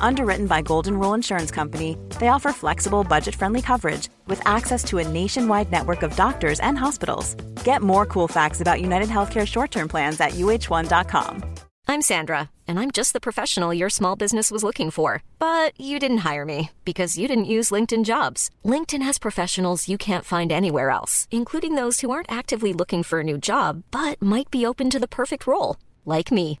Underwritten by Golden Rule Insurance Company, they offer flexible, budget friendly coverage with access to a nationwide network of doctors and hospitals. Get more cool facts about United Healthcare short term plans at uh1.com. I'm Sandra, and I'm just the professional your small business was looking for. But you didn't hire me because you didn't use LinkedIn jobs. LinkedIn has professionals you can't find anywhere else, including those who aren't actively looking for a new job but might be open to the perfect role, like me.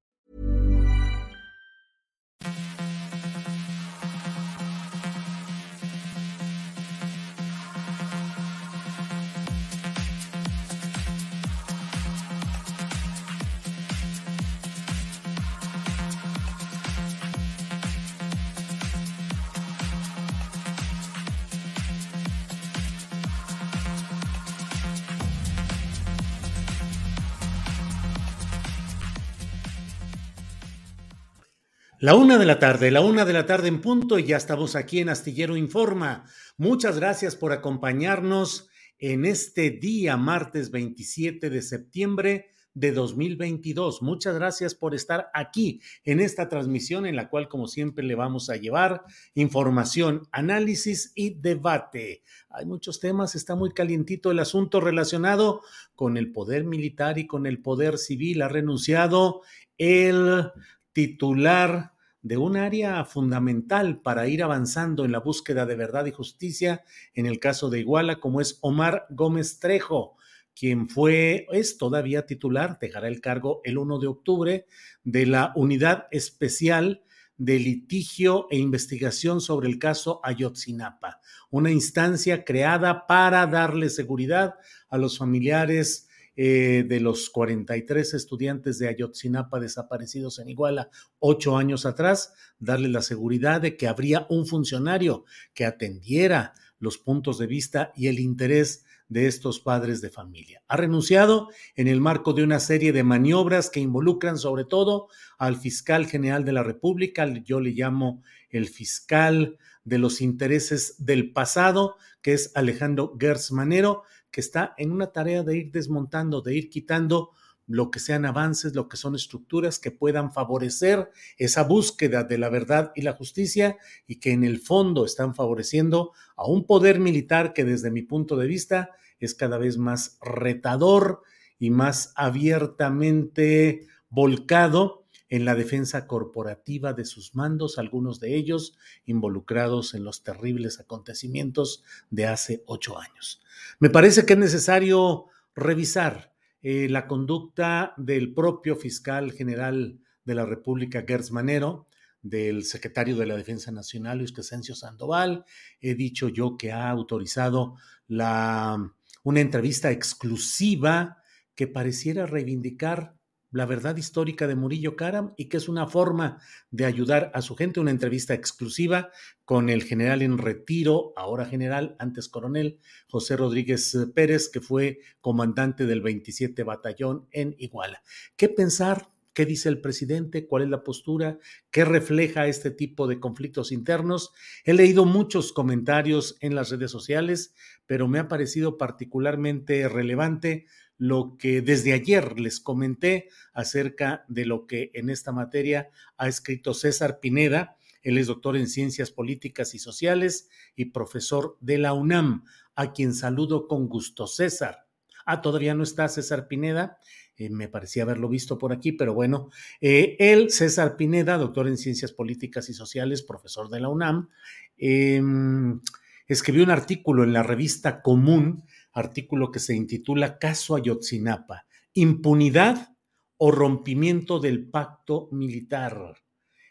La una de la tarde, la una de la tarde en punto y ya estamos aquí en Astillero Informa. Muchas gracias por acompañarnos en este día, martes 27 de septiembre de 2022. Muchas gracias por estar aquí en esta transmisión en la cual, como siempre, le vamos a llevar información, análisis y debate. Hay muchos temas, está muy calientito el asunto relacionado con el poder militar y con el poder civil. Ha renunciado el titular de un área fundamental para ir avanzando en la búsqueda de verdad y justicia en el caso de Iguala, como es Omar Gómez Trejo, quien fue, es todavía titular, dejará el cargo el 1 de octubre de la Unidad Especial de Litigio e Investigación sobre el caso Ayotzinapa, una instancia creada para darle seguridad a los familiares eh, de los 43 estudiantes de Ayotzinapa desaparecidos en Iguala ocho años atrás, darle la seguridad de que habría un funcionario que atendiera los puntos de vista y el interés de estos padres de familia. Ha renunciado en el marco de una serie de maniobras que involucran sobre todo al fiscal general de la República, yo le llamo el fiscal de los intereses del pasado, que es Alejandro Gertz Manero, que está en una tarea de ir desmontando, de ir quitando lo que sean avances, lo que son estructuras que puedan favorecer esa búsqueda de la verdad y la justicia y que en el fondo están favoreciendo a un poder militar que desde mi punto de vista es cada vez más retador y más abiertamente volcado en la defensa corporativa de sus mandos, algunos de ellos involucrados en los terribles acontecimientos de hace ocho años. Me parece que es necesario revisar eh, la conducta del propio fiscal general de la República, Gertz Manero, del secretario de la Defensa Nacional, Luis Crescencio Sandoval. He dicho yo que ha autorizado una entrevista exclusiva que pareciera reivindicar la verdad histórica de Murillo Karam y que es una forma de ayudar a su gente, una entrevista exclusiva con el general en retiro, ahora general, antes coronel, José Rodríguez Pérez, que fue comandante del 27 Batallón en Iguala. ¿Qué pensar? ¿Qué dice el presidente? ¿Cuál es la postura? ¿Qué refleja este tipo de conflictos internos? He leído muchos comentarios en las redes sociales, pero me ha parecido particularmente relevante lo que desde ayer les comenté acerca de lo que en esta materia ha escrito César Pineda. Él es doctor en ciencias políticas y sociales y profesor de la UNAM, a quien saludo con gusto. César. Ah, todavía no está César Pineda. Eh, me parecía haberlo visto por aquí, pero bueno, eh, él, César Pineda, doctor en ciencias políticas y sociales, profesor de la UNAM, em, escribió un artículo en la revista Común artículo que se intitula Caso Ayotzinapa, impunidad o rompimiento del pacto militar.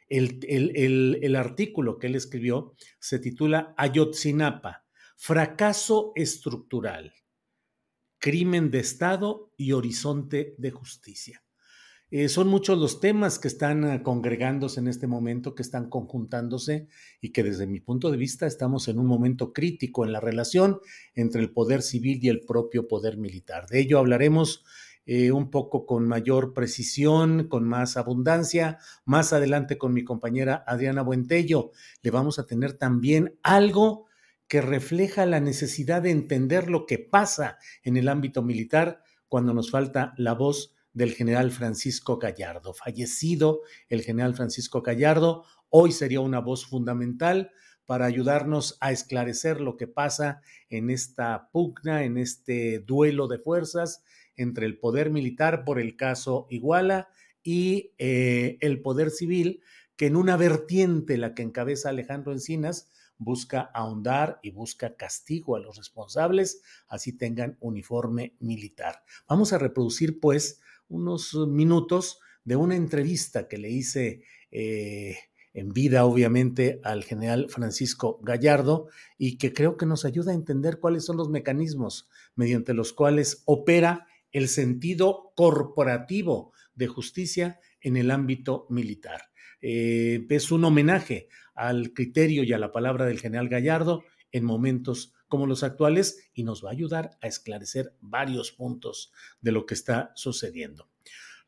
El, el, el, artículo que él escribió se titula Ayotzinapa, fracaso estructural, crimen de Estado y horizonte de justicia. Eh, son muchos los temas que están uh, congregándose en este momento, que están conjuntándose y que desde mi punto de vista estamos en un momento crítico en la relación entre el poder civil y el propio poder militar. De ello hablaremos eh, un poco con mayor precisión, con más abundancia, más adelante con mi compañera Adriana Buentello. Le vamos a tener también algo que refleja la necesidad de entender lo que pasa en el ámbito militar cuando nos falta la voz del general Francisco Gallardo. Fallecido el general Francisco Gallardo, hoy sería una voz fundamental para ayudarnos a esclarecer lo que pasa en esta pugna, en este duelo de fuerzas entre el poder militar por el caso Iguala y eh, el poder civil, que en una vertiente, la que encabeza Alejandro Encinas, busca ahondar y busca castigo a los responsables, así tengan uniforme militar. Vamos a reproducir, pues, unos minutos de una entrevista que le hice eh, en vida, obviamente, al general Francisco Gallardo y que creo que nos ayuda a entender cuáles son los mecanismos mediante los cuales opera el sentido corporativo de justicia en el ámbito militar. Eh, es un homenaje al criterio y a la palabra del general Gallardo en momentos como los actuales y nos va a ayudar a esclarecer varios puntos de lo que está sucediendo.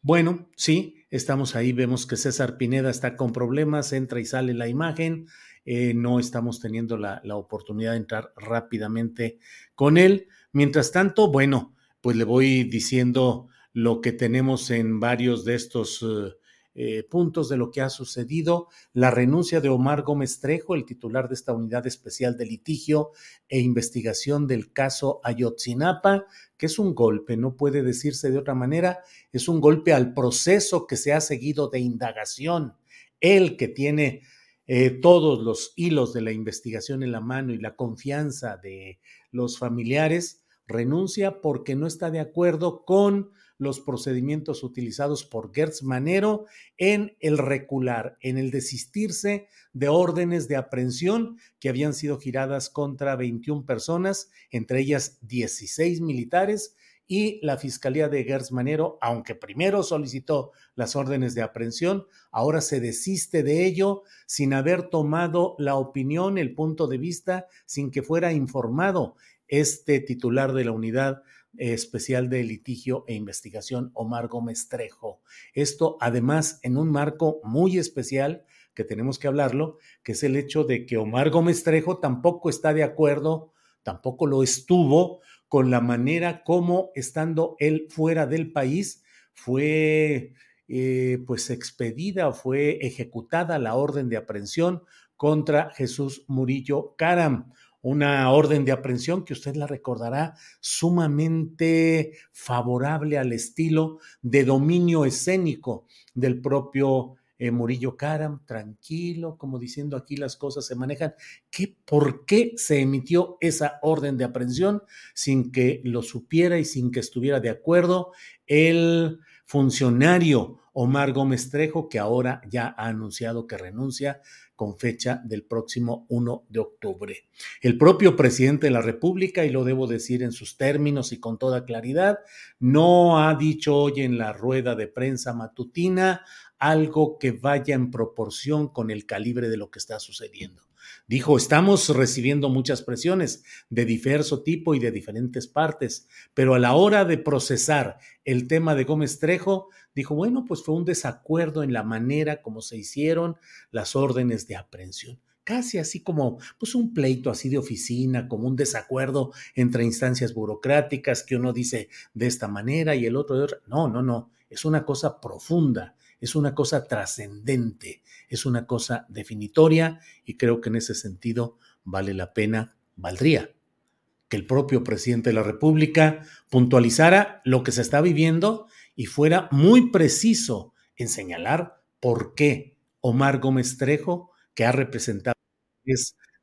Bueno, sí, estamos ahí, vemos que César Pineda está con problemas, entra y sale la imagen, eh, no estamos teniendo la, oportunidad de entrar rápidamente con él. Mientras tanto, bueno, pues le voy diciendo lo que tenemos en varios de estos eh, eh, puntos de lo que ha sucedido, la renuncia de Omar Gómez Trejo, el titular de esta unidad especial de litigio e investigación del caso Ayotzinapa, que es un golpe, no puede decirse de otra manera, es un golpe al proceso que se ha seguido de indagación. Él que tiene eh, todos los hilos de la investigación en la mano y la confianza de los familiares, renuncia porque no está de acuerdo con los procedimientos utilizados por Gertz Manero en el recular, en el desistirse de órdenes de aprehensión que habían sido giradas contra 21 personas, entre ellas 16 militares, y la Fiscalía de Gertz Manero, aunque primero solicitó las órdenes de aprehensión, ahora se desiste de ello sin haber tomado la opinión, el punto de vista, sin que fuera informado este titular de la unidad especial de litigio e investigación Omar Gómez Trejo. Esto además en un marco muy especial que tenemos que hablarlo, que es el hecho de que Omar Gómez Trejo tampoco está de acuerdo, tampoco lo estuvo con la manera como estando él fuera del país fue eh, pues expedida, fue ejecutada la orden de aprehensión contra Jesús Murillo Caram, una orden de aprehensión que usted la recordará sumamente favorable al estilo de dominio escénico del propio eh, Murillo Karam, tranquilo, como diciendo aquí las cosas se manejan. ¿Qué, ¿Por qué se emitió esa orden de aprehensión sin que lo supiera y sin que estuviera de acuerdo el funcionario Omar Gómez Trejo, que ahora ya ha anunciado que renuncia con fecha del próximo 1 de octubre. El propio presidente de la República, y lo debo decir en sus términos y con toda claridad, no ha dicho hoy en la rueda de prensa matutina algo que vaya en proporción con el calibre de lo que está sucediendo. Dijo, estamos recibiendo muchas presiones de diverso tipo y de diferentes partes, pero a la hora de procesar el tema de Gómez Trejo, dijo, bueno, pues fue un desacuerdo en la manera como se hicieron las órdenes de aprehensión casi así como pues un pleito así de oficina, como un desacuerdo entre instancias burocráticas que uno dice de esta manera y el otro de otra. No, no, no, es una cosa profunda, es una cosa trascendente, es una cosa definitoria y creo que en ese sentido vale la pena, valdría que el propio presidente de la República puntualizara lo que se está viviendo y fuera muy preciso en señalar por qué Omar Gómez Trejo, que ha representado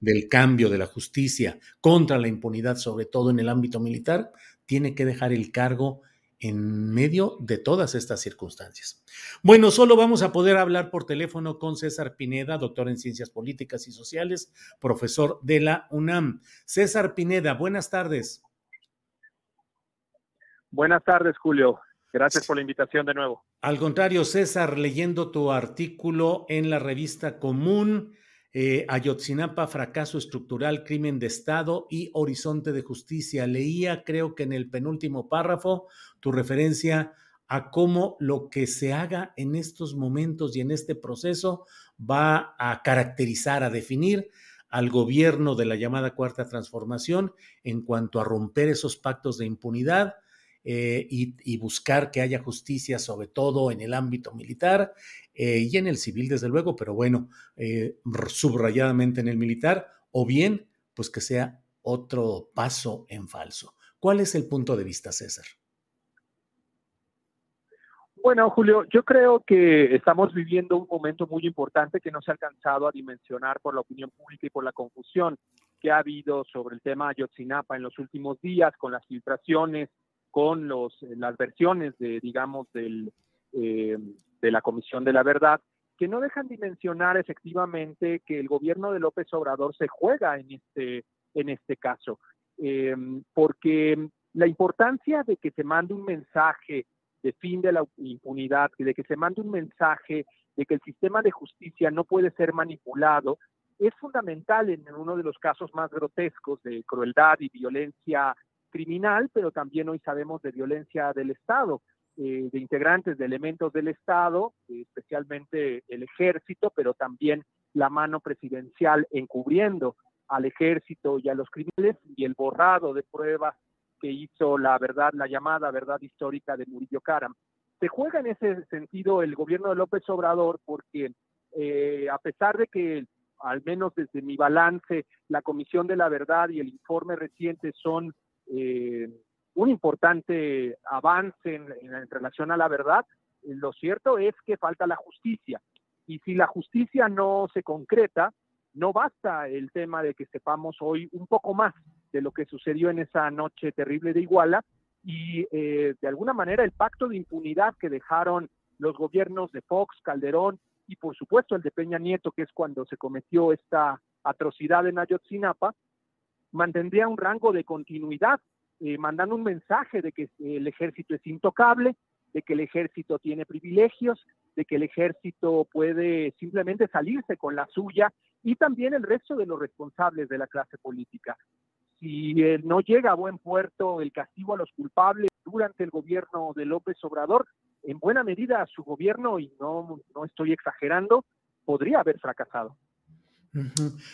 del cambio de la justicia contra la impunidad, sobre todo en el ámbito militar, tiene que dejar el cargo en medio de todas estas circunstancias. Bueno, solo vamos a poder hablar por teléfono con César Pineda, doctor en Ciencias Políticas y Sociales, profesor de la UNAM. César Pineda, buenas tardes. Buenas tardes, Julio. Gracias por la invitación de nuevo. Al contrario, César, leyendo tu artículo en la revista Común, eh, Ayotzinapa, fracaso estructural, crimen de Estado y horizonte de justicia. Leía, creo que en el penúltimo párrafo, tu referencia a cómo lo que se haga en estos momentos y en este proceso va a caracterizar, a definir al gobierno de la llamada Cuarta Transformación en cuanto a romper esos pactos de impunidad, eh, y, buscar que haya justicia, sobre todo en el ámbito militar eh, y en el civil, desde luego, pero bueno, eh, subrayadamente en el militar, o bien, pues que sea otro paso en falso. ¿Cuál es el punto de vista, César? Bueno, Julio, yo creo que estamos viviendo un momento muy importante que no se ha alcanzado a dimensionar por la opinión pública y por la confusión que ha habido sobre el tema Ayotzinapa en los últimos días, con las filtraciones con eh, las versiones de, digamos, del, eh, de la Comisión de la Verdad, que no dejan dimensionar efectivamente que el gobierno de López Obrador se juega en este, en este caso, eh, porque la importancia de que se mande un mensaje de fin de la impunidad, de que se mande un mensaje de que el sistema de justicia no puede ser manipulado, es fundamental en uno de los casos más grotescos de crueldad y violencia criminal, pero también hoy sabemos de violencia del Estado, eh, de integrantes de elementos del Estado, especialmente el ejército, pero también la mano presidencial encubriendo al ejército y a los criminales y el borrado de pruebas que hizo la verdad, la llamada verdad histórica de Murillo Karam. Se juega en ese sentido el gobierno de López Obrador porque eh, a pesar de que al menos desde mi balance, la Comisión de la Verdad y el informe reciente son eh, un importante avance en, relación a la verdad. Lo cierto es que falta la justicia. Y si la justicia no se concreta, no basta el tema de que sepamos hoy un poco más de lo que sucedió en esa noche terrible de Iguala y eh, de alguna manera el pacto de impunidad que dejaron los gobiernos de Fox, Calderón y por supuesto el de Peña Nieto, que es cuando se cometió esta atrocidad en Ayotzinapa, mantendría un rango de continuidad, eh, mandando un mensaje de que el ejército es intocable, de que el ejército tiene privilegios, de que el ejército puede simplemente salirse con la suya y también el resto de los responsables de la clase política. Si no llega a buen puerto el castigo a los culpables durante el gobierno de López Obrador, en buena medida su gobierno, y no, no estoy exagerando, podría haber fracasado.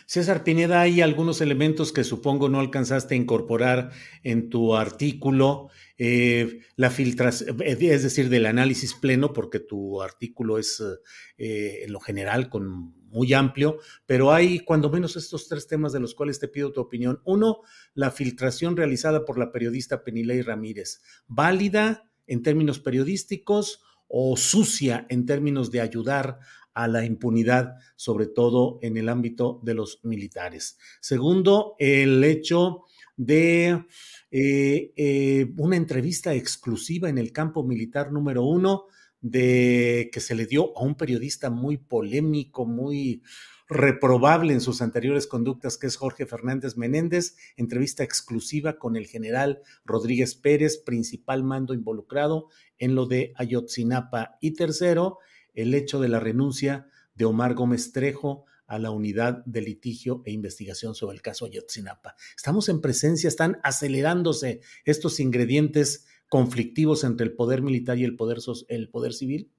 César Pineda, hay algunos elementos que supongo no alcanzaste a incorporar en tu artículo, eh, la filtración, eh, es decir, del análisis pleno, porque tu artículo es eh, en lo general con muy amplio, pero hay cuando menos estos tres temas de los cuales te pido tu opinión. Uno, la filtración realizada por la periodista Penilei Ramírez, válida en términos periodísticos o sucia en términos de ayudar a la impunidad, sobre todo en el ámbito de los militares. Segundo, el hecho de eh, eh, una entrevista exclusiva en el campo militar número uno de que se le dio a un periodista muy polémico, muy reprobable en sus anteriores conductas, que es Jorge Fernández Menéndez, entrevista exclusiva con el general Rodríguez Pérez, principal mando involucrado en lo de Ayotzinapa. Y tercero, el hecho de la renuncia de Omar Gómez Trejo a la unidad de litigio e investigación sobre el caso Ayotzinapa. Estamos en presencia, están acelerándose estos ingredientes conflictivos entre el poder militar y el poder, el poder civil.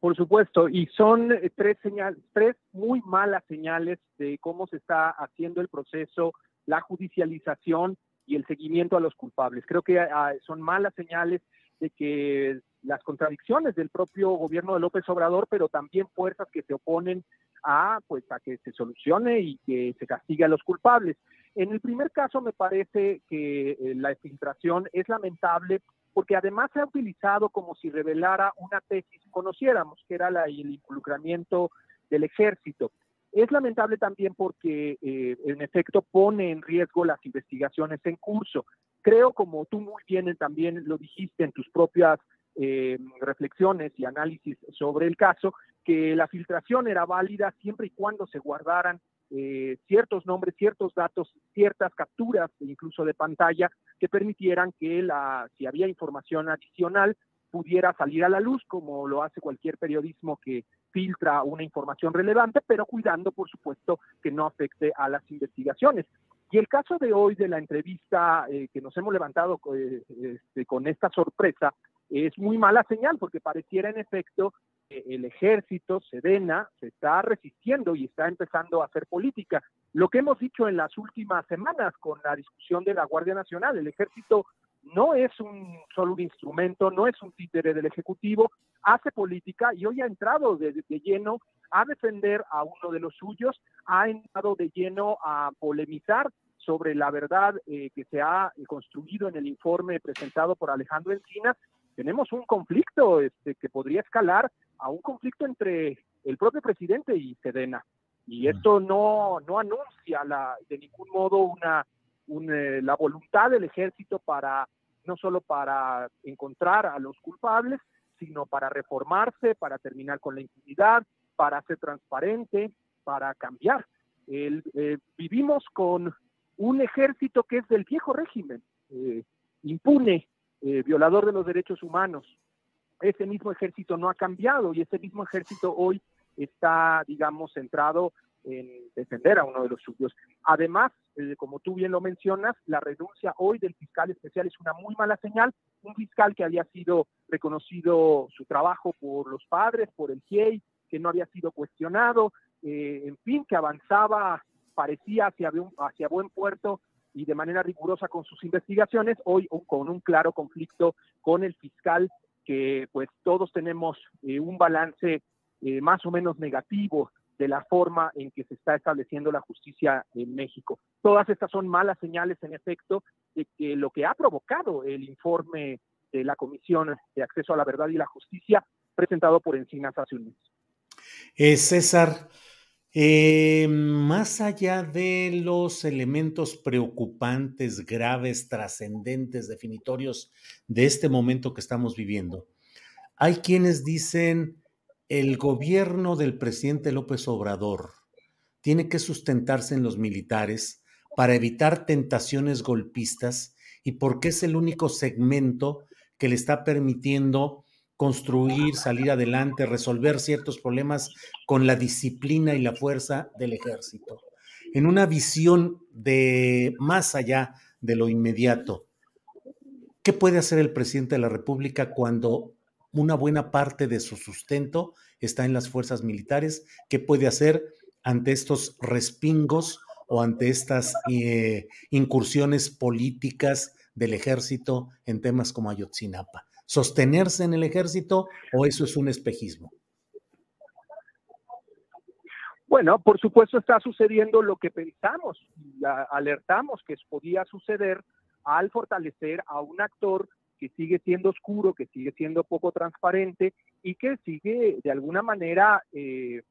Por supuesto, y son eh, tres señales, tres muy malas señales de cómo se está haciendo el proceso, la judicialización y el seguimiento a los culpables. Creo que ah, son malas señales de que las contradicciones del propio gobierno de López Obrador, pero también fuerzas que se oponen a pues a que se solucione y que se castigue a los culpables. En el primer caso me parece que eh, la filtración es lamentable porque además se ha utilizado como si revelara una tesis que conociéramos, que era la, el involucramiento del ejército. Es lamentable también porque, eh, en efecto, pone en riesgo las investigaciones en curso. Creo, como tú muy bien también lo dijiste en tus propias eh, reflexiones y análisis sobre el caso, que la filtración era válida siempre y cuando se guardaran eh, ciertos nombres, ciertos datos, ciertas capturas, incluso de pantalla, que permitieran que la, si había información adicional, pudiera salir a la luz, como lo hace cualquier periodismo que filtra una información relevante, pero cuidando, por supuesto, que no afecte a las investigaciones. Y el caso de hoy de la entrevista eh, que nos hemos levantado eh, este, con esta sorpresa es muy mala señal porque pareciera en efecto que el ejército, Sedena, se está resistiendo y está empezando a hacer política. Lo que hemos dicho en las últimas semanas con la discusión de la Guardia Nacional, el ejército no es un solo un instrumento, no es un títere del Ejecutivo, hace política y hoy ha entrado de, lleno a defender a uno de los suyos, ha entrado de lleno a polemizar sobre la verdad eh, que se ha construido en el informe presentado por Alejandro Encinas. Tenemos un conflicto este, que podría escalar a un conflicto entre el propio presidente y Sedena. Y esto no, no anuncia la, de ningún modo una eh, la voluntad del ejército para no solo para encontrar a los culpables, sino para reformarse, para terminar con la impunidad, para ser transparente, para cambiar. Eh, vivimos con un ejército que es del viejo régimen, eh, impune, violador de los derechos humanos. Ese mismo ejército no ha cambiado y ese mismo ejército hoy está, digamos, centrado en defender a uno de los suyos. Además, eh, como tú bien lo mencionas, la renuncia hoy del fiscal especial es una muy mala señal. Un fiscal que había sido reconocido su trabajo por los padres, por el GIEI, que no había sido cuestionado, eh, en fin, que avanzaba, parecía hacia buen puerto y de manera rigurosa con sus investigaciones, hoy con un claro conflicto con el fiscal que pues todos tenemos eh, un balance más o menos negativo de la forma en que se está estableciendo la justicia en México. Todas estas son malas señales, en efecto, de que lo que ha provocado el informe de la Comisión de Acceso a la Verdad y la Justicia presentado por Encinas hace un mes. Eh, César, eh, más allá de los elementos preocupantes, graves, trascendentes, definitorios de este momento que estamos viviendo, hay quienes dicen el gobierno del presidente López Obrador tiene que sustentarse en los militares para evitar tentaciones golpistas y porque es el único segmento que le está permitiendo construir, salir adelante, resolver ciertos problemas con la disciplina y la fuerza del ejército. En una visión de más allá de lo inmediato, ¿qué puede hacer el presidente de la República cuando una buena parte de su sustento está en las fuerzas militares. ¿Qué puede hacer ante estos respingos o ante estas eh, incursiones políticas del ejército en temas como Ayotzinapa? ¿Sostenerse en el ejército o eso es un espejismo? Bueno, por supuesto está sucediendo lo que pensamos, alertamos que podía suceder al fortalecer a un actor que sigue siendo oscuro, que sigue siendo poco transparente y que sigue de alguna manera eh,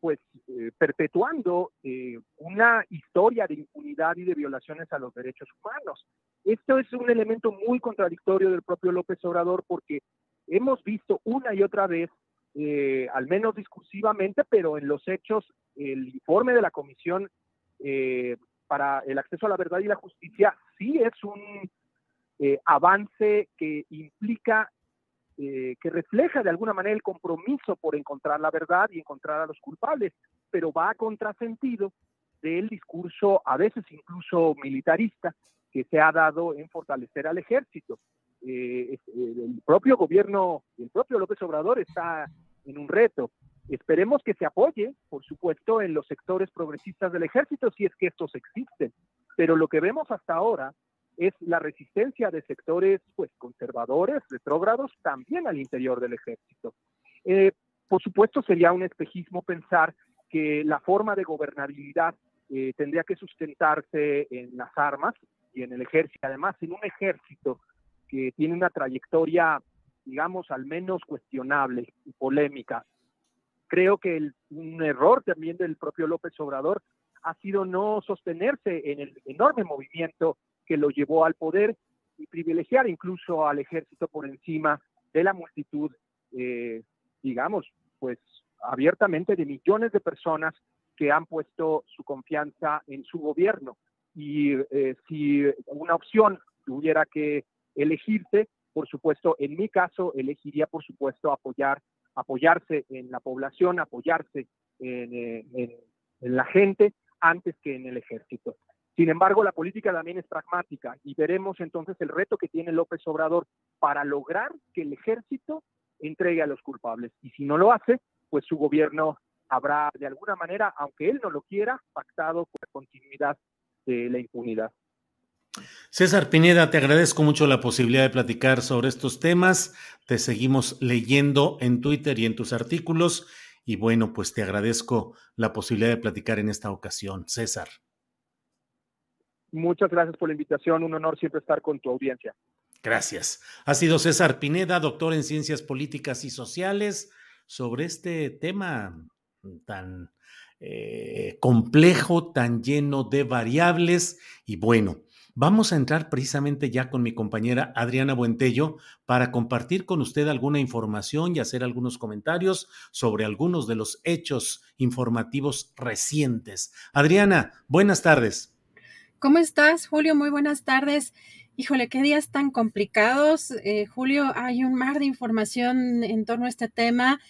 pues eh, perpetuando eh, una historia de impunidad y de violaciones a los derechos humanos. Esto es un elemento muy contradictorio del propio López Obrador porque hemos visto una y otra vez, al menos discursivamente, pero en los hechos, el informe de la Comisión para el Acceso a la Verdad y la Justicia sí es un eh, avance que implica, eh, que refleja de alguna manera el compromiso por encontrar la verdad y encontrar a los culpables, pero va a contrasentido del discurso, a veces incluso militarista, que se ha dado en fortalecer al ejército. Eh, el propio gobierno, el propio López Obrador está en un reto. Esperemos que se apoye, por supuesto, en los sectores progresistas del ejército, si es que estos existen. Pero lo que vemos hasta ahora es la resistencia de sectores pues conservadores, retrógrados, también al interior del ejército. Eh, por supuesto, sería un espejismo pensar que la forma de gobernabilidad eh, tendría que sustentarse en las armas y en el ejército, además en un ejército que tiene una trayectoria, digamos, al menos cuestionable y polémica. Creo que un error también del propio López Obrador ha sido no sostenerse en el enorme movimiento que lo llevó al poder y privilegiar incluso al ejército por encima de la multitud, eh, digamos, pues abiertamente de millones de personas que han puesto su confianza en su gobierno. Y eh, si una opción tuviera que elegirse, por supuesto, en mi caso, elegiría, por supuesto, apoyar, apoyarse en la población, apoyarse en, eh, en la gente antes que en el ejército. Sin embargo, la política también es pragmática y veremos entonces el reto que tiene López Obrador para lograr que el ejército entregue a los culpables. Y si no lo hace, pues su gobierno habrá de alguna manera, aunque él no lo quiera, pactado con continuidad de la impunidad. César Pineda, te agradezco mucho la posibilidad de platicar sobre estos temas. Te seguimos leyendo en Twitter y en tus artículos y bueno, pues te agradezco la posibilidad de platicar en esta ocasión. César. Muchas gracias por la invitación. Un honor siempre estar con tu audiencia. Gracias. Ha sido César Pineda, doctor en Ciencias Políticas y Sociales, sobre este tema tan eh, complejo, tan lleno de variables y bueno, Vamos a entrar precisamente ya con mi compañera Adriana Buentello para compartir con usted alguna información y hacer algunos comentarios sobre algunos de los hechos informativos recientes. Adriana, buenas tardes. ¿Cómo estás, Julio? Muy buenas tardes. Híjole, qué días tan complicados. Eh, Julio, hay un mar de información en torno a este tema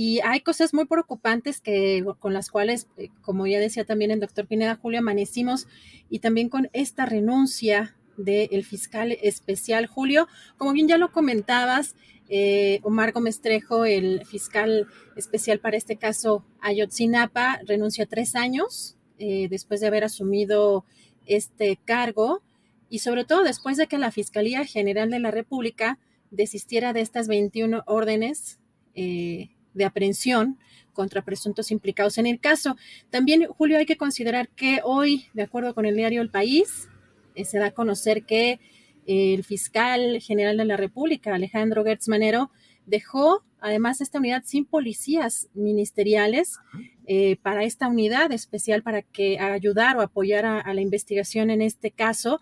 y hay cosas muy preocupantes que, con las cuales, eh, como ya decía también el doctor Pineda Julio, amanecimos y también con esta renuncia del fiscal especial Julio. Como bien ya lo comentabas, eh, Omar Gómez Trejo, el fiscal especial para este caso Ayotzinapa, renuncia tres años eh, después de haber asumido este cargo y sobre todo después de que la Fiscalía General de la República desistiera de estas 21 órdenes de aprehensión contra presuntos implicados en el caso. También, Julio, hay que considerar que hoy, de acuerdo con el diario El País, eh, se da a conocer que el fiscal general de la República, Alejandro Gertz Manero, dejó además esta unidad sin policías ministeriales eh, para esta unidad especial para que ayudar o apoyar a la investigación en este caso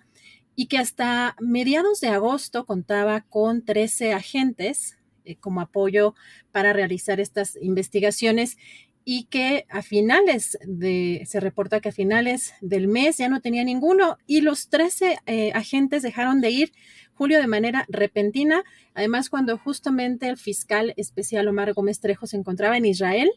y que hasta mediados de agosto contaba con 13 agentes eh, como apoyo para realizar estas investigaciones y que a finales de, se reporta que a finales del mes ya no tenía ninguno y los 13 eh, agentes dejaron de ir, Julio, de manera repentina, además cuando justamente el fiscal especial Omar Gómez Trejo se encontraba en Israel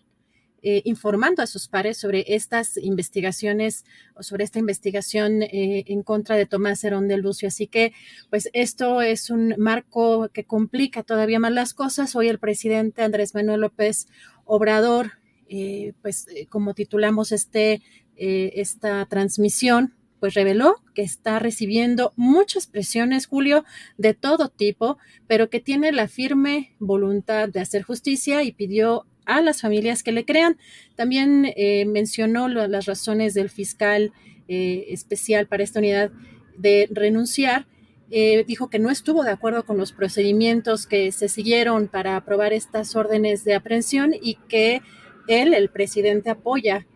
eh, informando a sus pares sobre estas investigaciones o sobre esta investigación eh, en contra de Tomás Herón del Lucio. Así que, pues esto es un marco que complica todavía más las cosas. Hoy el presidente Andrés Manuel López Obrador, eh, pues como titulamos este, esta transmisión, pues reveló que está recibiendo muchas presiones, Julio, de todo tipo, pero que tiene la firme voluntad de hacer justicia y pidió a las familias que le crean. También eh, mencionó las razones del fiscal eh, especial para esta unidad de renunciar. Eh, dijo que no estuvo de acuerdo con los procedimientos que se siguieron para aprobar estas órdenes de aprehensión y que él, el presidente, apoya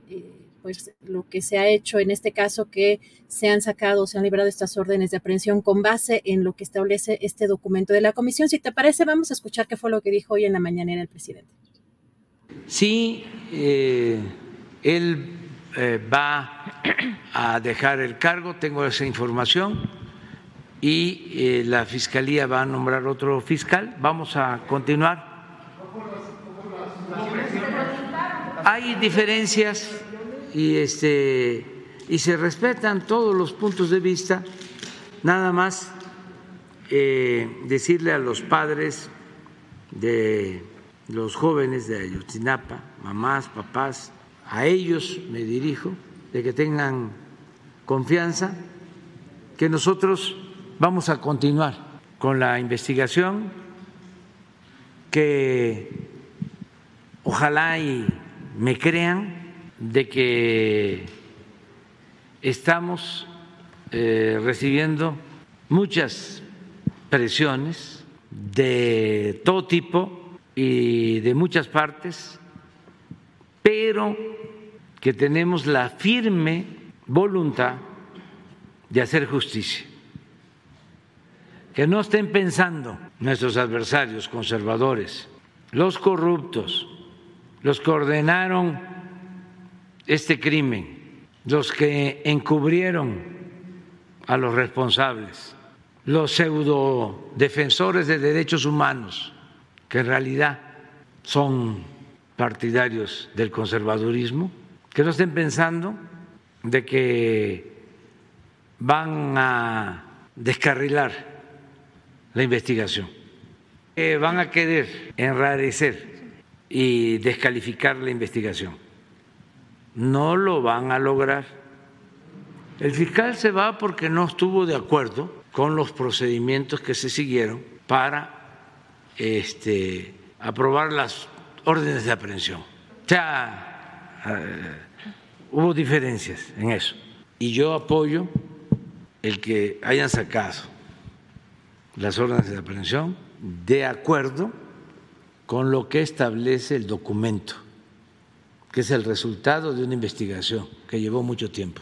pues lo que se ha hecho en este caso que se han sacado, se han liberado estas órdenes de aprehensión con base en lo que establece este documento de la comisión. Si te parece, vamos a escuchar qué fue lo que dijo hoy en la mañanera el presidente. Sí, eh, él eh, va a dejar el cargo, tengo esa información, y eh, la Fiscalía va a nombrar otro fiscal. Vamos a continuar. Hay diferencias y, este, y se respetan todos los puntos de vista. Nada más decirle a los padres de los jóvenes de Ayotzinapa, mamás, papás, a ellos me dirijo, de que tengan confianza, que nosotros vamos a continuar con la investigación, que ojalá y me crean de que estamos eh, recibiendo muchas presiones de todo tipo y de muchas partes pero que tenemos la firme voluntad de hacer justicia. Que no estén pensando nuestros adversarios conservadores, los corruptos, los que ordenaron este crimen, los que encubrieron a los responsables, los pseudo defensores de derechos humanos, que en realidad son partidarios del conservadurismo, que no estén pensando de que van a descarrilar la investigación, que van a querer enrarecer y descalificar la investigación. No lo van a lograr. El fiscal se va porque no estuvo de acuerdo con los procedimientos que se siguieron para este, aprobar las órdenes de aprehensión. O sea, eh, hubo diferencias en eso. Y yo apoyo el que hayan sacado las órdenes de aprehensión de acuerdo con lo que establece el documento, que es el resultado de una investigación que llevó mucho tiempo.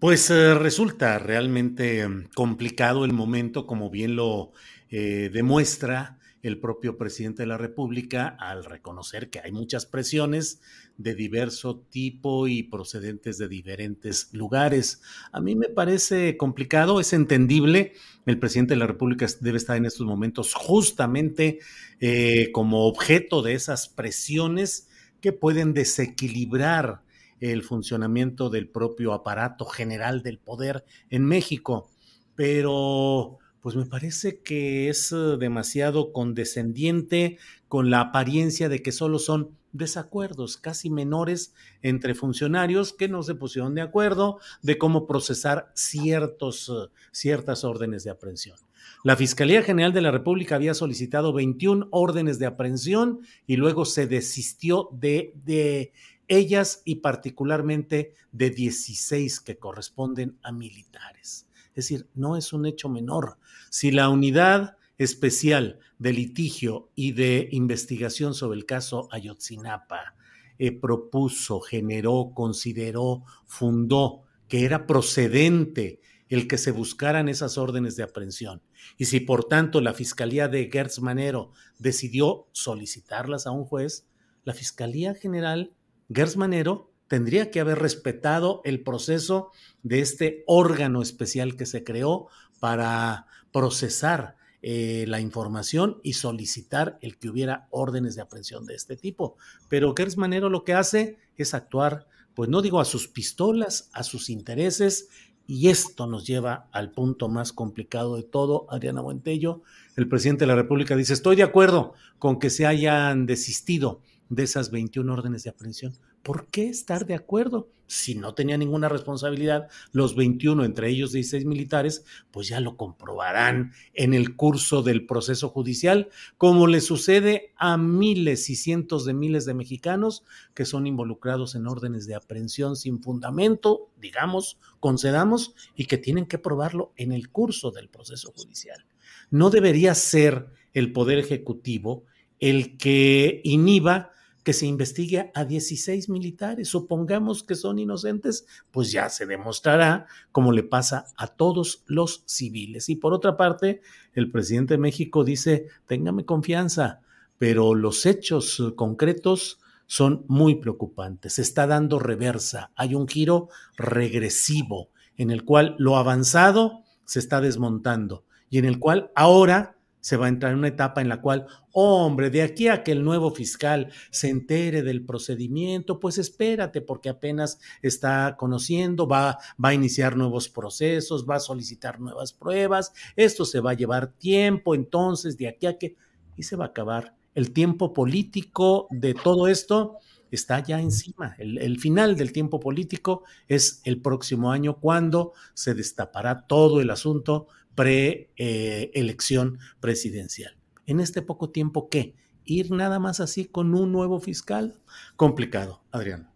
Pues eh, resulta realmente mm, complicado el momento, como bien lo eh, demuestra el propio presidente de la República al reconocer que hay muchas presiones de diverso tipo y procedentes de diferentes lugares. A mí me parece complicado, es entendible. El presidente de la República debe estar en estos momentos justamente eh, como objeto de esas presiones que pueden desequilibrar el funcionamiento del propio aparato general del poder en México. Pero pues me parece que es eh, demasiado condescendiente con la apariencia de que solo son desacuerdos casi menores entre funcionarios que no se pusieron de acuerdo de cómo procesar ciertos, eh, ciertas órdenes de aprehensión. La Fiscalía General de la República había solicitado 21 órdenes de aprehensión y luego se desistió de, de ellas y particularmente de 16 que corresponden a militares. Es decir, no es un hecho menor. Si la unidad especial de litigio y de investigación sobre el caso Ayotzinapa eh, propuso, generó, consideró, fundó que era procedente el que se buscaran esas órdenes de aprehensión. Y si por tanto la Fiscalía de Gertz Manero decidió solicitarlas a un juez, la Fiscalía General Gertz Manero tendría que haber respetado el proceso de este órgano especial que se creó para procesar eh, la información y solicitar el que hubiera órdenes de aprehensión de este tipo. Pero Gers Manero lo que hace es actuar, pues no digo a sus pistolas, a sus intereses, y esto nos lleva al punto más complicado de todo, Adriana Buentello. El presidente de la República dice, estoy de acuerdo con que se hayan desistido de esas 21 órdenes de aprehensión, ¿por qué estar de acuerdo? Si no tenía ninguna responsabilidad, los 21, entre ellos 16 militares, pues ya lo comprobarán en el curso del proceso judicial, como le sucede a miles y cientos de miles de mexicanos que son involucrados en órdenes de aprehensión sin fundamento, digamos, concedamos, y que tienen que probarlo en el curso del proceso judicial. No debería ser el Poder Ejecutivo el que inhiba que se investigue a 16 militares. Supongamos que son inocentes, pues ya se demostrará como le pasa a todos los civiles. Y por otra parte, el presidente de México dice, téngame confianza, pero los hechos concretos son muy preocupantes. Se está dando reversa, hay un giro regresivo en el cual lo avanzado se está desmontando y en el cual ahora se va a entrar en una etapa en la cual, hombre, de aquí a que el nuevo fiscal se entere del procedimiento, pues espérate, porque apenas está conociendo, va, va a iniciar nuevos procesos, va a solicitar nuevas pruebas, esto se va a llevar tiempo, entonces, de aquí a que, y se va a acabar. El tiempo político de todo esto está ya encima. El, el, final del tiempo político es el próximo año, cuando se destapará todo el asunto preelección presidencial. En este poco tiempo, ¿qué? ¿Ir nada más así con un nuevo fiscal? Complicado, Adriano.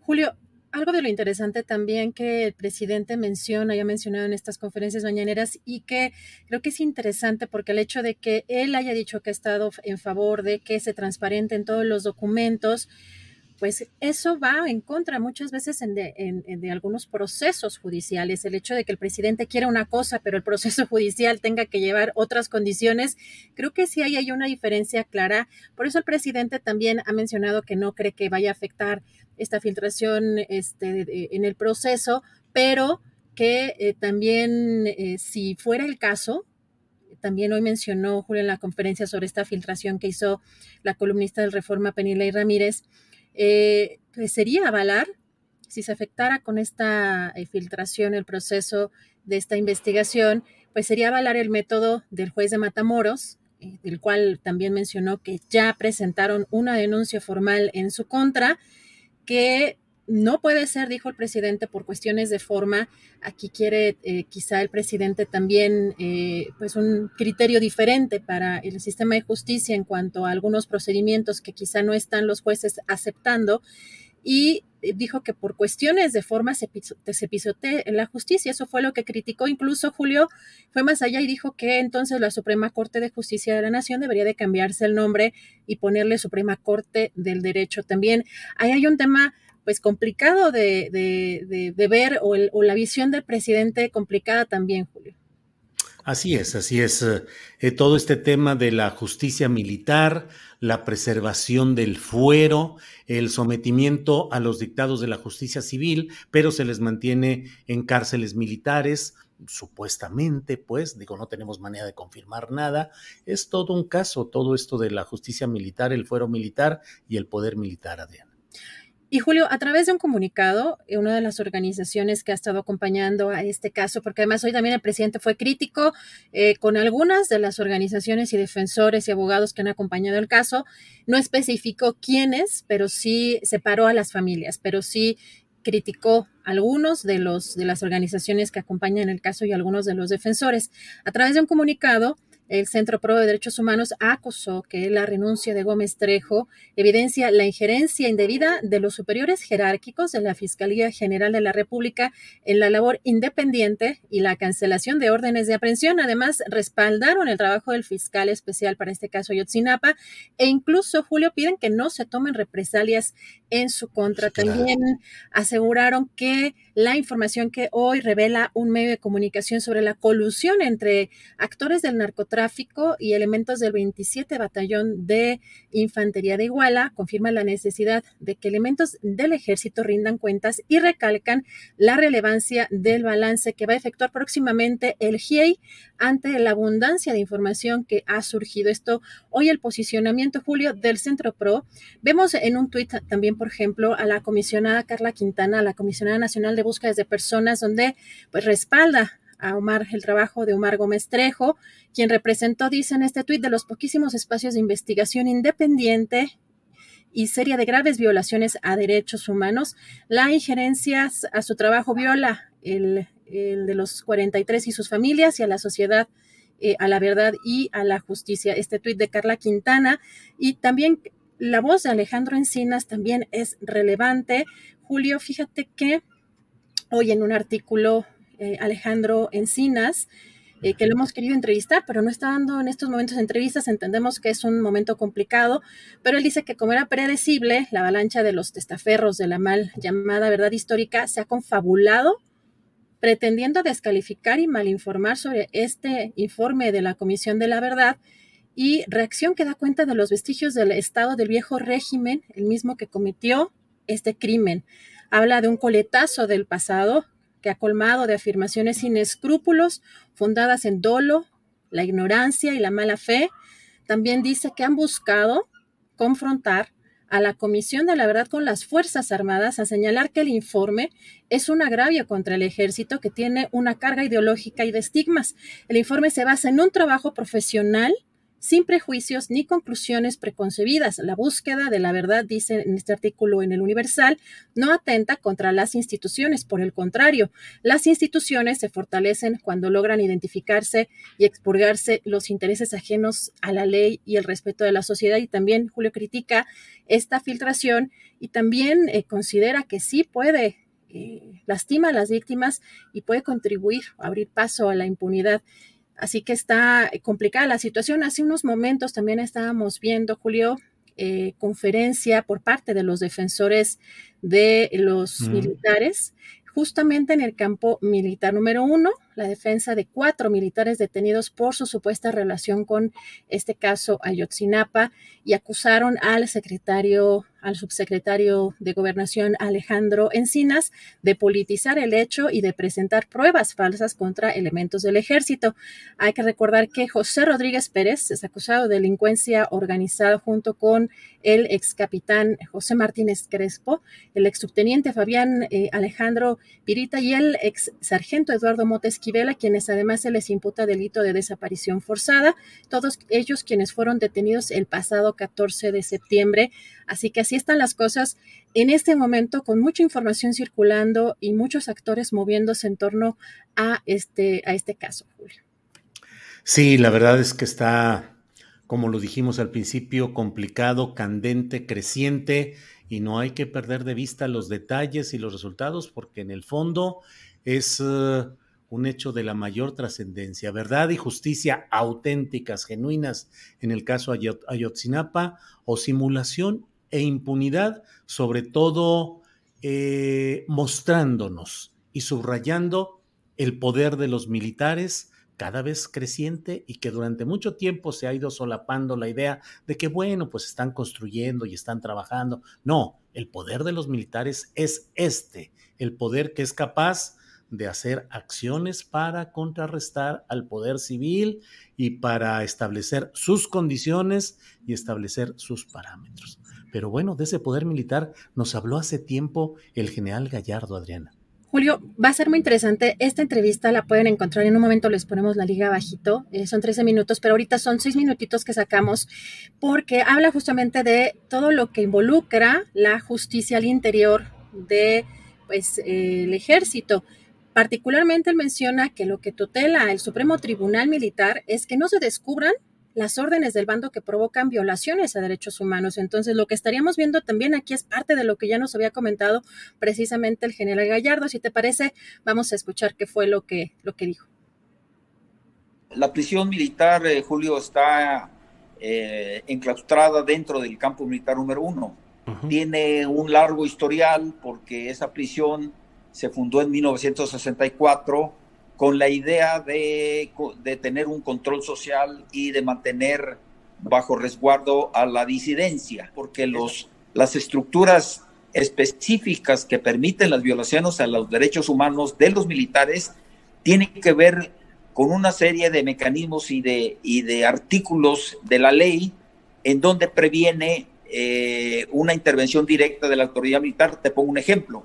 Julio, algo de lo interesante también que el presidente menciona, ya mencionado en estas conferencias mañaneras, y que creo que es interesante porque el hecho de que él haya dicho que ha estado en favor de que se transparenten todos los documentos, pues eso va en contra muchas veces en de, algunos procesos judiciales. El hecho de que el presidente quiera una cosa, pero el proceso judicial tenga que llevar otras condiciones, creo que sí hay una diferencia clara. Por eso el presidente también ha mencionado que no cree que vaya a afectar esta filtración este, en el proceso, pero que eh, también eh, si fuera el caso, también hoy mencionó Julio en la conferencia sobre esta filtración que hizo la columnista del Reforma Penilei Ramírez, eh, pues sería avalar, si se afectara con esta eh, filtración el proceso de esta investigación, pues sería avalar el método del juez de Matamoros, eh, del cual también mencionó que ya presentaron una denuncia formal en su contra, que no puede ser, dijo el presidente, por cuestiones de forma. Aquí quiere quizá el presidente también, pues un criterio diferente para el sistema de justicia en cuanto a algunos procedimientos que quizá no están los jueces aceptando. Y dijo que por cuestiones de forma se, se pisotea la justicia. Eso fue lo que criticó. Incluso Julio fue más allá y dijo que entonces la Suprema Corte de Justicia de la Nación debería de cambiarse el nombre y ponerle Suprema Corte del Derecho. También ahí hay un tema pues complicado de, ver o, la visión del presidente complicada también, Julio. Así es, así es. Eh, todo este tema de la justicia militar, la preservación del fuero, el sometimiento a los dictados de la justicia civil, pero se les mantiene en cárceles militares, supuestamente, pues, digo, no tenemos manera de confirmar nada, es todo un caso, todo esto de la justicia militar, el fuero militar y el poder militar, Adrián. Y Julio, a través de un comunicado, eh, una de las organizaciones que ha estado acompañando a este caso, porque además hoy también el presidente fue crítico eh, con algunas de las organizaciones y defensores y abogados que han acompañado el caso, no especificó quiénes, pero sí separó a las familias, pero sí criticó algunos de los de las organizaciones que acompañan el caso y algunos de los defensores. A través de un comunicado, el Centro Pro de Derechos Humanos acusó que la renuncia de Gómez Trejo evidencia la injerencia indebida de los superiores jerárquicos de la Fiscalía General de la República en la labor independiente y la cancelación de órdenes de aprehensión. Además, respaldaron el trabajo del fiscal especial para este caso Yotzinapa e incluso, Julio, piden que no se tomen represalias en su contra. También aseguraron que la información que hoy revela un medio de comunicación sobre la colusión entre actores del narcotráfico y elementos del 27 Batallón de Infantería de Iguala confirma la necesidad de que elementos del ejército rindan cuentas y recalcan la relevancia del balance que va a efectuar próximamente el GIEI ante la abundancia de información que ha surgido. Esto hoy el posicionamiento, Julio, del Centro PRO. Vemos en un tuit también, por ejemplo, a la comisionada Carla Quintana, la comisionada nacional de búsqueda de personas, donde pues respalda a Omar el trabajo de Omar Gómez Trejo, quien representó, dice en este tuit, de los poquísimos espacios de investigación independiente y seria de graves violaciones a derechos humanos. La injerencia a su trabajo viola el, el de los 43 y sus familias y a la sociedad, eh, a la verdad y a la justicia. Este tuit de Carla Quintana y también la voz de Alejandro Encinas también es relevante. Julio, fíjate que hoy en un artículo, eh, Alejandro Encinas, eh, que lo hemos querido entrevistar, pero no está dando en estos momentos entrevistas. Entendemos que es un momento complicado, pero él dice que como era predecible, la avalancha de los testaferros de la mal llamada verdad histórica se ha confabulado pretendiendo descalificar y malinformar sobre este informe de la Comisión de la Verdad y reacción que da cuenta de los vestigios del Estado del viejo régimen, el mismo que cometió este crimen. Habla de un coletazo del pasado que ha colmado de afirmaciones sin escrúpulos, fundadas en dolo, la ignorancia y la mala fe. También dice que han buscado confrontar a la Comisión de la Verdad con las Fuerzas Armadas a señalar que el informe es un agravio contra el ejército que tiene una carga ideológica y de estigmas. El informe se basa en un trabajo profesional sin prejuicios ni conclusiones preconcebidas. La búsqueda de la verdad, dice en este artículo en el Universal, no atenta contra las instituciones. Por el contrario, las instituciones se fortalecen cuando logran identificarse y expurgarse los intereses ajenos a la ley y el respeto de la sociedad. Y también Julio critica esta filtración y también eh, considera que sí puede eh, lastima a las víctimas y puede contribuir a abrir paso a la impunidad. Así que está complicada la situación. Hace unos momentos también estábamos viendo, Julio, eh, conferencia por parte de los defensores de los militares, justamente en el campo militar número uno, la defensa de cuatro militares detenidos por su supuesta relación con este caso Ayotzinapa y acusaron al secretario, al subsecretario de Gobernación Alejandro Encinas de politizar el hecho y de presentar pruebas falsas contra elementos del ejército. Hay que recordar que José Rodríguez Pérez es acusado de delincuencia organizada junto con el ex capitán José Martínez Crespo, el ex subteniente Fabián eh, Alejandro Pirita y el ex sargento Eduardo Motes a quienes además se les imputa delito de desaparición forzada, todos ellos quienes fueron detenidos el pasado 14 de septiembre. Así que así están las cosas en este momento, con mucha información circulando y muchos actores moviéndose en torno a este, a este caso, Julio. Sí, la verdad es que está, como lo dijimos al principio, complicado, candente, creciente y no hay que perder de vista los detalles y los resultados porque en el fondo es eh, un hecho de la mayor trascendencia, verdad y justicia auténticas, genuinas en el caso Ayotzinapa, o simulación e impunidad, sobre todo eh, mostrándonos y subrayando el poder de los militares cada vez creciente y que durante mucho tiempo se ha ido solapando la idea de que, bueno, pues están construyendo y están trabajando. No, el poder de los militares es este, el poder que es capaz de hacer acciones para contrarrestar al poder civil y para establecer sus condiciones y establecer sus parámetros. Pero bueno, de ese poder militar nos habló hace tiempo el general Gallardo, Adriana. Julio, va a ser muy interesante. Esta entrevista la pueden encontrar en un momento, les ponemos la liga bajito. Eh, son 13 minutos, pero ahorita son 6 minutitos que sacamos porque habla justamente de todo lo que involucra la justicia al interior de pues, eh, ejército. Particularmente él menciona que lo que tutela el Supremo Tribunal Militar es que no se descubran las órdenes del bando que provocan violaciones a derechos humanos. Entonces, lo que estaríamos viendo también aquí es parte de lo que ya nos había comentado precisamente el general Gallardo. Si te parece, vamos a escuchar qué fue lo que, lo que dijo. La prisión militar, eh, Julio, está eh, enclaustrada dentro del campo militar número uno. Tiene un largo historial porque esa prisión se fundó en 1964 con la idea de, tener un control social y de mantener bajo resguardo a la disidencia, porque los, las estructuras específicas que permiten las violaciones a los derechos humanos de los militares tienen que ver con una serie de mecanismos y de, y de artículos de la ley en donde previene eh, una intervención directa de la autoridad militar. Te pongo un ejemplo.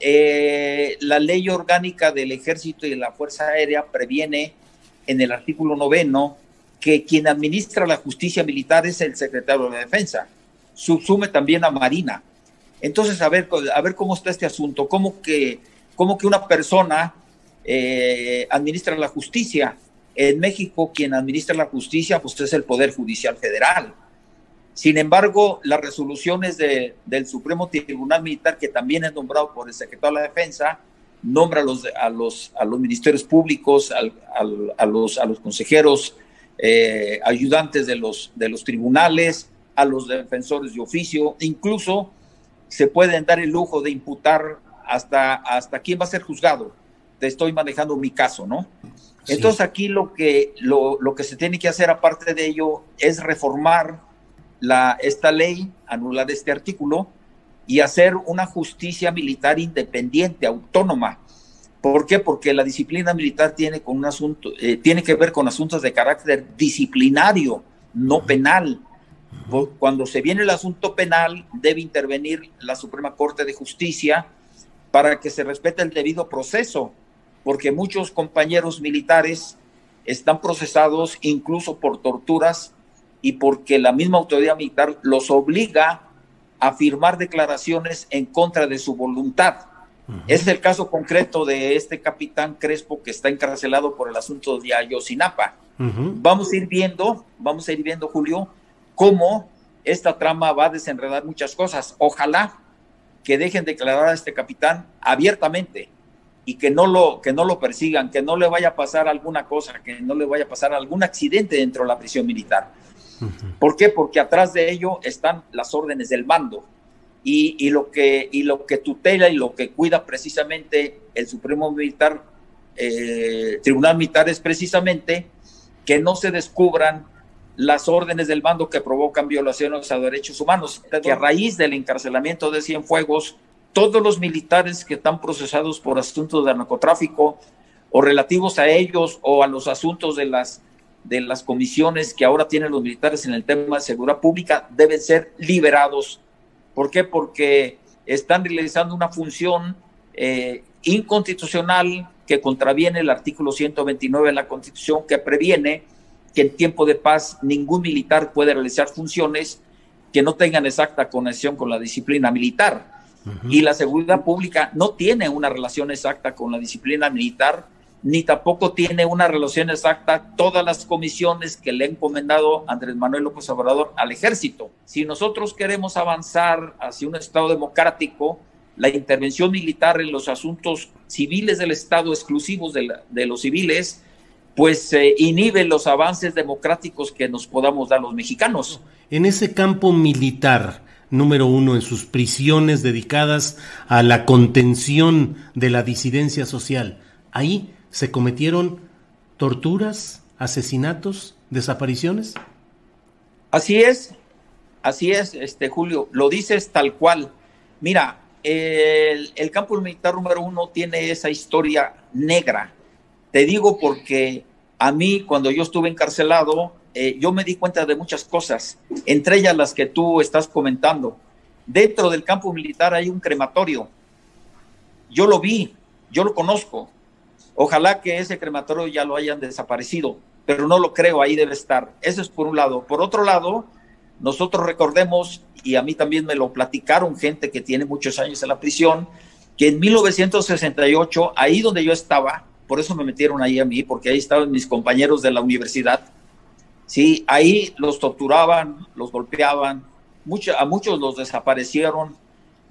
Eh, la ley orgánica del ejército y de la Fuerza Aérea previene en el artículo noveno que quien administra la justicia militar es el secretario de Defensa. Subsume también a Marina. Entonces, a ver, a ver cómo está este asunto. ¿Cómo que, cómo que una persona eh, administra la justicia? En México, quien administra la justicia pues, es el Poder Judicial Federal. Sin embargo, las resoluciones del Supremo Tribunal Militar, que también es nombrado por el secretario de la Defensa, nombra a los, a los, a los ministerios públicos, a, los, a los consejeros eh, ayudantes de los, de los tribunales, a los defensores de oficio, incluso se pueden dar el lujo de imputar hasta, hasta quién va a ser juzgado. Te estoy manejando mi caso, ¿no? Entonces aquí lo que, lo, lo que se tiene que hacer aparte de ello es reformar esta ley, anular este artículo y hacer una justicia militar independiente, autónoma. ¿Por qué? Porque la disciplina militar tiene, con un asunto, eh, tiene que ver con asuntos de carácter disciplinario, no penal. Cuando se viene el asunto penal, debe intervenir la Suprema Corte de Justicia para que se respete el debido proceso, porque muchos compañeros militares están procesados incluso por torturas y porque la misma autoridad militar los obliga a firmar declaraciones en contra de su voluntad. Es el caso concreto de este capitán Crespo que está encarcelado por el asunto de Ayotzinapa. Vamos a ir viendo, vamos a ir viendo, Julio, cómo esta trama va a desenredar muchas cosas. Ojalá que dejen declarar a este capitán abiertamente y que no lo que no lo persigan, que no le vaya a pasar alguna cosa, que no le vaya a pasar algún accidente dentro de la prisión militar. ¿Por qué? Porque atrás de ello están las órdenes del mando. Y, lo que y lo que tutela y lo que cuida precisamente el Supremo Militar eh, Tribunal Militar es precisamente que no se descubran las órdenes del mando que provocan violaciones a derechos humanos, que a raíz del encarcelamiento de Cienfuegos, todos los militares que están procesados por asuntos de narcotráfico o relativos a ellos o a los asuntos de las, de las comisiones que ahora tienen los militares en el tema de seguridad pública deben ser liberados. ¿Por qué? Porque están realizando una función eh, inconstitucional que contraviene el artículo 129 de la Constitución que previene que en tiempo de paz ningún militar puede realizar funciones que no tengan exacta conexión con la disciplina militar. Y la seguridad pública no tiene una relación exacta con la disciplina militar, ni tampoco tiene una relación exacta todas las comisiones que le ha encomendado Andrés Manuel López Obrador al ejército. Si nosotros queremos avanzar hacia un Estado democrático, la intervención militar en los asuntos civiles del Estado, exclusivos de, de los civiles, pues eh, inhibe los avances democráticos que nos podamos dar los mexicanos. En ese campo militar, número uno, en sus prisiones dedicadas a la contención de la disidencia social, ahí se cometieron torturas, asesinatos, desapariciones. Así es, así es, este Julio, lo dices tal cual. Mira, el, campo militar número uno tiene esa historia negra te digo porque a mí, cuando yo estuve encarcelado, eh, yo me di cuenta de muchas cosas, entre ellas las que tú estás comentando. Dentro del campo militar hay un crematorio. Yo lo vi, yo lo conozco. Ojalá que ese crematorio ya lo hayan desaparecido, pero no lo creo, ahí debe estar. Eso es por un lado. Por otro lado, nosotros recordemos, y a mí también me lo platicaron gente que tiene muchos años en la prisión, que en 1968, ahí donde yo estaba, por eso me metieron ahí a mí, porque ahí estaban mis compañeros de la universidad. Sí, ahí los torturaban, los golpeaban, a muchos los desaparecieron.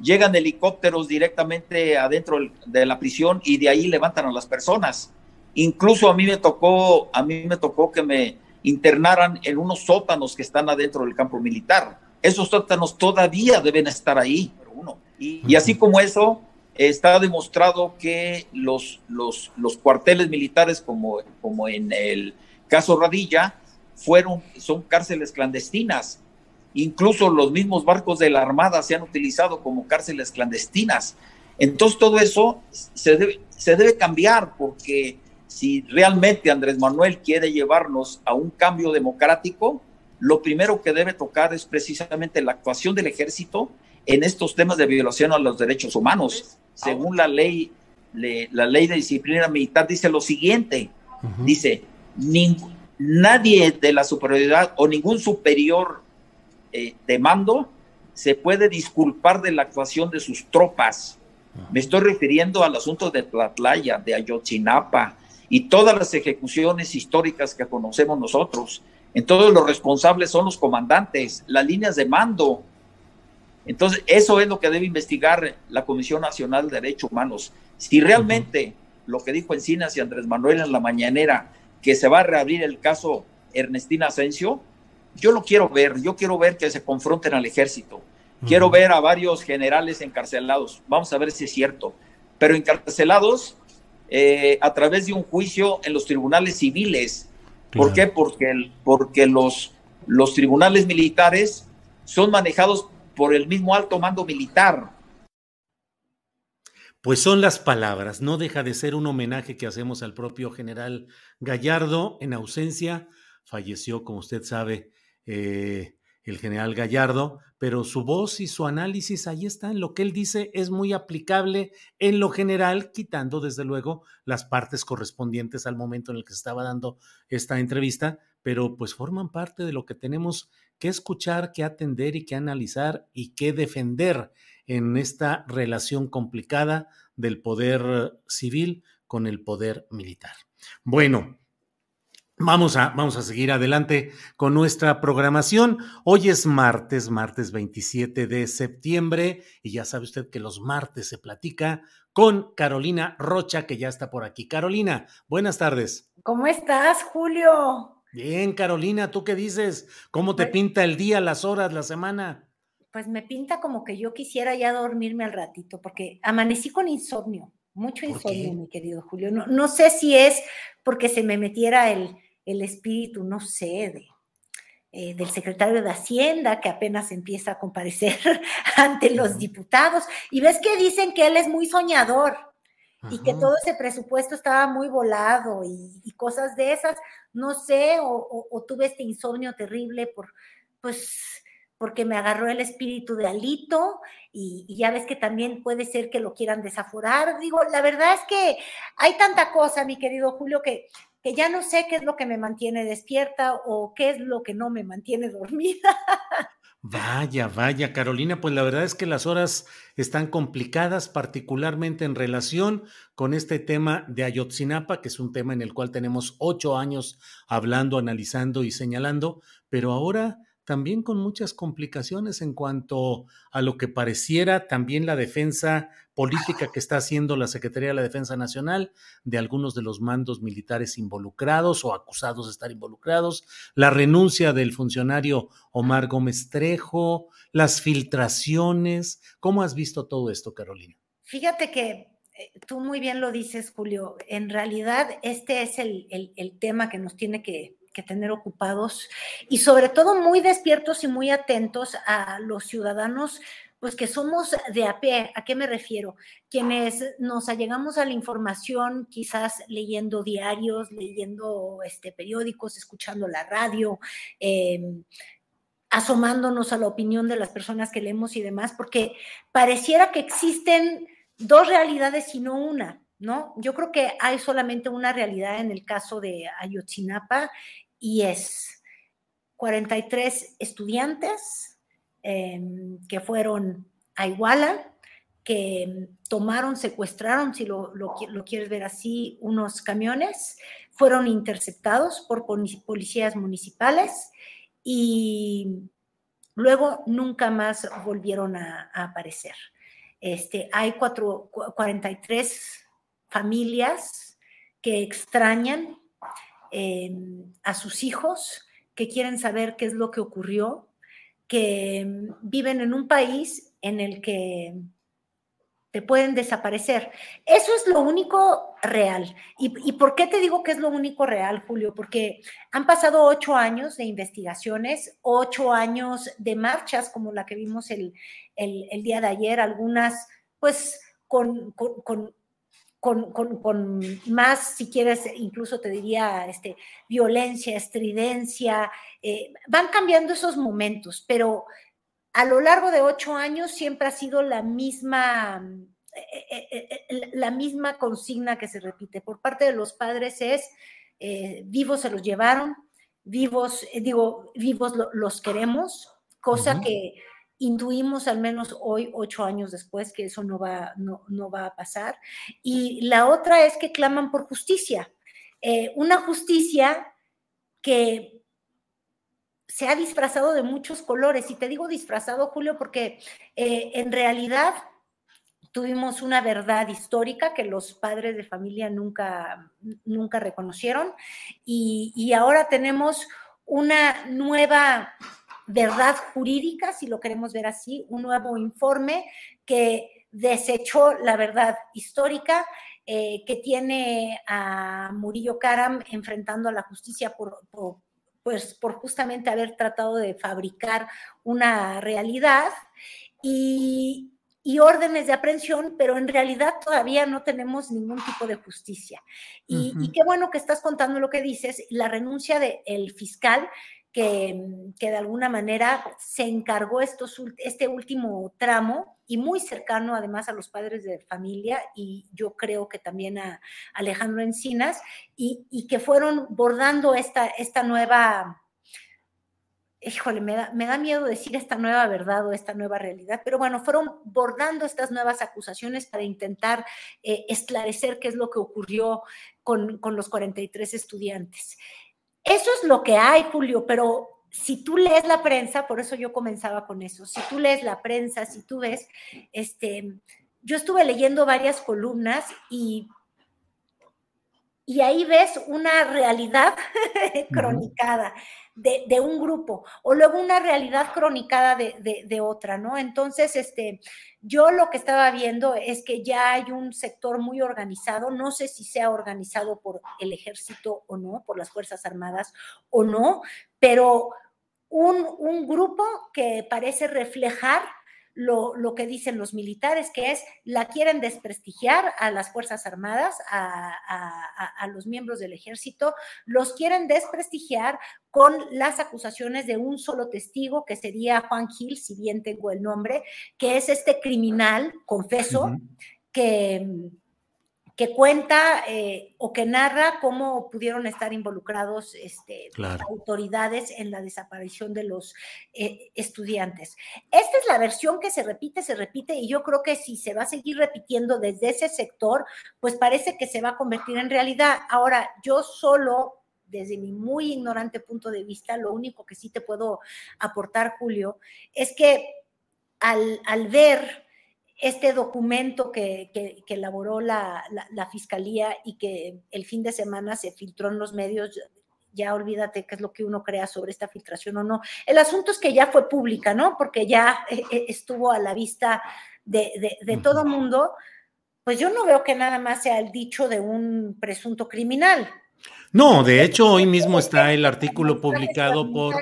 Llegan helicópteros directamente adentro de la prisión y de ahí levantan a las personas. Incluso a mí me tocó, a mí me tocó que me internaran en unos sótanos que están adentro del campo militar. Esos sótanos todavía deben estar ahí, uno. y así como eso, está demostrado que los, los, los cuarteles militares, como, como en el caso Radilla, fueron, son cárceles clandestinas. Incluso los mismos barcos de la Armada se han utilizado como cárceles clandestinas. Entonces todo eso se debe, se debe cambiar porque si realmente Andrés Manuel quiere llevarnos a un cambio democrático, lo primero que debe tocar es precisamente la actuación del ejército en estos temas de violación a los derechos humanos. Según la ley, la ley de disciplina militar, dice lo siguiente, dice, nadie de la superioridad o ningún superior eh, de mando se puede disculpar de la actuación de sus tropas. Me estoy refiriendo al asunto de Tlatlaya, de Ayotzinapa y todas las ejecuciones históricas que conocemos nosotros. Entonces los responsables son los comandantes, las líneas de mando, entonces, eso es lo que debe investigar la Comisión Nacional de Derechos Humanos. Si realmente lo que dijo Encinas y Andrés Manuel en la mañanera, que se va a reabrir el caso Ernestina Asensio, yo lo quiero ver, yo quiero ver que se confronten al ejército. Quiero ver a varios generales encarcelados. Vamos a ver si es cierto. Pero encarcelados eh, a través de un juicio en los tribunales civiles. ¿Por qué? Porque, porque los, los tribunales militares son manejados por el mismo alto mando militar. Pues son las palabras, no deja de ser un homenaje que hacemos al propio general Gallardo en ausencia. Falleció, como usted sabe, eh, el general Gallardo, pero su voz y su análisis ahí están. Lo que él dice es muy aplicable en lo general, quitando desde luego las partes correspondientes al momento en el que se estaba dando esta entrevista, pero pues forman parte de lo que tenemos que escuchar, que atender y que analizar y que defender en esta relación complicada del poder civil con el poder militar. Bueno, Vamos a, vamos a seguir adelante con nuestra programación. Hoy es martes, martes 27 de septiembre, y ya sabe usted que los martes se platica con Carolina Rocha, que ya está por aquí. Carolina, buenas tardes. ¿Cómo estás, Julio? Bien, Carolina, ¿tú qué dices? ¿Cómo te pues pinta el día, las horas, la semana? Pues me pinta como que yo quisiera ya dormirme al ratito, porque amanecí con insomnio, mucho insomnio, mi querido Julio. No, no sé si es porque se me metiera el, el espíritu, no sé, de, eh, del secretario de Hacienda, que apenas empieza a comparecer ante los diputados. Y ves que dicen que él es muy soñador y que todo ese presupuesto estaba muy volado y, cosas de esas. No sé, o, tuve este insomnio terrible por, pues, porque me agarró el espíritu de Alito y, y, ya ves que también puede ser que lo quieran desaforar. Digo, la verdad es que hay tanta cosa, mi querido Julio, que que ya no sé qué es lo que me mantiene despierta o qué es lo que no me mantiene dormida. Vaya, vaya, Carolina, pues la verdad es que las horas están complicadas, particularmente en relación con este tema de Ayotzinapa, que es un tema en el cual tenemos ocho años hablando, analizando y señalando, pero ahora también con muchas complicaciones en cuanto a lo que pareciera también la defensa política que está haciendo la Secretaría de la Defensa Nacional de algunos de los mandos militares involucrados o acusados de estar involucrados, la renuncia del funcionario Omar Gómez Trejo, las filtraciones. ¿Cómo has visto todo esto, Carolina? Fíjate que eh, tú muy bien lo dices, Julio. En realidad, este es el, el tema que nos tiene que que tener ocupados y sobre todo muy despiertos y muy atentos a los ciudadanos pues que somos de a pie. ¿A qué me refiero? Quienes nos allegamos a la información, quizás leyendo diarios, leyendo este, periódicos, escuchando la radio, em, asomándonos a la opinión de las personas que leemos y demás, porque pareciera que existen dos realidades y no una. ¿No? Yo creo que hay solamente una realidad en el caso de Ayotzinapa y es 43 estudiantes em, que fueron a Iguala, que tomaron, secuestraron, si lo, quieres ver así, unos camiones, fueron interceptados por policías municipales y luego nunca más volvieron a, aparecer. Este, hay cuatro, 43 familias que extrañan Em, a sus hijos, que quieren saber qué es lo que ocurrió, que em, viven en un país en el que te pueden desaparecer. Eso es lo único real. ¿Y, por qué te digo que es lo único real, Julio? Porque han pasado ocho años de investigaciones, ocho años de marchas como la que vimos el, día de ayer, algunas pues con, más, si quieres, incluso te diría, este, violencia, estridencia, eh, van cambiando esos momentos, pero a lo largo de ocho años siempre ha sido la misma, eh, eh, la misma consigna que se repite. Por parte de los padres es, vivos se los llevaron, vivos, digo, vivos los queremos, cosa que intuimos al menos hoy, ocho años después, que eso no va, no, va a pasar. Y la otra es que claman por justicia. Eh, una justicia que se ha disfrazado de muchos colores. Y te digo disfrazado, Julio, porque eh, en realidad tuvimos una verdad histórica que los padres de familia nunca, nunca reconocieron. Y, y ahora tenemos una nueva verdad jurídica, si lo queremos ver así, un nuevo informe que desechó la verdad histórica, eh, que tiene a Murillo Karam enfrentando a la justicia por, pues, por justamente haber tratado de fabricar una realidad y, órdenes de aprehensión, pero en realidad todavía no tenemos ningún tipo de justicia. Y, qué bueno que estás contando lo que dices, la renuncia del fiscal que, que de alguna manera se encargó este último tramo y muy cercano además a los padres de familia y yo creo que también a Alejandro Encinas y, y que fueron bordando esta, esta nueva híjole, me da, me da, miedo decir esta nueva verdad o esta nueva realidad, pero bueno, fueron bordando estas nuevas acusaciones para intentar eh, esclarecer qué es lo que ocurrió con, con los 43 estudiantes. Eso es lo que hay, Julio, pero si tú lees la prensa, por eso yo comenzaba con eso, si tú lees la prensa, si tú ves, este, yo estuve leyendo varias columnas y y ahí ves una realidad cronicada de, un grupo o luego una realidad cronicada de, otra, ¿no? Entonces, este, yo lo que estaba viendo es que ya hay un sector muy organizado, no sé si sea organizado por el ejército o no, por las Fuerzas Armadas o no, pero un, un grupo que parece reflejar lo, que dicen los militares, que es la quieren desprestigiar a las Fuerzas Armadas, a, a, los miembros del ejército, los quieren desprestigiar con las acusaciones de un solo testigo, que sería Juan Gil, si bien tengo el nombre, que es este criminal, confeso, que que cuenta eh, o que narra cómo pudieron estar involucrados este, autoridades en la desaparición de los eh, estudiantes. Esta es la versión que se repite, se repite, y yo creo que si se va a seguir repitiendo desde ese sector, pues parece que se va a convertir en realidad. Ahora, yo solo desde mi muy ignorante punto de vista, lo único que sí te puedo aportar, Julio, es que al, al ver este documento que, elaboró la, fiscalía y que el fin de semana se filtró en los medios, ya olvídate qué es lo que uno crea sobre esta filtración o no. El asunto es que ya fue pública, ¿no? Porque ya eh, eh, estuvo a la vista de, de, todo mundo. Pues yo no veo que nada más sea el dicho de un presunto criminal. No, de hecho, hoy mismo está el artículo publicado por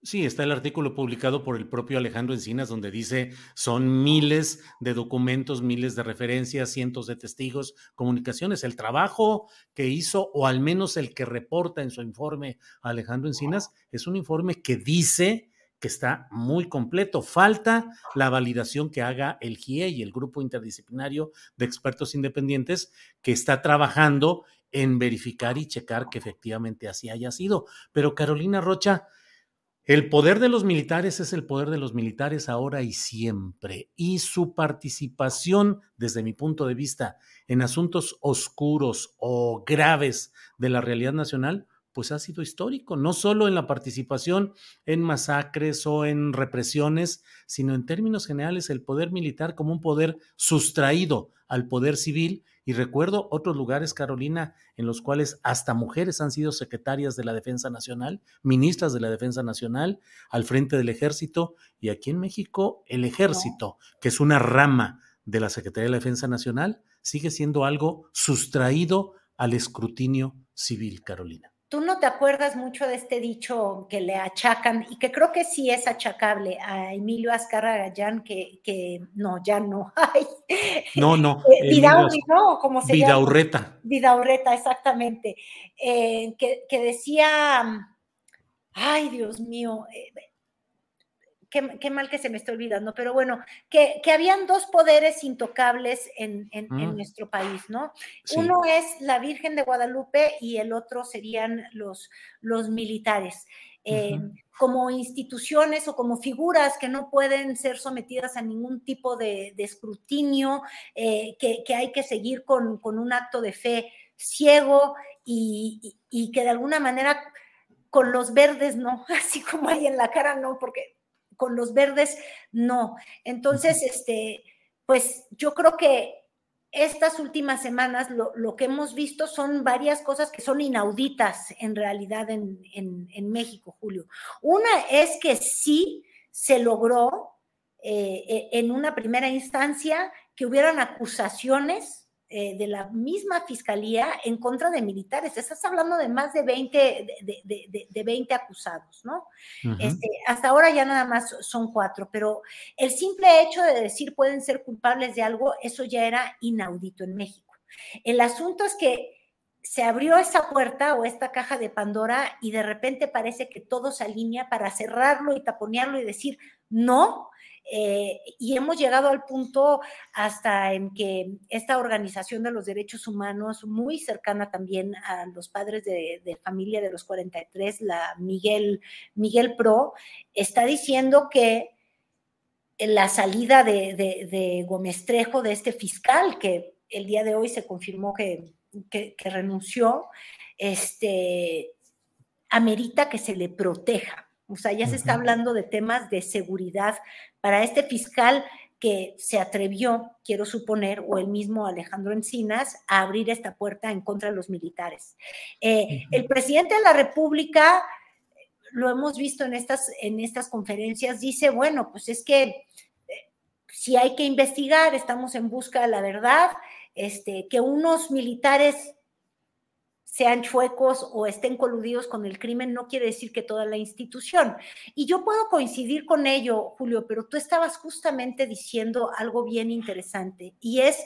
Sí, está el artículo publicado por el propio Alejandro Encinas donde dice son miles de documentos, miles de referencias, cientos de testigos, comunicaciones. El trabajo que hizo, o al menos el que reporta en su informe Alejandro Encinas, es un informe que dice que está muy completo. Falta la validación que haga el GIE y el grupo interdisciplinario de expertos independientes que está trabajando en verificar y checar que efectivamente así haya sido. Pero Carolina Rocha, el poder de los militares es el poder de los militares ahora y siempre, y su participación, desde mi punto de vista, en asuntos oscuros o graves de la realidad nacional, pues ha sido histórico, no solo en la participación en masacres o en represiones, sino en términos generales el poder militar como un poder sustraído al poder civil y recuerdo otros lugares, Carolina, en los cuales hasta mujeres han sido secretarias de la Defensa Nacional, ministras de la Defensa Nacional, al frente del ejército, y aquí en México el ejército, que es una rama de la Secretaría de la Defensa Nacional, sigue siendo algo sustraído al escrutinio civil, Carolina tú no te acuerdas mucho de este dicho que le achacan y que creo que sí es achacable a Emilio Azcarra Gallán, que, que no, ya no. Ay. No, no. Eh, Vidaurri, ¿no? ¿Cómo se Vidaurreta. Llama? Vidaurreta, exactamente. Eh, que, que, decía, ay Dios mío, eh, qué, mal que se me está olvidando, pero bueno, que, habían dos poderes intocables en, mm. nuestro país, ¿no? Uno es la Virgen de Guadalupe y el otro serían los, los militares. Eh, como instituciones o como figuras que no pueden ser sometidas a ningún tipo de, escrutinio, eh, que, hay que seguir con, un acto de fe ciego y, y que de alguna manera con los verdes no, así como hay en la cara no, porque con los verdes no. Entonces, este, pues yo creo que estas últimas semanas lo, que hemos visto son varias cosas que son inauditas en realidad en, México, Julio. Una es que sí se logró eh, eh, en una primera instancia que hubieran acusaciones eh, de la misma fiscalía en contra de militares. Estás hablando de más de 20, de, 20 acusados, ¿no? Este, hasta ahora ya nada más son cuatro, pero el simple hecho de decir pueden ser culpables de algo, eso ya era inaudito en México. El asunto es que se abrió esa puerta o esta caja de Pandora y de repente parece que todo se alinea para cerrarlo y taponearlo y decir, no, eh, y hemos llegado al punto hasta en que esta organización de los derechos humanos, muy cercana también a los padres de, familia de los 43, la Miguel, Miguel Pro, está diciendo que la salida de, de, Gómez Trejo, de este fiscal, que el día de hoy se confirmó que, que, que renunció, este, amerita que se le proteja. O sea, ya se está hablando de temas de seguridad para este fiscal que se atrevió, quiero suponer, o el mismo Alejandro Encinas, a abrir esta puerta en contra de los militares. Eh, el presidente de la República, lo hemos visto en estas, en estas conferencias, dice, bueno, pues es que eh, si hay que investigar, estamos en busca de la verdad, este, que unos militares sean chuecos o estén coludidos con el crimen, no quiere decir que toda la institución. Y yo puedo coincidir con ello, Julio, pero tú estabas justamente diciendo algo bien interesante y es,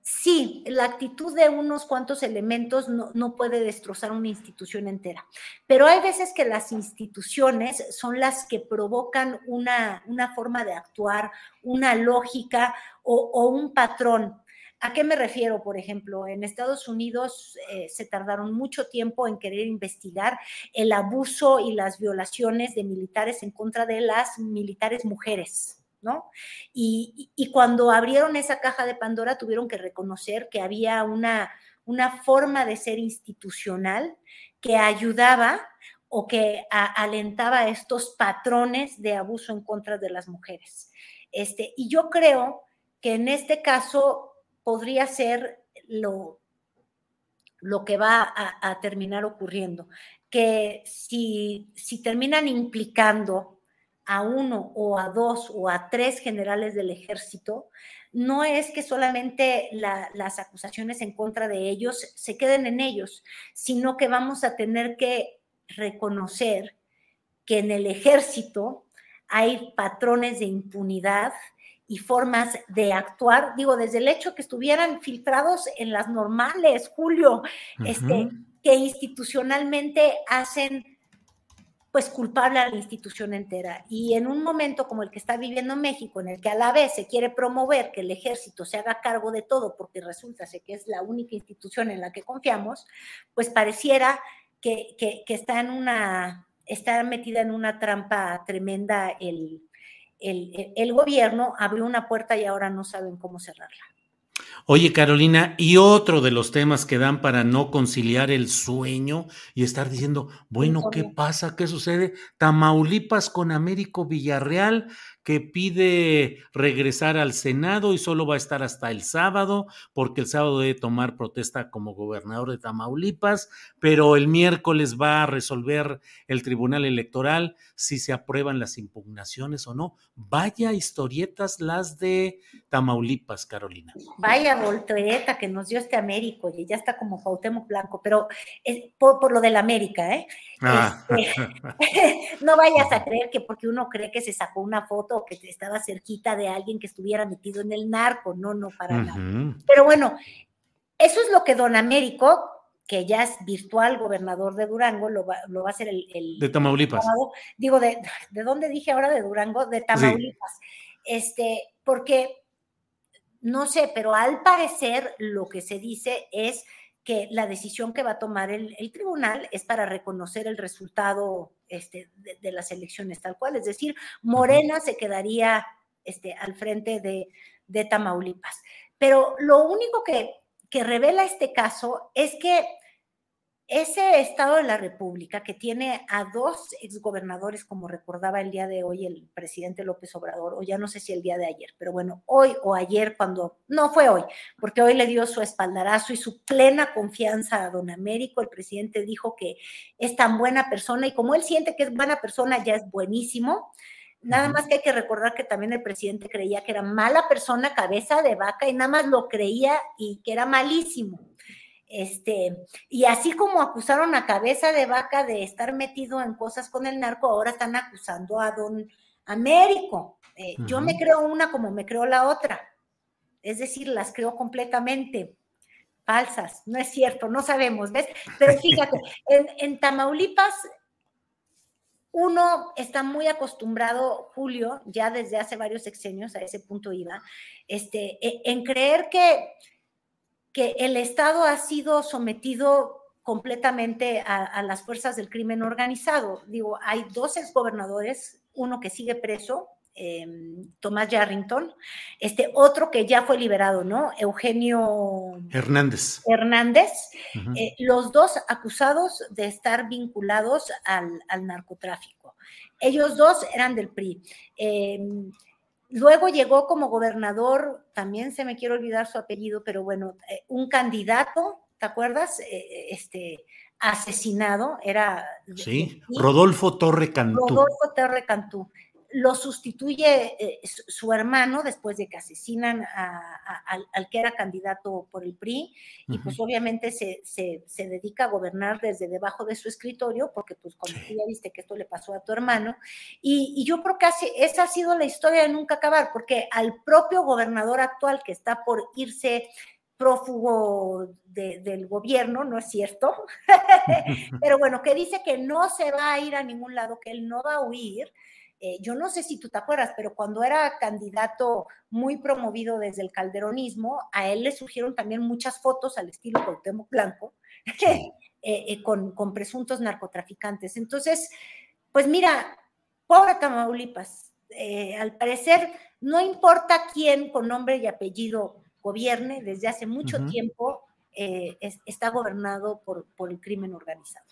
sí, la actitud de unos cuantos elementos no, puede destrozar una institución entera, pero hay veces que las instituciones son las que provocan una, una forma de actuar, una lógica o, o un patrón ¿A qué me refiero? Por ejemplo, en Estados Unidos eh, se tardaron mucho tiempo en querer investigar el abuso y las violaciones de militares en contra de las militares mujeres. ¿No? Y, cuando abrieron esa caja de Pandora tuvieron que reconocer que había una, una forma de ser institucional que ayudaba o que alentaba estos patrones de abuso en contra de las mujeres. Este, y yo creo que en este caso podría ser lo, lo que va a, terminar ocurriendo. Que si, si terminan implicando a uno o a dos o a tres generales del ejército, no es que solamente las acusaciones en contra de ellos se queden en ellos, sino que vamos a tener que reconocer que en el ejército hay patrones de impunidad, y formas de actuar, digo, desde el hecho que estuvieran filtrados en las normales, Julio, este, que institucionalmente hacen pues culpable a la institución entera. Y en un momento como el que está viviendo México, en el que a la vez se quiere promover que el ejército se haga cargo de todo, porque resulta que es la única institución en la que confiamos, pues pareciera que, que, que está en una, está metida en una trampa tremenda el, el, gobierno abrió una puerta y ahora no saben cómo cerrarla. Oye, Carolina, y otro de los temas que dan para no conciliar el sueño y estar diciendo, bueno, ¿qué pasa? ¿Qué sucede? Tamaulipas con Américo Villarreal que pide regresar al Senado y solo va a estar hasta el sábado, porque el sábado debe tomar protesta como gobernador de Tamaulipas, pero el miércoles va a resolver el Tribunal Electoral si se aprueban las impugnaciones o no. Vaya historietas las de Tamaulipas, Carolina. Vaya voltereta que nos dio este Américo, y ya está como Cuauhtémoc Blanco, pero es por, lo del América, ¿eh? Ah. Este, no vayas a creer que porque uno cree que se sacó una foto o que estaba cerquita de alguien que estuviera metido en el narco, no, no, para nada. Pero bueno, eso es lo que don Américo, que ya es virtual gobernador de Durango, lo va, lo va a hacer el, De Tamaulipas. digo, de, ¿de dónde dije ahora de Durango? De Tamaulipas. Este, porque, no sé, pero al parecer lo que se dice es que la decisión que va a tomar el, tribunal es para reconocer el resultado este, de, las elecciones tal cual, es decir, Morena se quedaría este, al frente de, de Tamaulipas. Pero lo único que, que revela este caso es que ese Estado de la República que tiene a dos exgobernadores, como recordaba el día de hoy el presidente López Obrador, o ya no sé si el día de ayer, pero bueno, hoy o ayer cuando, no fue hoy, porque hoy le dio su espaldarazo y su plena confianza a don Américo, el presidente dijo que es tan buena persona y como él siente que es buena persona, ya es buenísimo. Nada más que hay que recordar que también el presidente creía que era mala persona, cabeza de vaca, y nada más lo creía y que era malísimo. Este, y así como acusaron a cabeza de vaca de estar metido en cosas con el narco, ahora están acusando a don Américo. Eh, yo me creo una como me creo la otra. Es decir, las creo completamente. falsas, no es cierto, no sabemos, ¿ves? Pero fíjate, en, en Tamaulipas uno está muy acostumbrado, Julio, ya desde hace varios sexenios, a ese punto iba, este, e, en creer que, que el Estado ha sido sometido completamente a, las fuerzas del crimen organizado. Digo, hay dos exgobernadores, uno que sigue preso, em, Tomás Yarrington, este otro que ya fue liberado, ¿no? Eugenio Hernández. Hernández, eh, los dos acusados de estar vinculados al, narcotráfico. Ellos dos eran del PRI. Em, luego llegó como gobernador, también se me quiere olvidar su apellido, pero bueno, eh, un candidato ¿te acuerdas? Eh, este, asesinado, era... Sí, Rodolfo Torre Cantú. Rodolfo Torre Cantú. Lo sustituye eh, su, hermano después de que asesinan al, que era candidato por el PRI y pues obviamente se, dedica a gobernar desde debajo de su escritorio porque pues como tú ya viste que esto le pasó a tu hermano y, y yo creo que así, esa ha sido la historia de nunca acabar porque al propio gobernador actual que está por irse prófugo del gobierno, ¿no es cierto? Pero bueno, que dice que no se va a ir a ningún lado, que él no va a huir. Eh, yo no sé si tú te acuerdas, pero cuando era candidato muy promovido desde el calderonismo, a él le surgieron también muchas fotos al estilo Cuauhtémoc Blanco, eh, eh, con, con presuntos narcotraficantes. Entonces, pues mira, pobre Tamaulipas, al parecer no importa quién con nombre y apellido gobierne desde hace mucho tiempo, está gobernado por, por, el crimen organizado.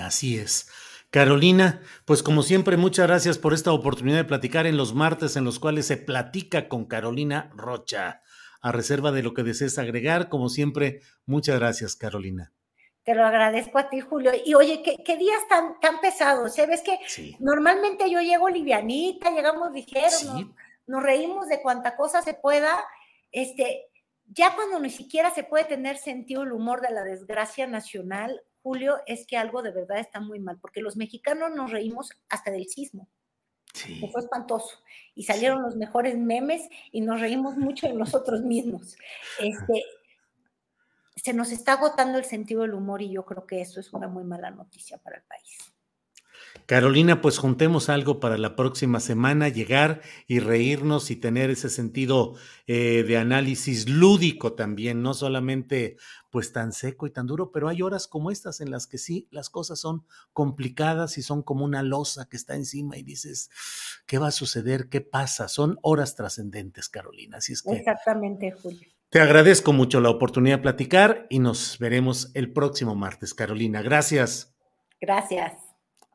así es. Carolina, pues como siempre, muchas gracias por esta oportunidad de platicar en los martes en los cuales se platica con Carolina Rocha. A reserva de lo que desees agregar, como siempre, muchas gracias, Carolina. Te lo agradezco a ti, Julio. Y oye, qué, días tan, tan pesados. ¿Sabes ¿eh? que normalmente yo llego livianita, llegamos ligeros, nos reímos de cuanta cosa se pueda este, ya cuando ni siquiera se puede tener sentido el humor de la desgracia nacional, Julio, es que algo de verdad está muy mal, porque los mexicanos nos reímos hasta del sismo. Sí. fue espantoso. Y salieron los mejores memes y nos reímos mucho de nosotros mismos. Este, se nos está agotando el sentido del humor y yo creo que eso es una muy mala noticia para el país. Carolina, pues juntemos algo para la próxima semana, llegar y reírnos y tener ese sentido eh, de análisis lúdico también, no solamente pues tan seco y tan duro, pero hay horas como estas en las que sí, las cosas son complicadas y son como una losa que está encima y dices, ¿qué va a suceder? ¿Qué pasa? Son horas trascendentes, Carolina. Así es que... Exactamente, Julio. Te agradezco mucho la oportunidad de platicar y nos veremos el próximo martes, Carolina. Gracias. Gracias.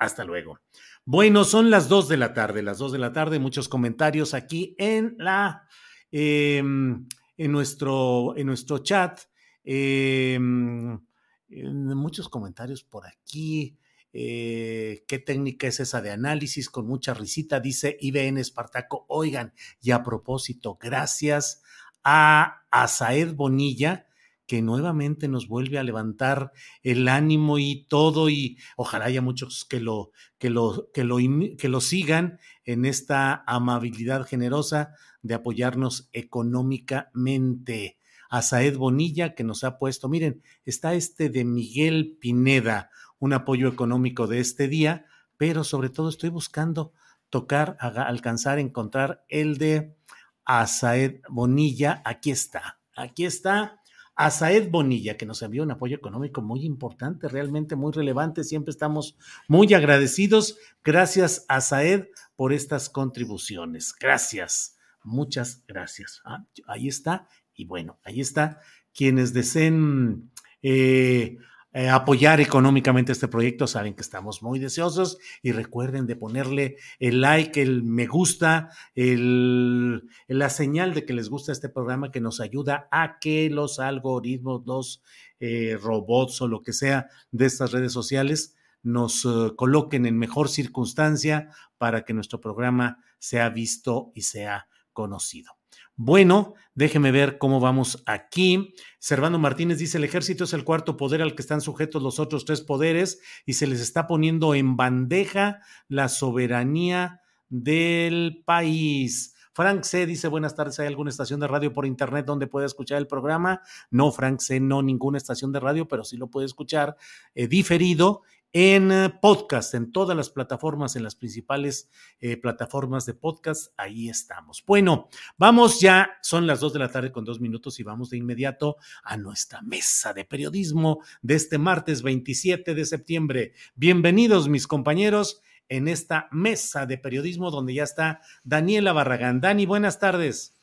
Hasta luego. Bueno, son las dos de la tarde, las dos de la tarde, muchos comentarios aquí en la em, en nuestro en nuestro chat. Em, muchos comentarios por aquí. Eh, ¿Qué técnica es esa de análisis? Con mucha risita, dice IBN Espartaco. Oigan, y a propósito, gracias a Asaed Bonilla, que nuevamente nos vuelve a levantar el ánimo y todo y ojalá haya muchos que lo que lo que lo que lo sigan en esta amabilidad generosa de apoyarnos económicamente. A Saed Bonilla que nos ha puesto, miren, está este de Miguel Pineda, un apoyo económico de este día, pero sobre todo estoy buscando tocar, alcanzar, encontrar el de Asaed Bonilla. Aquí está, aquí está a Saed Bonilla, que nos envió un apoyo económico muy importante, realmente muy relevante. Siempre estamos muy agradecidos. Gracias a Saed por estas contribuciones. Gracias, muchas gracias. Ah, ahí está. Y bueno, ahí está. Quienes deseen eh, eh, apoyar económicamente este proyecto, saben que estamos muy deseosos y recuerden de ponerle el like, el me gusta, el, la señal de que les gusta este programa que nos ayuda a que los algoritmos, los eh, robots o lo que sea de estas redes sociales nos eh, coloquen en mejor circunstancia para que nuestro programa sea visto y sea conocido. Bueno, déjeme ver cómo vamos aquí. Servando Martínez dice, el ejército es el cuarto poder al que están sujetos los otros tres poderes y se les está poniendo en bandeja la soberanía del país. Frank C. dice, buenas tardes, ¿hay alguna estación de radio por internet donde pueda escuchar el programa? No, Frank C. No, ninguna estación de radio, pero sí lo puede escuchar eh, diferido en eh, podcast, en todas las plataformas, en las principales eh, plataformas de podcast, ahí estamos. Bueno, vamos ya, son las dos de la tarde con dos minutos y vamos de inmediato a nuestra mesa de periodismo de este martes 27 de septiembre. Bienvenidos mis compañeros en esta mesa de periodismo donde ya está Daniela Barragán. Dani, buenas tardes.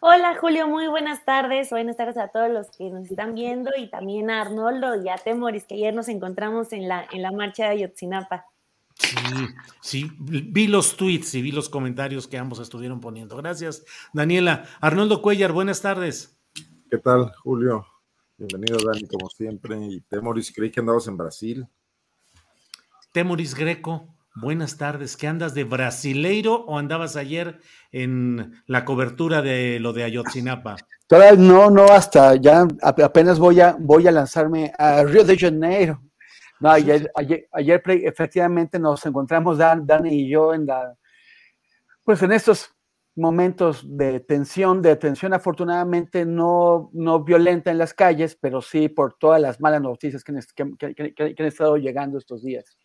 Hola Julio, muy buenas tardes. Buenas tardes a todos los que nos están viendo y también a Arnoldo y a Temoris, que ayer nos encontramos en la, en la marcha de Ayotzinapa. Sí, sí, vi los tweets y vi los comentarios que ambos estuvieron poniendo. Gracias, Daniela. Arnoldo Cuellar, buenas tardes. ¿Qué tal, Julio? Bienvenido, Dani, como siempre. Y Temoris, creí que andabas en Brasil. Temoris Greco, Buenas tardes. ¿Qué andas de brasileiro o andabas ayer en la cobertura de lo de Ayotzinapa? Todavía no, no, hasta ya apenas voy a, voy a lanzarme a Río de Janeiro. No, ayer, ayer, efectivamente nos encontramos Dan, Dani y yo en la, pues en estos momentos de tensión, de tensión afortunadamente no, no violenta en las calles, pero sí por todas las malas noticias que han estado llegando estos días.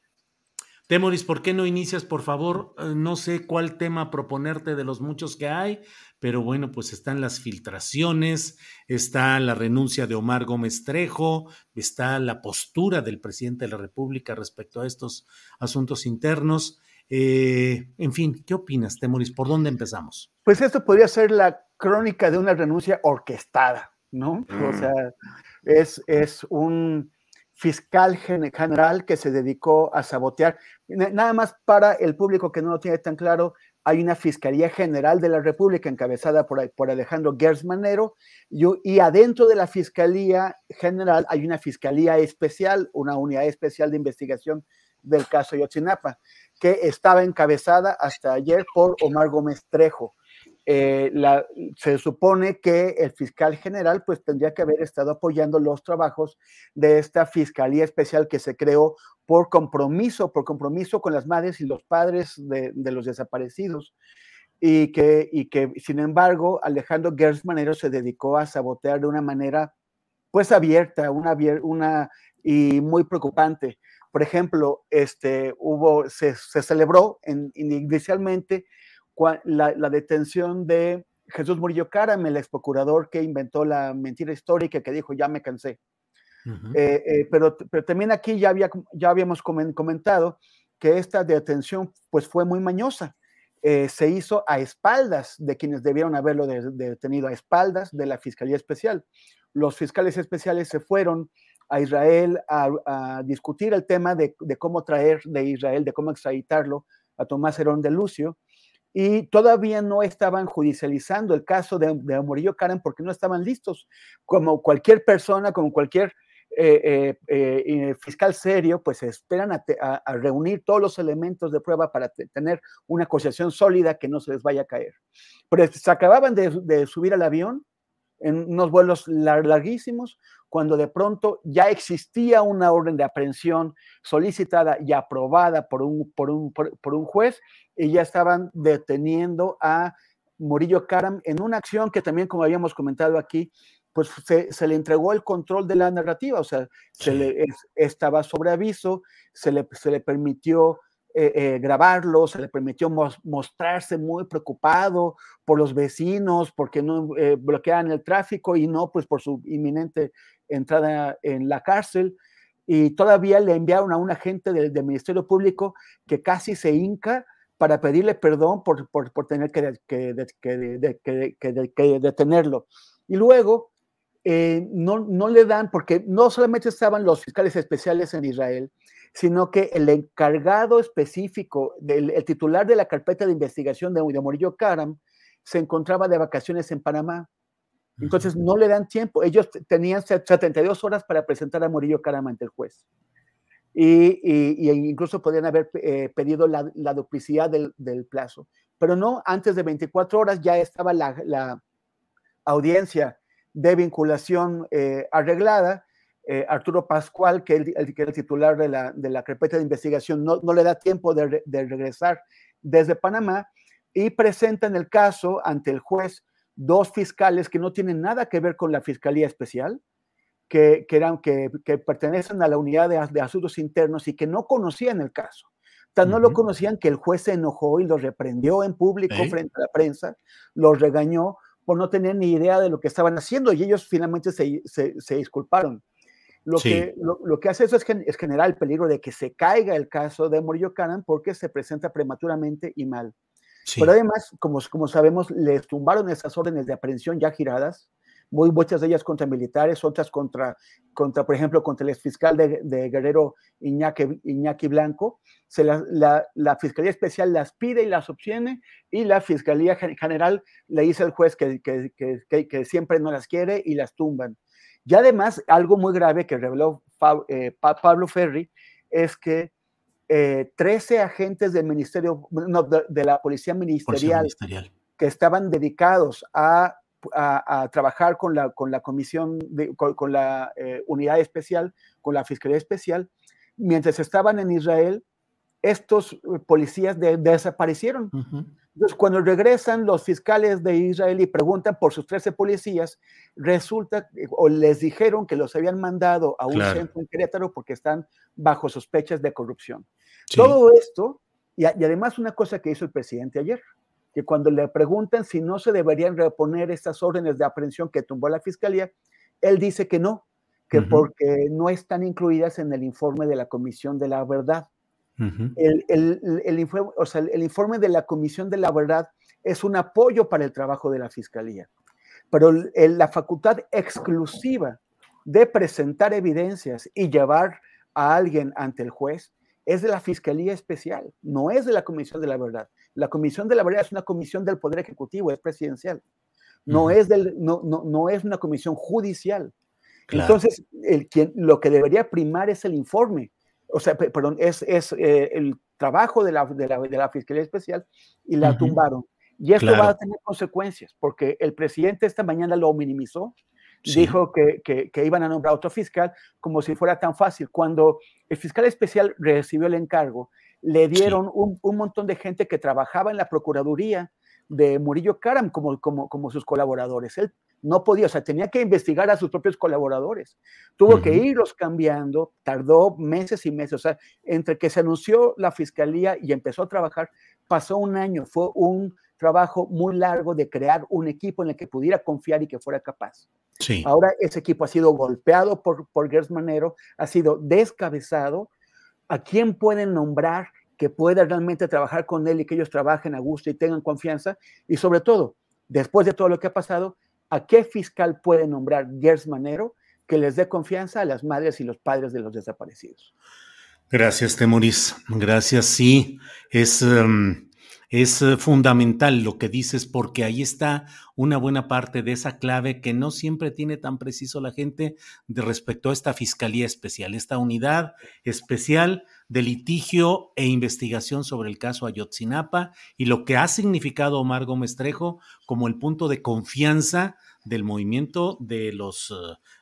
Temoris, ¿por qué no inicias, por favor? Eh, no sé cuál tema proponerte de los muchos que hay, pero bueno, pues están las filtraciones, está la renuncia de Omar Gómez Trejo, está la postura del presidente de la República respecto a estos asuntos internos. Eh, en fin, ¿qué opinas, Temoris? ¿Por dónde empezamos? Pues esto podría ser la crónica de una renuncia orquestada, ¿no? O mm. sea, es, es un fiscal general que se dedicó a sabotear. Nada más para el público que no lo tiene tan claro, hay una Fiscalía General de la República encabezada por, por Alejandro Gersmanero y, y, adentro de la Fiscalía General hay una Fiscalía Especial, una unidad especial de investigación del caso Yotzinapa, que estaba encabezada hasta ayer por Omar Gómez Trejo. Eh, se supone que el fiscal general pues tendría que haber estado apoyando los trabajos de esta fiscalía especial que se creó por compromiso, por compromiso con las madres y los padres de, los desaparecidos. Y que, y que, sin embargo, Alejandro Gersmanero se dedicó a sabotear de una manera, pues, abierta, una, una y muy preocupante. Por ejemplo, este, hubo, se, se celebró en, inicialmente la, detención de Jesús Murillo Caram, el ex procurador que inventó la mentira histórica que dijo ya me cansé. Eh, eh, pero, pero también aquí ya, había, ya habíamos comentado que esta detención pues fue muy mañosa. Eh, se hizo a espaldas de quienes debieron haberlo detenido, a espaldas de la Fiscalía Especial. Los fiscales especiales se fueron a Israel a, discutir el tema de, de, cómo traer de Israel, de cómo extraditarlo a Tomás Herón de Lucio, y todavía no estaban judicializando el caso de, de Amorillo Karen porque no estaban listos. Como cualquier persona, como cualquier eh, eh, eh, fiscal serio, pues esperan a, reunir todos los elementos de prueba para tener una acusación sólida que no se les vaya a caer. Pero se acababan de subir al avión en unos vuelos larguísimos, cuando de pronto ya existía una orden de aprehensión solicitada y aprobada por un, por un, por, un juez y ya estaban deteniendo a Murillo Karam en una acción que también, como habíamos comentado aquí, pues se, se, le entregó el control de la narrativa, o sea, se le, estaba sobre aviso, se le, se le permitió eh, eh, grabarlo, se le permitió mostrarse muy preocupado por los vecinos, porque no eh, bloqueaban el tráfico y no pues por su inminente entrada en la cárcel. Y todavía le enviaron a un agente del, Ministerio Público que casi se hinca para pedirle perdón por, por, por tener que, que, que, detenerlo. Y luego no, no le dan, porque no solamente estaban los fiscales especiales en Israel, sino que el encargado específico, del, el titular de la carpeta de investigación de, de Morillo Karam, se encontraba de vacaciones en Panamá. Entonces no le dan tiempo. Ellos tenían 72 horas para presentar a Morillo Karam ante el juez. Y, y, incluso podrían haber eh, pedido la, la duplicidad del, del, plazo. Pero no, antes de 24 horas ya estaba la, la audiencia de vinculación eh, arreglada eh, Arturo Pascual, que, el, era el titular de la, de la carpeta de investigación, no, no le da tiempo de, regresar desde Panamá, y presentan el caso ante el juez dos fiscales que no tienen nada que ver con la Fiscalía Especial, que, eran, que, pertenecen a la unidad de, asuntos internos y que no conocían el caso. Tan no lo conocían que el juez se enojó y los reprendió en público frente a la prensa, los regañó por no tener ni idea de lo que estaban haciendo y ellos finalmente se, disculparon. Lo, que, lo, que hace eso es, es, generar el peligro de que se caiga el caso de Morillo Caran porque se presenta prematuramente y mal. Pero además, como, como sabemos, les tumbaron esas órdenes de aprehensión ya giradas, muy, muchas de ellas contra militares, otras contra, contra por ejemplo, contra el fiscal de, de Guerrero Iñaki, Iñaki Blanco. Se la, la, Fiscalía Especial las pide y las obtiene, y la Fiscalía General le dice al juez que, que, que, que siempre no las quiere y las tumban. Y además, algo muy grave que reveló eh, Pablo Ferri es que 13 eh, agentes del Ministerio, de, la Policía Ministerial, que estaban dedicados a, trabajar con la, con la Comisión, con, la eh, Unidad Especial, con la Fiscalía Especial, mientras estaban en Israel, estos policías desaparecieron. Entonces, cuando regresan los fiscales de Israel y preguntan por sus 13 policías, resulta o les dijeron que los habían mandado a un centro en Querétaro porque están bajo sospechas de corrupción. Todo esto, y, además una cosa que hizo el presidente ayer, que cuando le preguntan si no se deberían reponer estas órdenes de aprehensión que tumbó la fiscalía, él dice que no, que porque no están incluidas en el informe de la Comisión de la Verdad el, informe, o sea, el, informe, de la Comisión de la Verdad es un apoyo para el trabajo de la Fiscalía, pero la facultad exclusiva de presentar evidencias y llevar a alguien ante el juez es de la Fiscalía Especial, no es de la Comisión de la Verdad. La Comisión de la Verdad es una comisión del Poder Ejecutivo, es presidencial. No, es, del, no, no, no, es una comisión judicial. Entonces, el, quien, lo que debería primar es el informe, o sea, perdón, es, es eh, el trabajo de la, de, la, de la, Fiscalía Especial y la tumbaron. Y esto va a tener consecuencias, porque el presidente esta mañana lo minimizó, dijo que, que, que, iban a nombrar otro fiscal como si fuera tan fácil. Cuando el fiscal especial recibió el encargo, le dieron un, un, montón de gente que trabajaba en la Procuraduría de Murillo Karam como, como, como sus colaboradores. Él no podía, o sea, tenía que investigar a sus propios colaboradores. Tuvo que irlos cambiando, tardó meses y meses, o sea, entre que se anunció la fiscalía y empezó a trabajar, pasó un año, fue un trabajo muy largo de crear un equipo en el que pudiera confiar y que fuera capaz. Sí. Ahora ese equipo ha sido golpeado por, por Gers Manero, ha sido descabezado. ¿A quién pueden nombrar que pueda realmente trabajar con él y que ellos trabajen a gusto y tengan confianza? Y sobre todo, después de todo lo que ha pasado, ¿A qué fiscal puede nombrar Gers Manero que les dé confianza a las madres y los padres de los desaparecidos? Gracias, Temoris. Gracias, sí. Es, em, es fundamental lo que dices porque ahí está una buena parte de esa clave que no siempre tiene tan preciso la gente de respecto a esta Fiscalía Especial, esta unidad especial de litigio e investigación sobre el caso Ayotzinapa y lo que ha significado Omar Gómez Trejo como el punto de confianza del movimiento de los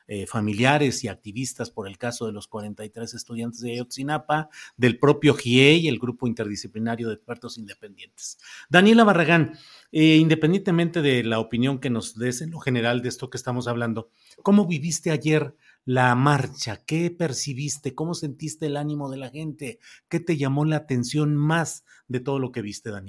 eh, familiares y activistas por el caso de los 43 estudiantes de Ayotzinapa, del propio GIE y el grupo interdisciplinario de expertos independientes. Daniela Barragán, eh, independientemente de la opinión que nos des en lo general de esto que estamos hablando, ¿cómo viviste ayer la marcha? ¿Qué percibiste? ¿Cómo sentiste el ánimo de la gente? ¿Qué te llamó la atención más de todo lo que viste, Dani?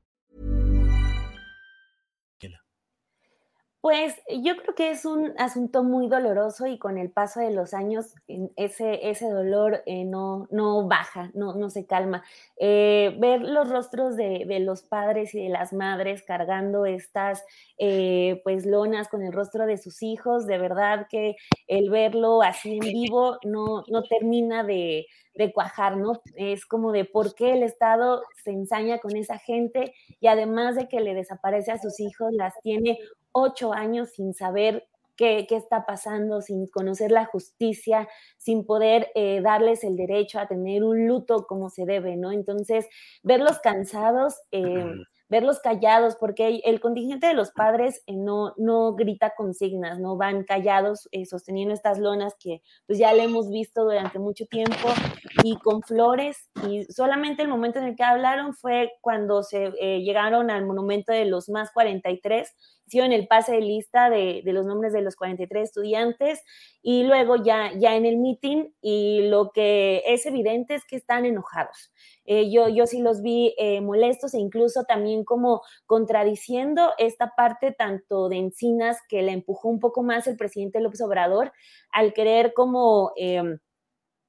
Pues yo creo que es un asunto muy doloroso y con el paso de los años ese, ese dolor eh, no, no baja, no, no se calma. Eh, ver los rostros de, de, los padres y de las madres cargando estas eh, pues lonas con el rostro de sus hijos, de verdad que el verlo así en vivo no, no termina de, de cuajar, ¿no? Es como de por qué el Estado se ensaña con esa gente y además de que le desaparece a sus hijos, las tiene ocho años sin saber Qué, qué, está pasando, sin conocer la justicia, sin poder eh, darles el derecho a tener un luto como se debe, ¿no? Entonces, verlos cansados, eh, verlos callados, porque el contingente de los padres eh, no, no grita consignas, no van callados eh, sosteniendo estas lonas que pues ya le hemos visto durante mucho tiempo y con flores y solamente el momento en el que hablaron fue cuando se eh, llegaron al monumento de los más 43 en el pase de lista de, de, los nombres de los 43 estudiantes y luego ya, ya en el meeting y lo que es evidente es que están enojados. Eh, yo, yo sí los vi eh, molestos e incluso también como contradiciendo esta parte tanto de Encinas que la empujó un poco más el presidente López Obrador al querer como... Eh,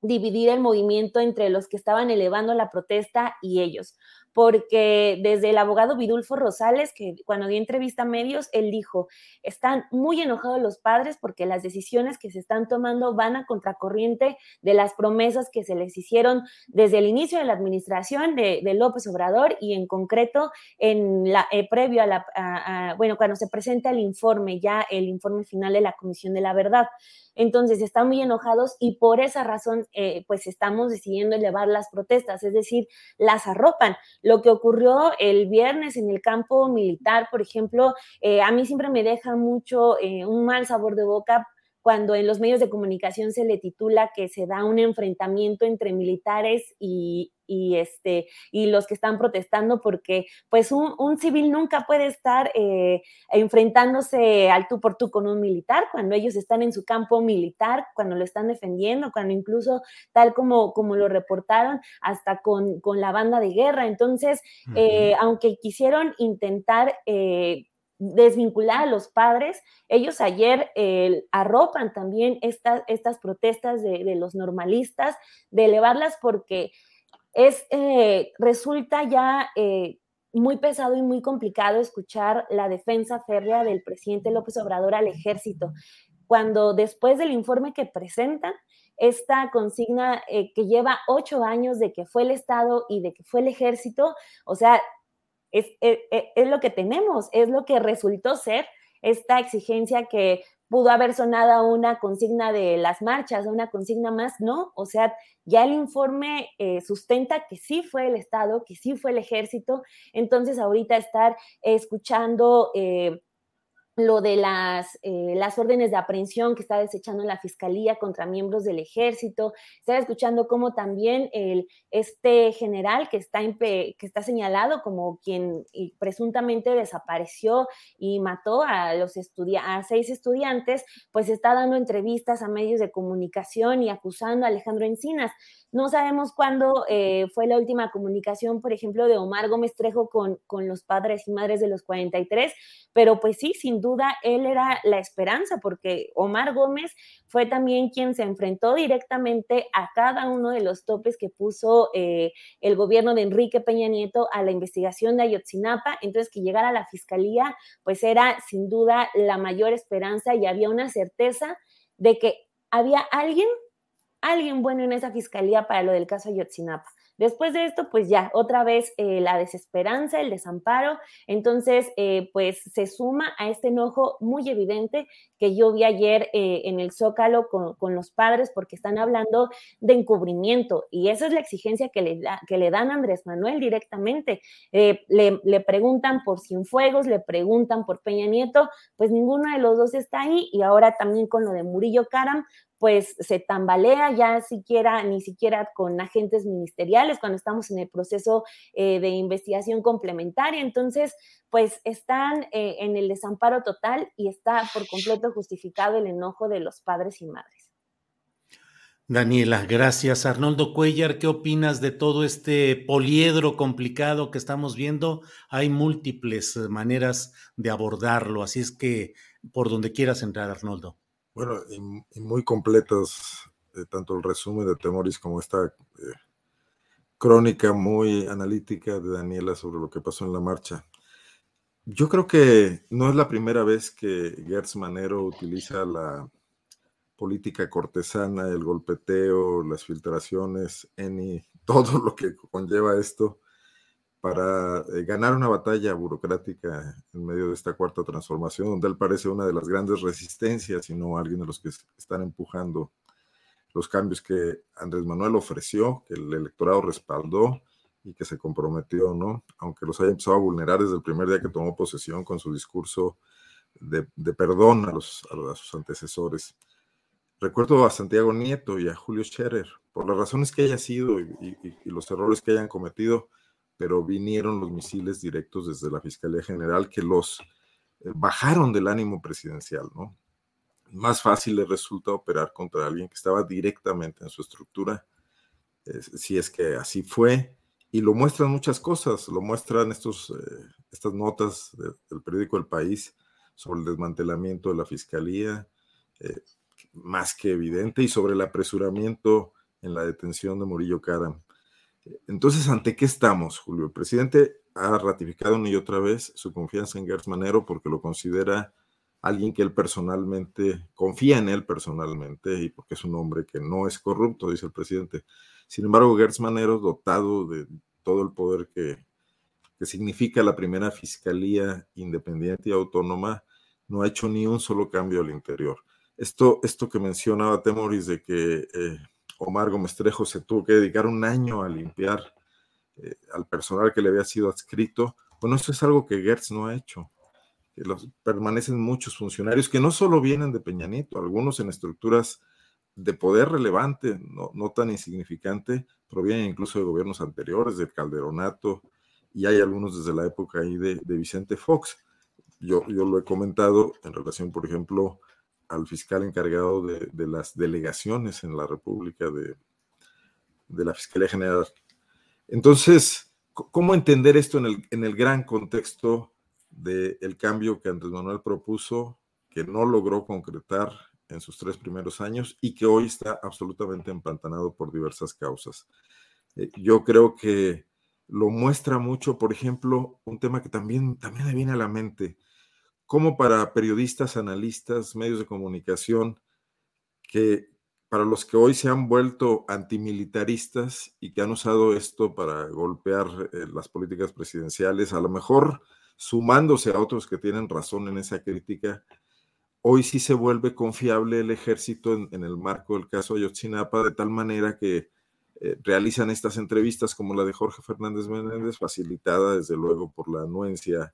dividir el movimiento entre los que estaban elevando la protesta y ellos porque desde el abogado Vidulfo Rosales, que cuando dio entrevista a medios, él dijo, están muy enojados los padres porque las decisiones que se están tomando van a contracorriente de las promesas que se les hicieron desde el inicio de la administración de, López Obrador y en concreto en la, eh, previo a la, bueno, cuando se presenta el informe, ya el informe final de la Comisión de la Verdad. Entonces están muy enojados y por esa razón eh, pues estamos decidiendo elevar las protestas, es decir, las arropan. Lo que ocurrió el viernes en el campo militar, por ejemplo, eh, a mí siempre me deja mucho eh, un mal sabor de boca cuando en los medios de comunicación se le titula que se da un enfrentamiento entre militares y, y, este, y los que están protestando, porque pues un, un civil nunca puede estar eh, enfrentándose al tú por tú con un militar cuando ellos están en su campo militar, cuando lo están defendiendo, cuando incluso tal como, como lo reportaron, hasta con, con la banda de guerra. Entonces, uh -huh. eh, aunque quisieron intentar... Eh, desvincular a los padres. Ellos ayer eh, arropan también esta, estas protestas de, de, los normalistas, de elevarlas porque es, eh, resulta ya eh, muy pesado y muy complicado escuchar la defensa férrea del presidente López Obrador al ejército, cuando después del informe que presentan, esta consigna eh, que lleva ocho años de que fue el Estado y de que fue el ejército, o sea, es, es, es, lo que tenemos, es lo que resultó ser esta exigencia que pudo haber sonado una consigna de las marchas, una consigna más, no, o sea, ya el informe eh, sustenta que sí fue el Estado, que sí fue el ejército, entonces ahorita estar escuchando... Eh, lo de las, eh, las órdenes de aprehensión que está desechando la fiscalía contra miembros del ejército. Estaba escuchando cómo también el, este general que está, que está señalado como quien presuntamente desapareció y mató a, los a seis estudiantes, pues está dando entrevistas a medios de comunicación y acusando a Alejandro Encinas. No sabemos cuándo eh, fue la última comunicación, por ejemplo, de Omar Gómez Trejo con, con los padres y madres de los 43, pero pues sí, sin duda, él era la esperanza, porque Omar Gómez fue también quien se enfrentó directamente a cada uno de los topes que puso eh, el gobierno de Enrique Peña Nieto a la investigación de Ayotzinapa. Entonces, que llegara a la fiscalía, pues era sin duda la mayor esperanza y había una certeza de que había alguien alguien bueno en esa fiscalía para lo del caso Ayotzinapa. Después de esto, pues ya, otra vez eh, la desesperanza, el desamparo, entonces, eh, pues se suma a este enojo muy evidente que yo vi ayer eh, en el Zócalo con, los padres porque están hablando de encubrimiento y esa es la exigencia que le, da, que le dan a Andrés Manuel directamente. Le, le, preguntan por Cienfuegos, le preguntan por Peña Nieto, pues ninguno de los dos está ahí y ahora también con lo de Murillo Caram, pues se tambalea ya siquiera, ni siquiera con agentes ministeriales cuando estamos en el proceso eh, de investigación complementaria. Entonces, pues están eh, en el desamparo total y está por completo justificado el enojo de los padres y madres. Daniela, gracias. Arnoldo Cuellar, ¿qué opinas de todo este poliedro complicado que estamos viendo? Hay múltiples maneras de abordarlo, así es que por donde quieras entrar, Arnoldo. Bueno, y, muy completas, eh, tanto el resumen de Temoris como esta eh, crónica muy analítica de Daniela sobre lo que pasó en la marcha. Yo creo que no es la primera vez que Gertz Manero utiliza la política cortesana, el golpeteo, las filtraciones, ENI, todo lo que conlleva esto para eh, ganar una batalla burocrática en medio de esta cuarta transformación, donde él parece una de las grandes resistencias y no alguien de los que están empujando los cambios que Andrés Manuel ofreció, que el electorado respaldó y que se comprometió, ¿no? Aunque los haya empezado a vulnerar desde el primer día que tomó posesión con su discurso de, perdón a, los, a, sus antecesores. Recuerdo a Santiago Nieto y a Julio Scherer, por las razones que haya sido y los errores que hayan cometido, pero vinieron los misiles directos desde la Fiscalía General que los eh, bajaron del ánimo presidencial, ¿no? Más fácil le resulta operar contra alguien que estaba directamente en su estructura, si es que así fue, y lo muestran muchas cosas, lo muestran estos, eh, estas notas del periódico El País sobre el desmantelamiento de la Fiscalía, eh, más que evidente, y sobre el apresuramiento en la detención de Murillo Karam. Entonces, ¿ante qué estamos, Julio? El presidente ha ratificado una y otra vez su confianza en Gertz Manero porque lo considera alguien que él personalmente, confía en él personalmente y porque es un hombre que no es corrupto, dice el presidente. Sin embargo, Gertz Manero, dotado de todo el poder que, que significa la primera fiscalía independiente y autónoma, no ha hecho ni un solo cambio al interior. Esto, esto que mencionaba Temoris de que eh, Omar Gómez Trejo se tuvo que dedicar un año a limpiar eh, al personal que le había sido adscrito. Bueno, eso es algo que Gertz no ha hecho. Permanecen muchos funcionarios que no solo vienen de Peña Nieto, algunos en estructuras de poder relevante, no, tan insignificante, provienen incluso de gobiernos anteriores, del Calderonato, y hay algunos desde la época ahí de, Vicente Fox. Yo, yo lo he comentado en relación, por ejemplo, al fiscal encargado de, las delegaciones en la República de, de, la Fiscalía General. Entonces, ¿cómo entender esto en el, en el gran contexto del cambio que Andrés Manuel propuso, que no logró concretar en sus tres primeros años y que hoy está absolutamente empantanado por diversas causas? Eh, yo creo que lo muestra mucho, por ejemplo, un tema que también, también me viene a la mente, como para periodistas, analistas, medios de comunicación, que para los que hoy se han vuelto antimilitaristas y que han usado esto para golpear eh, las políticas presidenciales, a lo mejor sumándose a otros que tienen razón en esa crítica, hoy sí se vuelve confiable el ejército en, el marco del caso Ayotzinapa, de tal manera que eh, realizan estas entrevistas como la de Jorge Fernández Menéndez, facilitada desde luego por la anuencia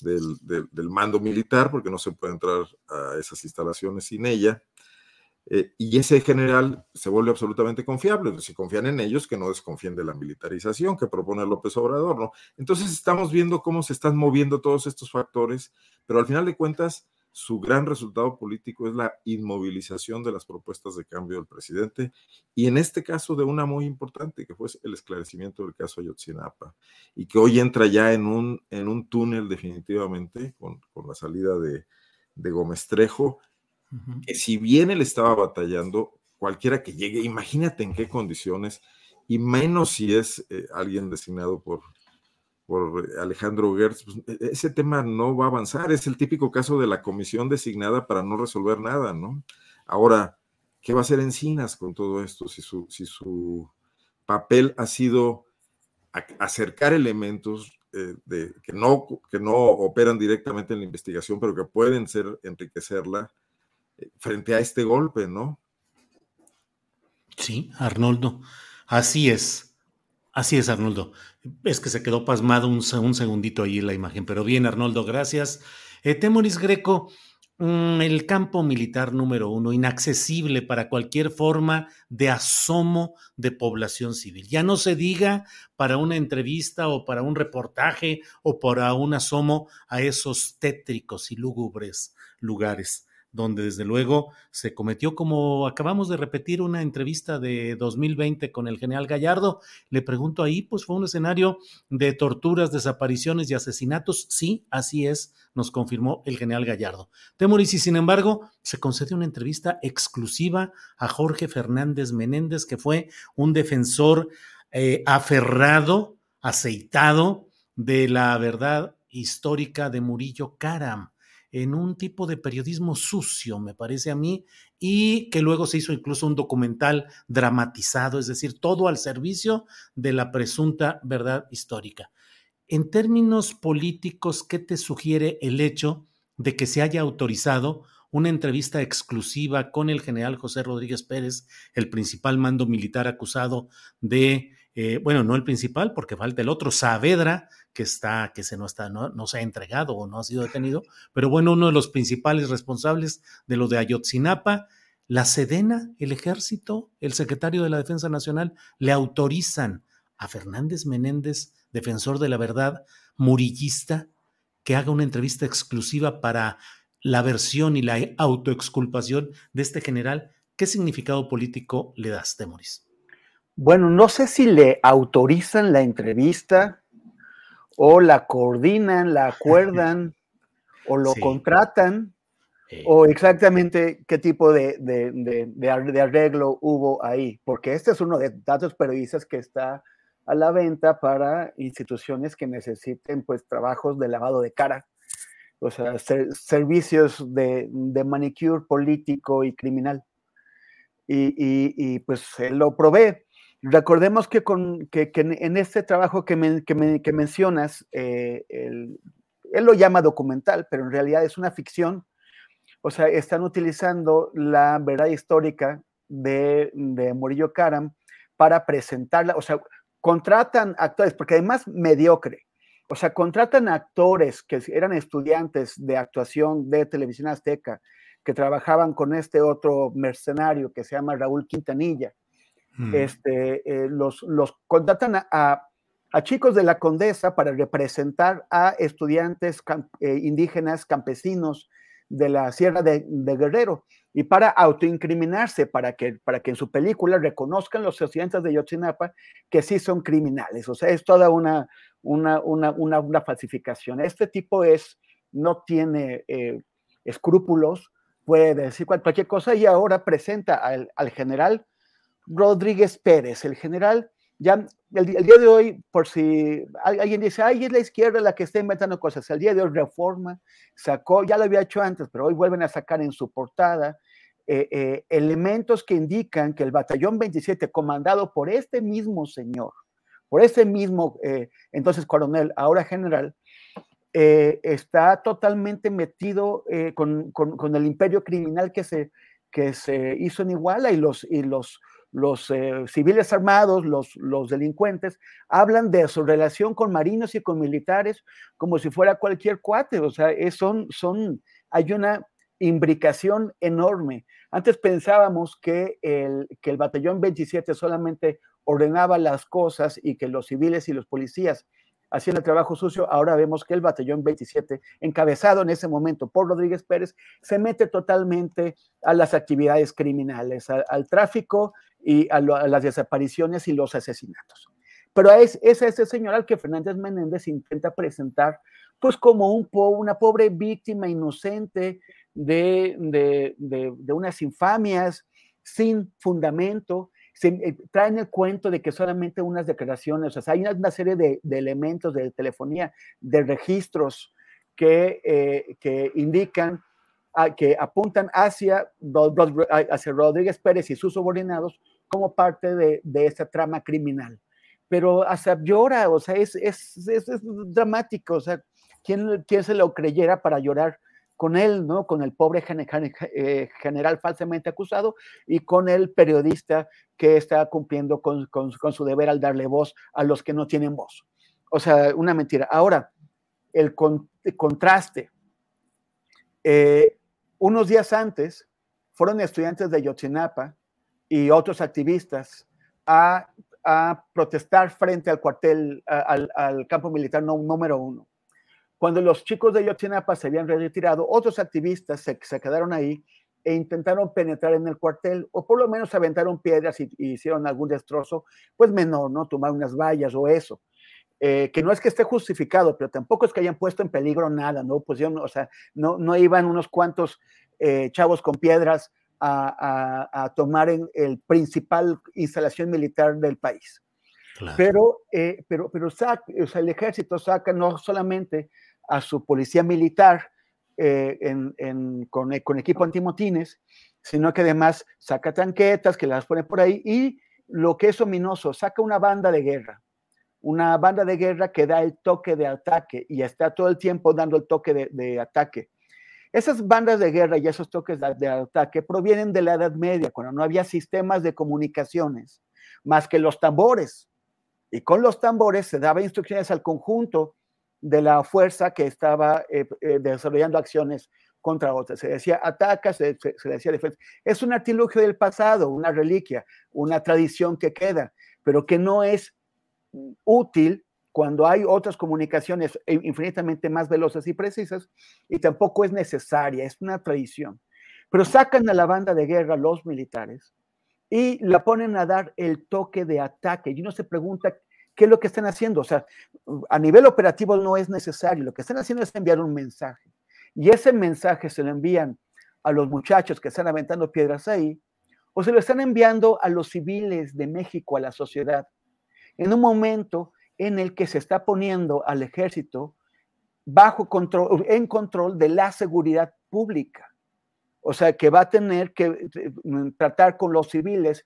del, mando militar, porque no se puede entrar a esas instalaciones sin ella. Eh, y ese general se vuelve absolutamente confiable. Si confían en ellos, que no desconfíen de la militarización que propone López Obrador, ¿no? Entonces estamos viendo cómo se están moviendo todos estos factores, pero al final de cuentas, su gran resultado político es la inmovilización de las propuestas de cambio del presidente y en este caso de una muy importante que fue el esclarecimiento del caso Ayotzinapa y que hoy entra ya en un, en un túnel definitivamente con, la salida de, Gómez Trejo, que si bien él estaba batallando, cualquiera que llegue, imagínate en qué condiciones y menos si es eh, alguien designado por, por Alejandro Gertz, pues, e, e, ese tema no va a avanzar. Es el típico caso de la comisión designada para no resolver nada, ¿no? Ahora, ¿qué va a hacer Encinas con todo esto? Si su, si su papel ha sido acercar elementos eh, que, no, que no operan directamente en la investigación, pero que pueden ser enriquecerla eh, frente a este golpe, ¿no? Sí, Arnoldo, así es. Así es, Arnoldo. Es que se quedó pasmado un, segundito ahí la imagen, pero bien, Arnoldo, gracias. Eh, Temoris Greco, Mm, el campo militar número uno, inaccesible para cualquier forma de asomo de población civil. Ya no se diga para una entrevista o para un reportaje o para un asomo a esos tétricos y lúgubres lugares donde desde luego se cometió, como acabamos de repetir una entrevista de 2020 con el general Gallardo, le pregunto ahí, pues fue un escenario de torturas, desapariciones y asesinatos. Sí, así es, nos confirmó el general Gallardo. Temoris, y sin embargo, se concedió una entrevista exclusiva a Jorge Fernández Menéndez, que fue un defensor eh, aferrado, aceitado de la verdad histórica de Murillo Karam en un tipo de periodismo sucio, me parece a mí, y que luego se hizo incluso un documental dramatizado, es decir, todo al servicio de la presunta verdad histórica. En términos políticos, ¿qué te sugiere el hecho de que se haya autorizado una entrevista exclusiva con el general José Rodríguez Pérez, el principal mando militar acusado de eh, bueno, no el principal, porque falta el otro, Saavedra, que está, que se no está, no, se ha entregado o no ha sido detenido, pero bueno, uno de los principales responsables de lo de Ayotzinapa, la Sedena, el ejército, el secretario de la Defensa Nacional, le autorizan a Fernández Menéndez, defensor de la verdad, murillista, que haga una entrevista exclusiva para la versión y la autoexculpación de este general. ¿Qué significado político le das, Temoris? Bueno, no sé si le autorizan la entrevista o la coordinan, la acuerdan o lo contratan o exactamente qué tipo de, de, arreglo hubo ahí, porque este es uno de datos periodistas que está a la venta para instituciones que necesiten pues trabajos de lavado de cara, o sea, servicios de, manicure político y criminal. Y, y pues él lo provee. Recordemos que, con, que, en este trabajo que, mencionas, eh, él lo llama documental, pero en realidad es una ficción. O sea, están utilizando la verdad histórica de, de Murillo Karam para presentarla. O sea, contratan actores, porque además mediocre. O sea, contratan actores que eran estudiantes de actuación de televisión azteca, que trabajaban con este otro mercenario que se llama Raúl Quintanilla Mm. este, eh, los, los contratan a, chicos de la Condesa para representar a estudiantes eh, indígenas, campesinos de la Sierra de, Guerrero y para autoincriminarse, para que, para que en su película reconozcan los estudiantes de Yotzinapa que sí son criminales. O sea, es toda una, una, una, una, falsificación. Este tipo es, no tiene eh, escrúpulos, puede decir cualquier cosa y ahora presenta al, al general Rodríguez Pérez, el general, ya el, día de hoy, por si alguien dice, ay, es la izquierda la que está inventando cosas, el día de hoy Reforma sacó, ya lo había hecho antes, pero hoy vuelven a sacar en su portada eh, eh, elementos que indican que el batallón 27, comandado por este mismo señor, por este mismo, eh, entonces coronel, ahora general, está totalmente metido con, con, el imperio criminal que se, que se hizo en Iguala y los, y los los eh, civiles armados, los, los delincuentes, hablan de su relación con marinos y con militares como si fuera cualquier cuate, o sea, son, son, hay una imbricación enorme. Antes pensábamos que el, que el batallón 27 solamente ordenaba las cosas y que los civiles y los policías hacían el trabajo sucio, ahora vemos que el batallón 27, encabezado en ese momento por Rodríguez Pérez, se mete totalmente a las actividades criminales, al tráfico y a, las desapariciones y los asesinatos. Pero es, ese señor al que Fernández Menéndez intenta presentar pues como un una pobre víctima inocente de, de, unas infamias sin fundamento, se, eh, traen el cuento de que solamente unas declaraciones, o sea, hay una, serie de, elementos de telefonía, de registros que, eh, que indican que apuntan hacia, hacia Rodríguez Pérez y sus subordinados como parte de, de esta trama criminal. Pero hasta llora, o sea, es, es, es, dramático, o sea, ¿quién, ¿quién, se lo creyera para llorar con él, ¿no? Con el pobre eh, general falsamente acusado y con el periodista que está cumpliendo con, con, con, su deber al darle voz a los que no tienen voz. O sea, una mentira. Ahora, el, contraste. Eh, unos días antes fueron estudiantes de Yotzinapa y otros activistas a, protestar frente al cuartel, al, campo militar número uno. Cuando los chicos de Yotzinapa se habían retirado, otros activistas se, quedaron ahí e intentaron penetrar en el cuartel, o por lo menos aventaron piedras y, hicieron algún destrozo, pues menor, ¿no? Tomar unas vallas o eso. Eh, que no es que esté justificado, pero tampoco es que hayan puesto en peligro nada, ¿no? Pues yo, o sea, no, no iban unos cuantos eh, chavos con piedras a, tomar en el principal instalación militar del país. Pero, eh, pero, pero el ejército saca no solamente a su policía militar con, con, equipo antimotines, sino que además saca tanquetas que las pone por ahí y lo que es ominoso, saca una banda de guerra una banda de guerra que da el toque de ataque y está todo el tiempo dando el toque de, ataque. Esas bandas de guerra y esos toques de, ataque provienen de la Edad Media, cuando no había sistemas de comunicaciones más que los tambores. Y con los tambores se daba instrucciones al conjunto de la fuerza que estaba eh, eh, desarrollando acciones contra otras. Se decía ataca, se, se, decía defensa. Es un artilugio del pasado, una reliquia, una tradición que queda, pero que no es útil cuando hay otras comunicaciones infinitamente más veloces y precisas, y tampoco es necesaria, es una tradición. Pero sacan a la banda de guerra los militares y la ponen a dar el toque de ataque. Y uno se pregunta qué es lo que están haciendo. O sea, a nivel operativo no es necesario, lo que están haciendo es enviar un mensaje. Y ese mensaje se lo envían a los muchachos que están aventando piedras ahí, o se lo están enviando a los civiles de México, a la sociedad, en un momento en el que se está poniendo al ejército bajo control, en control de la seguridad pública. O sea, que va a tener que eh, tratar con los civiles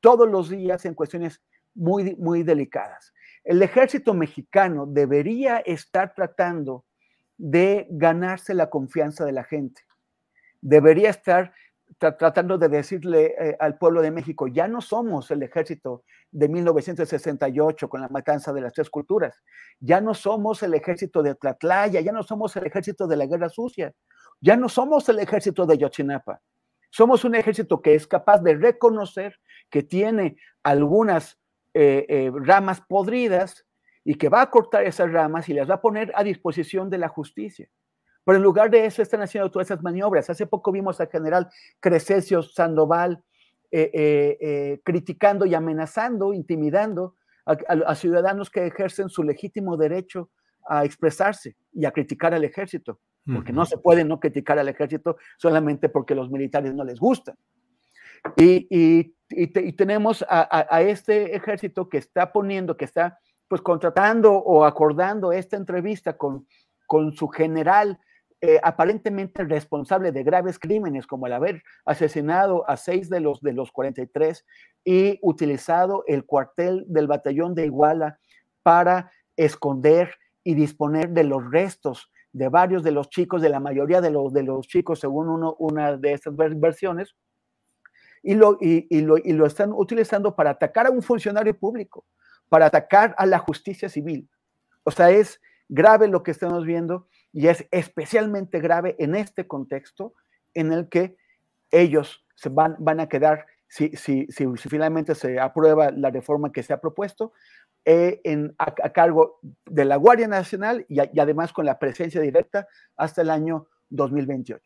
todos los días en cuestiones muy, muy delicadas. El ejército mexicano debería estar tratando de ganarse la confianza de la gente. Debería estar tratando de decirle eh, al pueblo de México, ya no somos el ejército de 1968 con la matanza de las tres culturas, ya no somos el ejército de Tlatlaya, ya no somos el ejército de la guerra sucia, ya no somos el ejército de Yotzinapa, somos un ejército que es capaz de reconocer que tiene algunas eh, eh, ramas podridas y que va a cortar esas ramas y las va a poner a disposición de la justicia. Pero en lugar de eso están haciendo todas esas maniobras. Hace poco vimos al general Crescencio Sandoval eh, eh, eh, criticando y amenazando, intimidando a, ciudadanos que ejercen su legítimo derecho a expresarse y a criticar al ejército, porque no se puede no criticar al ejército solamente porque los militares no les gustan. Y, tenemos a, este ejército que está poniendo, que está pues contratando o acordando esta entrevista con, con su general eh, aparentemente responsable de graves crímenes como el haber asesinado a seis de los, de los 43 y utilizado el cuartel del batallón de Iguala para esconder y disponer de los restos de varios de los chicos, de la mayoría de los, de los chicos, según uno, una de estas versiones, y lo, y, lo, y lo están utilizando para atacar a un funcionario público, para atacar a la justicia civil. O sea, es grave lo que estamos viendo y es especialmente grave en este contexto en el que ellos se van, van a quedar, si, si, si, finalmente se aprueba la reforma que se ha propuesto, eh, en, a, cargo de la Guardia Nacional y, y además con la presencia directa hasta el año 2028.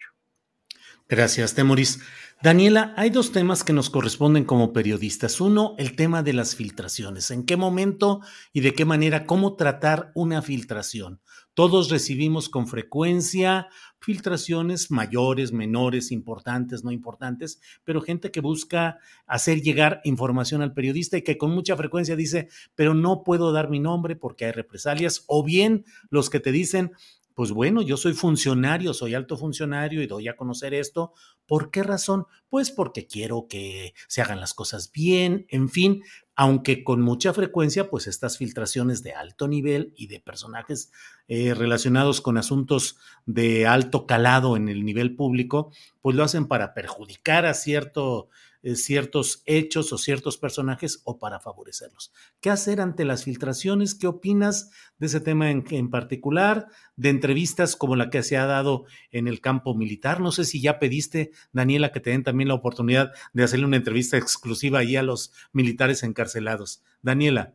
Gracias, Temoris. Daniela, hay dos temas que nos corresponden como periodistas. Uno, el tema de las filtraciones. ¿En qué momento y de qué manera, cómo tratar una filtración? Todos recibimos con frecuencia filtraciones mayores, menores, importantes, no importantes, pero gente que busca hacer llegar información al periodista y que con mucha frecuencia dice, pero no puedo dar mi nombre porque hay represalias, o bien los que te dicen, pues bueno, yo soy funcionario, soy alto funcionario y doy a conocer esto. ¿Por qué razón? Pues porque quiero que se hagan las cosas bien, en fin, aunque con mucha frecuencia, pues estas filtraciones de alto nivel y de personajes eh, relacionados con asuntos de alto calado en el nivel público, pues lo hacen para perjudicar a cierto ciertos hechos o ciertos personajes o para favorecerlos. ¿Qué hacer ante las filtraciones? ¿Qué opinas de ese tema en, en particular? De entrevistas como la que se ha dado en el campo militar. No sé si ya pediste, Daniela, que te den también la oportunidad de hacerle una entrevista exclusiva ahí a los militares encarcelados. Daniela.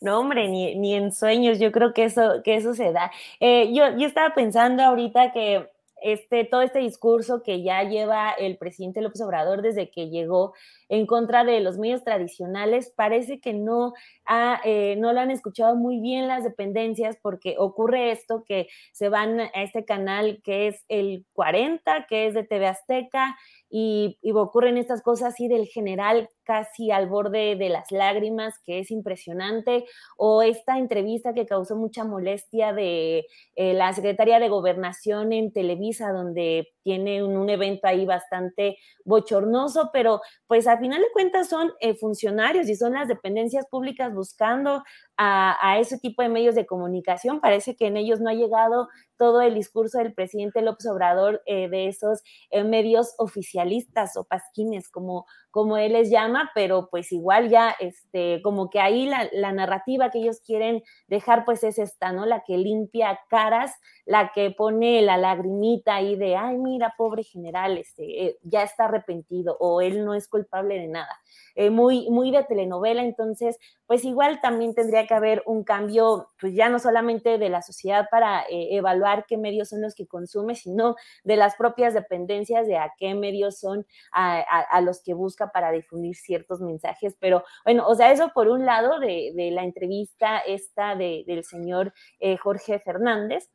No, hombre, ni, ni en sueños, yo creo que eso, que eso se da. Eh, yo, yo estaba pensando ahorita que este, todo este discurso que ya lleva el presidente López Obrador desde que llegó en contra de los medios tradicionales, parece que no, ha, eh, no lo han escuchado muy bien las dependencias porque ocurre esto que se van a este canal que es el 40, que es de TV Azteca, y, ocurren estas cosas así del general casi al borde de las lágrimas, que es impresionante, o esta entrevista que causó mucha molestia de eh, la secretaria de gobernación en Televisa, donde tiene un, un, evento ahí bastante bochornoso, pero pues al final de cuentas son eh, funcionarios y son las dependencias públicas buscando a, a, ese tipo de medios de comunicación. Parece que en ellos no ha llegado todo el discurso del presidente López Obrador eh, de esos eh, medios oficialistas o pasquines, como, como él les llama, pero pues igual ya, este, como que ahí la, narrativa que ellos quieren dejar, pues es esta, ¿no? La que limpia caras, la que pone la lagrimita ahí de, ay, mira, pobre general, este, eh, ya está arrepentido o él no es culpable de nada. Muy, muy de telenovela, entonces, pues igual también tendría que haber un cambio, pues ya no solamente de la sociedad para evaluar qué medios son los que consume, sino de las propias dependencias de a qué medios son a, a, los que busca para difundir ciertos mensajes. Pero bueno, o sea, eso por un lado de, de la entrevista esta de, del señor eh, Jorge Fernández.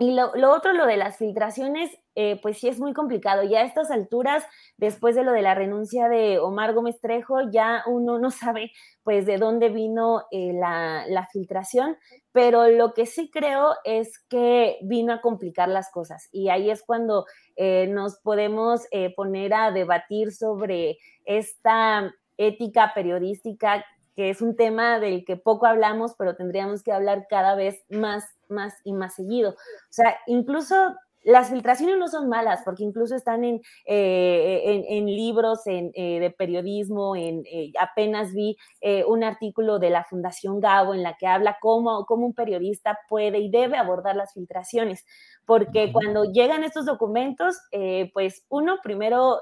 Y lo, otro, lo de las filtraciones, eh, pues sí es muy complicado. Ya a estas alturas, después de lo de la renuncia de Omar Gómez Trejo, ya uno no sabe pues de dónde vino eh, la, la, filtración, pero lo que sí creo es que vino a complicar las cosas. Y ahí es cuando eh, nos podemos poner a debatir sobre esta ética periodística que es un tema del que poco hablamos, pero tendríamos que hablar cada vez más, más y más seguido. O sea, incluso las filtraciones no son malas, porque incluso están en, eh, en, en libros en, eh, de periodismo, en, eh, apenas vi eh, un artículo de la Fundación Gabo en la que habla cómo, cómo un periodista puede y debe abordar las filtraciones, porque cuando llegan estos documentos, eh, pues uno primero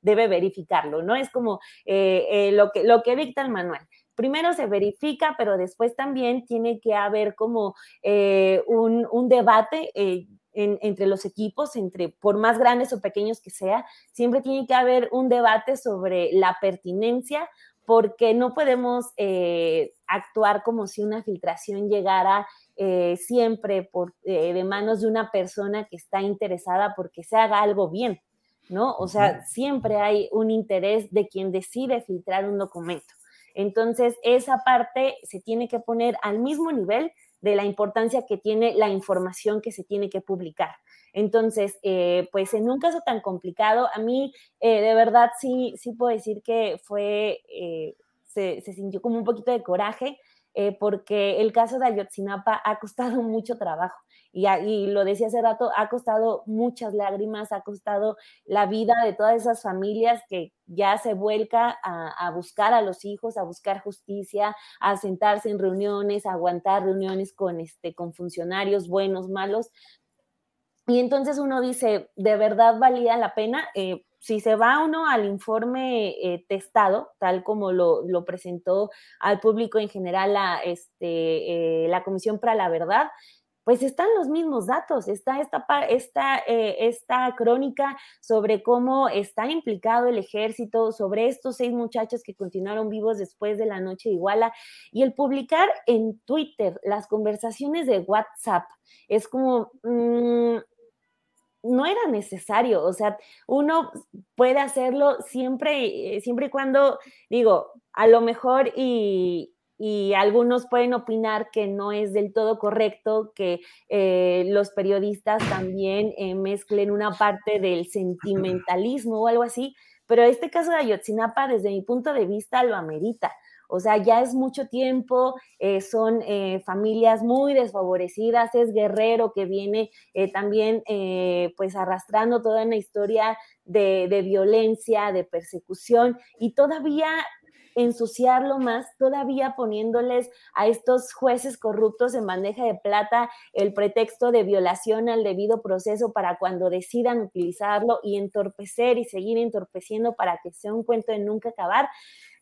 debe verificarlo, ¿no? Es como lo, que, lo que dicta el manual primero se verifica, pero después también tiene que haber como eh, un, un, debate. Eh, en, entre los equipos, entre por más grandes o pequeños que sea, siempre tiene que haber un debate sobre la pertinencia, porque no podemos eh, actuar como si una filtración llegara eh, siempre por, eh, de manos de una persona que está interesada porque se haga algo bien, ¿no? O sea, siempre hay un interés de quien decide filtrar un documento. Entonces, esa parte se tiene que poner al mismo nivel de la importancia que tiene la información que se tiene que publicar. Entonces, eh, pues en un caso tan complicado, a mí eh, de verdad sí, sí puedo decir que fue, eh, se, se, sintió como un poquito de coraje, porque el caso de Ayotzinapa ha costado mucho trabajo. Y, y, lo decía hace rato, ha costado muchas lágrimas, ha costado la vida de todas esas familias que ya se vuelca a, buscar a los hijos, a buscar justicia, a sentarse en reuniones, a aguantar reuniones con, este, con funcionarios buenos, malos. Y entonces uno dice, ¿de verdad valía la pena? Eh, si se va uno al informe eh, testado, tal como lo, lo, presentó al público en general la, este, eh, la Comisión para la Verdad, pues están los mismos datos, está esta, esta, eh, esta crónica sobre cómo está implicado el ejército, sobre estos seis muchachos que continuaron vivos después de la noche de Iguala, y el publicar en Twitter las conversaciones de WhatsApp es como... Mmm, no era necesario, o sea, uno puede hacerlo siempre, siempre y cuando, digo, a lo mejor y, y algunos pueden opinar que no es del todo correcto que eh, los periodistas también eh, mezclen una parte del sentimentalismo o algo así, pero este caso de Ayotzinapa, desde mi punto de vista, lo amerita. O sea, ya es mucho tiempo, eh, son familias muy desfavorecidas, es Guerrero que viene también pues arrastrando toda una historia de violencia, de persecución y todavía ensuciarlo más, todavía poniéndoles a estos jueces corruptos en bandeja de plata el pretexto de violación al debido proceso para cuando decidan utilizarlo y entorpecer y seguir entorpeciendo para que sea un cuento de nunca acabar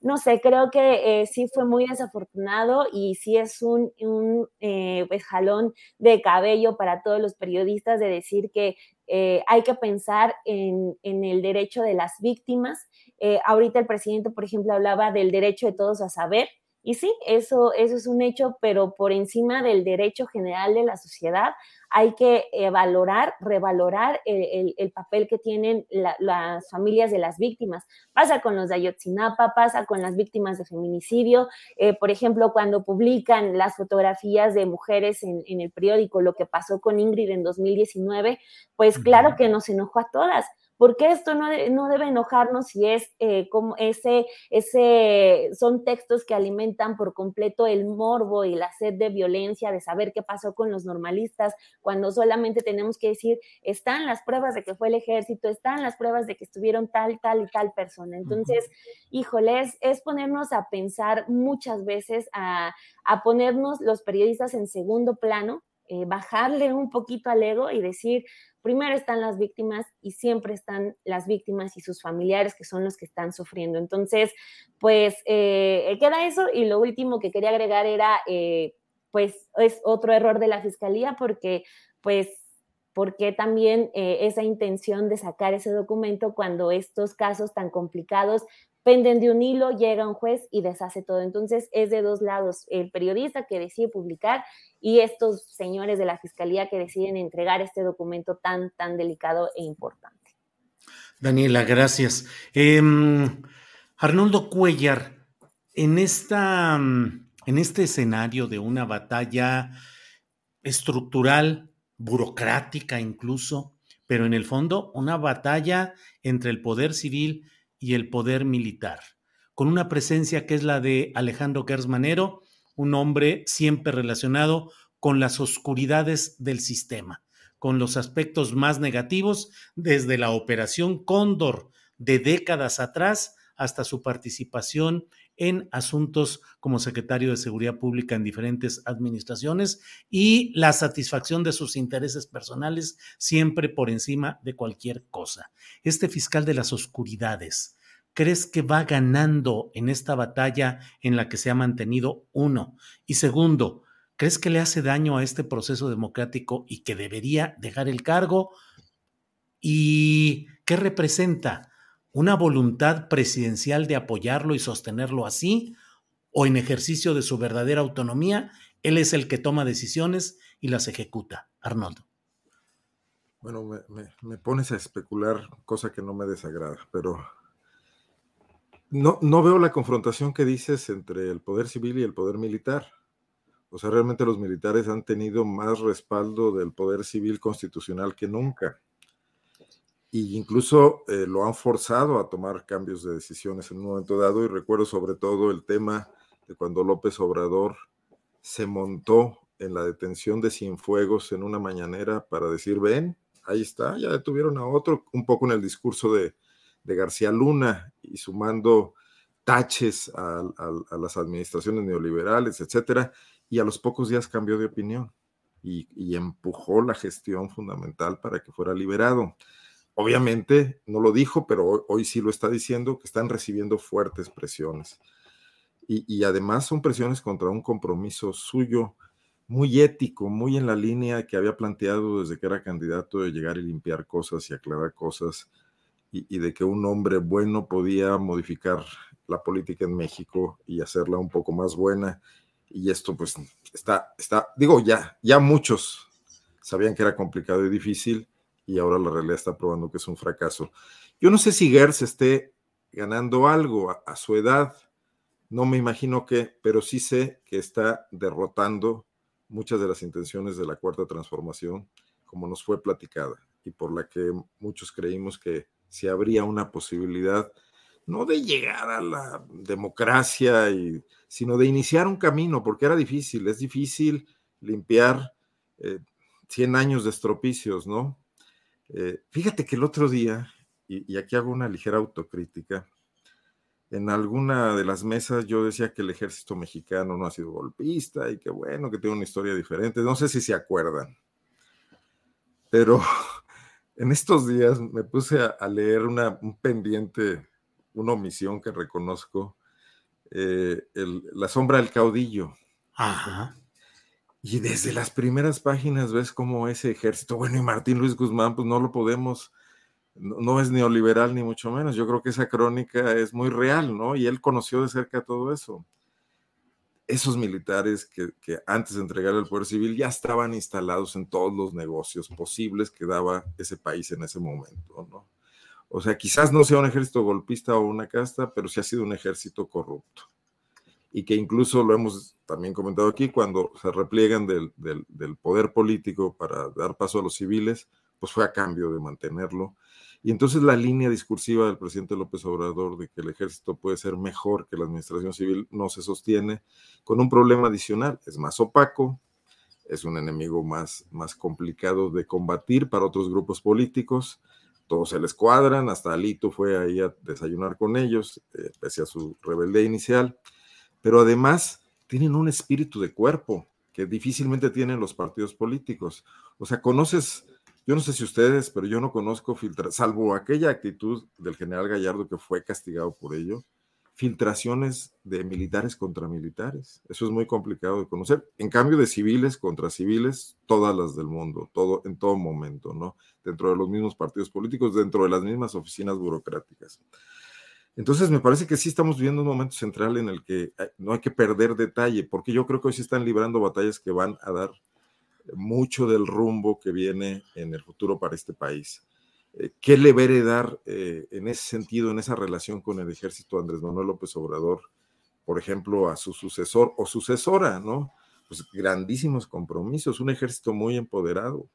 no sé, creo que eh, sí fue muy desafortunado y sí es un, eh, pues, jalón de cabello para todos los periodistas de decir que eh, hay que pensar en, en, el derecho de las víctimas. ahorita el presidente, por ejemplo, hablaba del derecho de todos a saber. Y sí, eso, eso es un hecho, pero por encima del derecho general de la sociedad, hay que eh, valorar, revalorar el, papel que tienen las familias de las víctimas. Pasa con los de Ayotzinapa, pasa con las víctimas de feminicidio. Eh, por ejemplo, cuando publican las fotografías de mujeres en, el periódico, lo que pasó con Ingrid en 2019, pues claro que nos enojó a todas porque esto no, no debe enojarnos si es eh, como ese, ese, son textos que alimentan por completo el morbo y la sed de violencia, de saber qué pasó con los normalistas, cuando solamente tenemos que decir, están las pruebas de que fue el ejército, están las pruebas de que estuvieron tal, tal y tal persona. Entonces, híjole, es, ponernos a pensar muchas veces, a, a ponernos los periodistas en segundo plano, eh, bajarle un poquito al ego y decir, primero están las víctimas y siempre están las víctimas y sus familiares que son los que están sufriendo. Entonces, pues eh, queda eso y lo último que quería agregar era, eh, pues es otro error de la fiscalía porque, pues, porque también esa intención de sacar ese documento cuando estos casos tan complicados penden de un hilo, llega un juez y deshace todo. Entonces es de dos lados, el periodista que decide publicar y estos señores de la fiscalía que deciden entregar este documento tan, tan delicado e importante. Daniela, gracias. Em, Arnoldo Cuellar, en, esta, en este escenario de una batalla estructural, burocrática incluso, pero en el fondo una batalla entre el poder civil y el poder militar, con una presencia que es la de Alejandro Gersmanero, un hombre siempre relacionado con las oscuridades del sistema, con los aspectos más negativos, desde la operación Cóndor de décadas atrás hasta su participación en asuntos como secretario de Seguridad Pública en diferentes administraciones y la satisfacción de sus intereses personales siempre por encima de cualquier cosa. Este fiscal de las oscuridades, ¿crees que va ganando en esta batalla en la que se ha mantenido uno? Y segundo, ¿crees que le hace daño a este proceso democrático y que debería dejar el cargo? ¿Y qué representa? Una voluntad presidencial de apoyarlo y sostenerlo así, o en ejercicio de su verdadera autonomía, él es el que toma decisiones y las ejecuta. Arnoldo. Bueno, me, pones a especular, cosa que no me desagrada, pero no, no veo la confrontación que dices entre el poder civil y el poder militar. O sea, realmente los militares han tenido más respaldo del poder civil constitucional que nunca y incluso eh, lo han forzado a tomar cambios de decisiones en un momento dado y recuerdo sobre todo el tema de cuando López Obrador se montó en la detención de Cienfuegos en una mañanera para decir, ven, ahí está, ya detuvieron a otro, un poco en el discurso de, García Luna y sumando taches a, las administraciones neoliberales, etcétera, y a los pocos días cambió de opinión y, y empujó la gestión fundamental para que fuera liberado obviamente no lo dijo, pero hoy, sí lo está diciendo, que están recibiendo fuertes presiones. Y, además son presiones contra un compromiso suyo muy ético, muy en la línea que había planteado desde que era candidato de llegar y limpiar cosas y aclarar cosas, y, de que un hombre bueno podía modificar la política en México y hacerla un poco más buena. Y esto pues está, está, digo, ya, ya muchos sabían que era complicado y difícil, y ahora la realidad está probando que es un fracaso. Yo no sé si Gers esté ganando algo a, su edad, no me imagino que, pero sí sé que está derrotando muchas de las intenciones de la cuarta transformación, como nos fue platicada, y por la que muchos creímos que si habría una posibilidad no de llegar a la democracia, y, sino de iniciar un camino, porque era difícil, es difícil limpiar 100 eh, años de estropicios, ¿no? Eh, fíjate que el otro día, y, aquí hago una ligera autocrítica, en alguna de las mesas yo decía que el ejército mexicano no ha sido golpista y que bueno, que tiene una historia diferente. No sé si se acuerdan, pero en estos días me puse a, leer una, un pendiente, una omisión que reconozco, eh, La sombra del caudillo. Ajá. Y desde las primeras páginas ves cómo ese ejército, bueno, y Martín Luis Guzmán, pues no lo podemos, no, es neoliberal ni mucho menos. Yo creo que esa crónica es muy real, ¿no? Y él conoció de cerca todo eso. Esos militares que, que antes de entregar el poder civil ya estaban instalados en todos los negocios posibles que daba ese país en ese momento, ¿no? O sea, quizás no sea un ejército golpista o una casta, pero sí ha sido un ejército corrupto y que incluso lo hemos también comentado aquí, cuando se repliegan del, poder político para dar paso a los civiles, pues fue a cambio de mantenerlo. Y entonces la línea discursiva del presidente López Obrador de que el ejército puede ser mejor que la administración civil no se sostiene con un problema adicional, es más opaco, es un enemigo más, más complicado de combatir para otros grupos políticos, todos se les cuadran, hasta Alito fue ahí a desayunar con ellos, eh, pese a su rebeldía inicial pero además tienen un espíritu de cuerpo que difícilmente tienen los partidos políticos. O sea, conoces, yo no sé si ustedes, pero yo no conozco filtrar, salvo aquella actitud del general Gallardo que fue castigado por ello, filtraciones de militares contra militares. Eso es muy complicado de conocer. En cambio de civiles contra civiles, todas las del mundo, todo en todo momento, ¿no? Dentro de los mismos partidos políticos, dentro de las mismas oficinas burocráticas. Entonces, me parece que sí estamos viviendo un momento central en el que eh, no hay que perder detalle, porque yo creo que hoy se están librando batallas que van a dar mucho del rumbo que viene en el futuro para este país. Eh, ¿Qué le va a heredar eh, en ese sentido, en esa relación con el ejército Andrés Manuel López Obrador, por ejemplo, a su sucesor o sucesora, ¿no? Pues grandísimos compromisos, un ejército muy empoderado.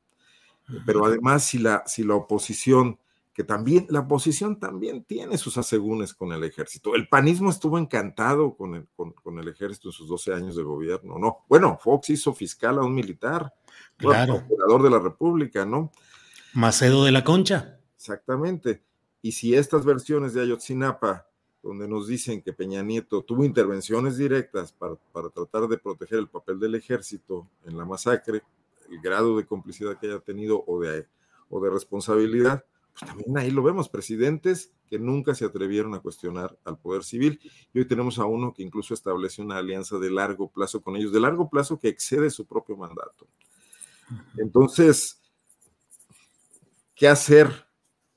Pero además, si la, si la oposición que también la oposición también tiene sus asegúnes con el ejército. El panismo estuvo encantado con el, con, el ejército en sus 12 años de gobierno, ¿no? Bueno, Fox hizo fiscal a un militar, claro. procurador de la República, ¿no? Macedo de la Concha. Exactamente. Y si estas versiones de Ayotzinapa, donde nos dicen que Peña Nieto tuvo intervenciones directas para, para tratar de proteger el papel del ejército en la masacre, el grado de complicidad que haya tenido o de, o de responsabilidad, pues también ahí lo vemos, presidentes que nunca se atrevieron a cuestionar al poder civil. Y hoy tenemos a uno que incluso establece una alianza de largo plazo con ellos, de largo plazo que excede su propio mandato. Entonces, ¿qué hacer?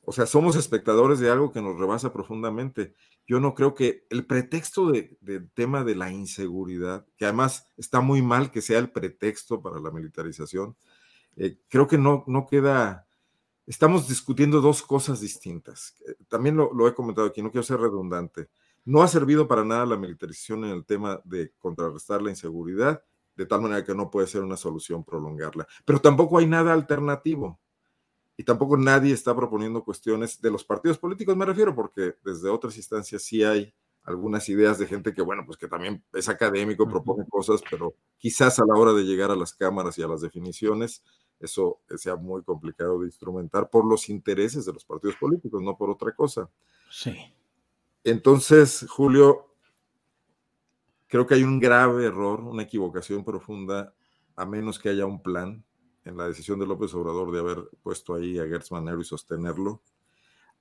O sea, somos espectadores de algo que nos rebasa profundamente. Yo no creo que el pretexto del tema de la inseguridad, que además está muy mal que sea el pretexto para la militarización, eh, creo que no, no queda estamos discutiendo dos cosas distintas. Eh, también lo, he comentado aquí, no quiero ser redundante. No ha servido para nada la militarización en el tema de contrarrestar la inseguridad, de tal manera que no puede ser una solución prolongarla. Pero tampoco hay nada alternativo. Y tampoco nadie está proponiendo cuestiones de los partidos políticos, me refiero, porque desde otras instancias sí hay algunas ideas de gente que, bueno, pues que también es académico, propone cosas, pero quizás a la hora de llegar a las cámaras y a las definiciones, eso sea muy complicado de instrumentar por los intereses de los partidos políticos, no por otra cosa. Sí. Entonces, Julio, creo que hay un grave error, una equivocación profunda, a menos que haya un plan en la decisión de López Obrador de haber puesto ahí a Gertz Manero y sostenerlo,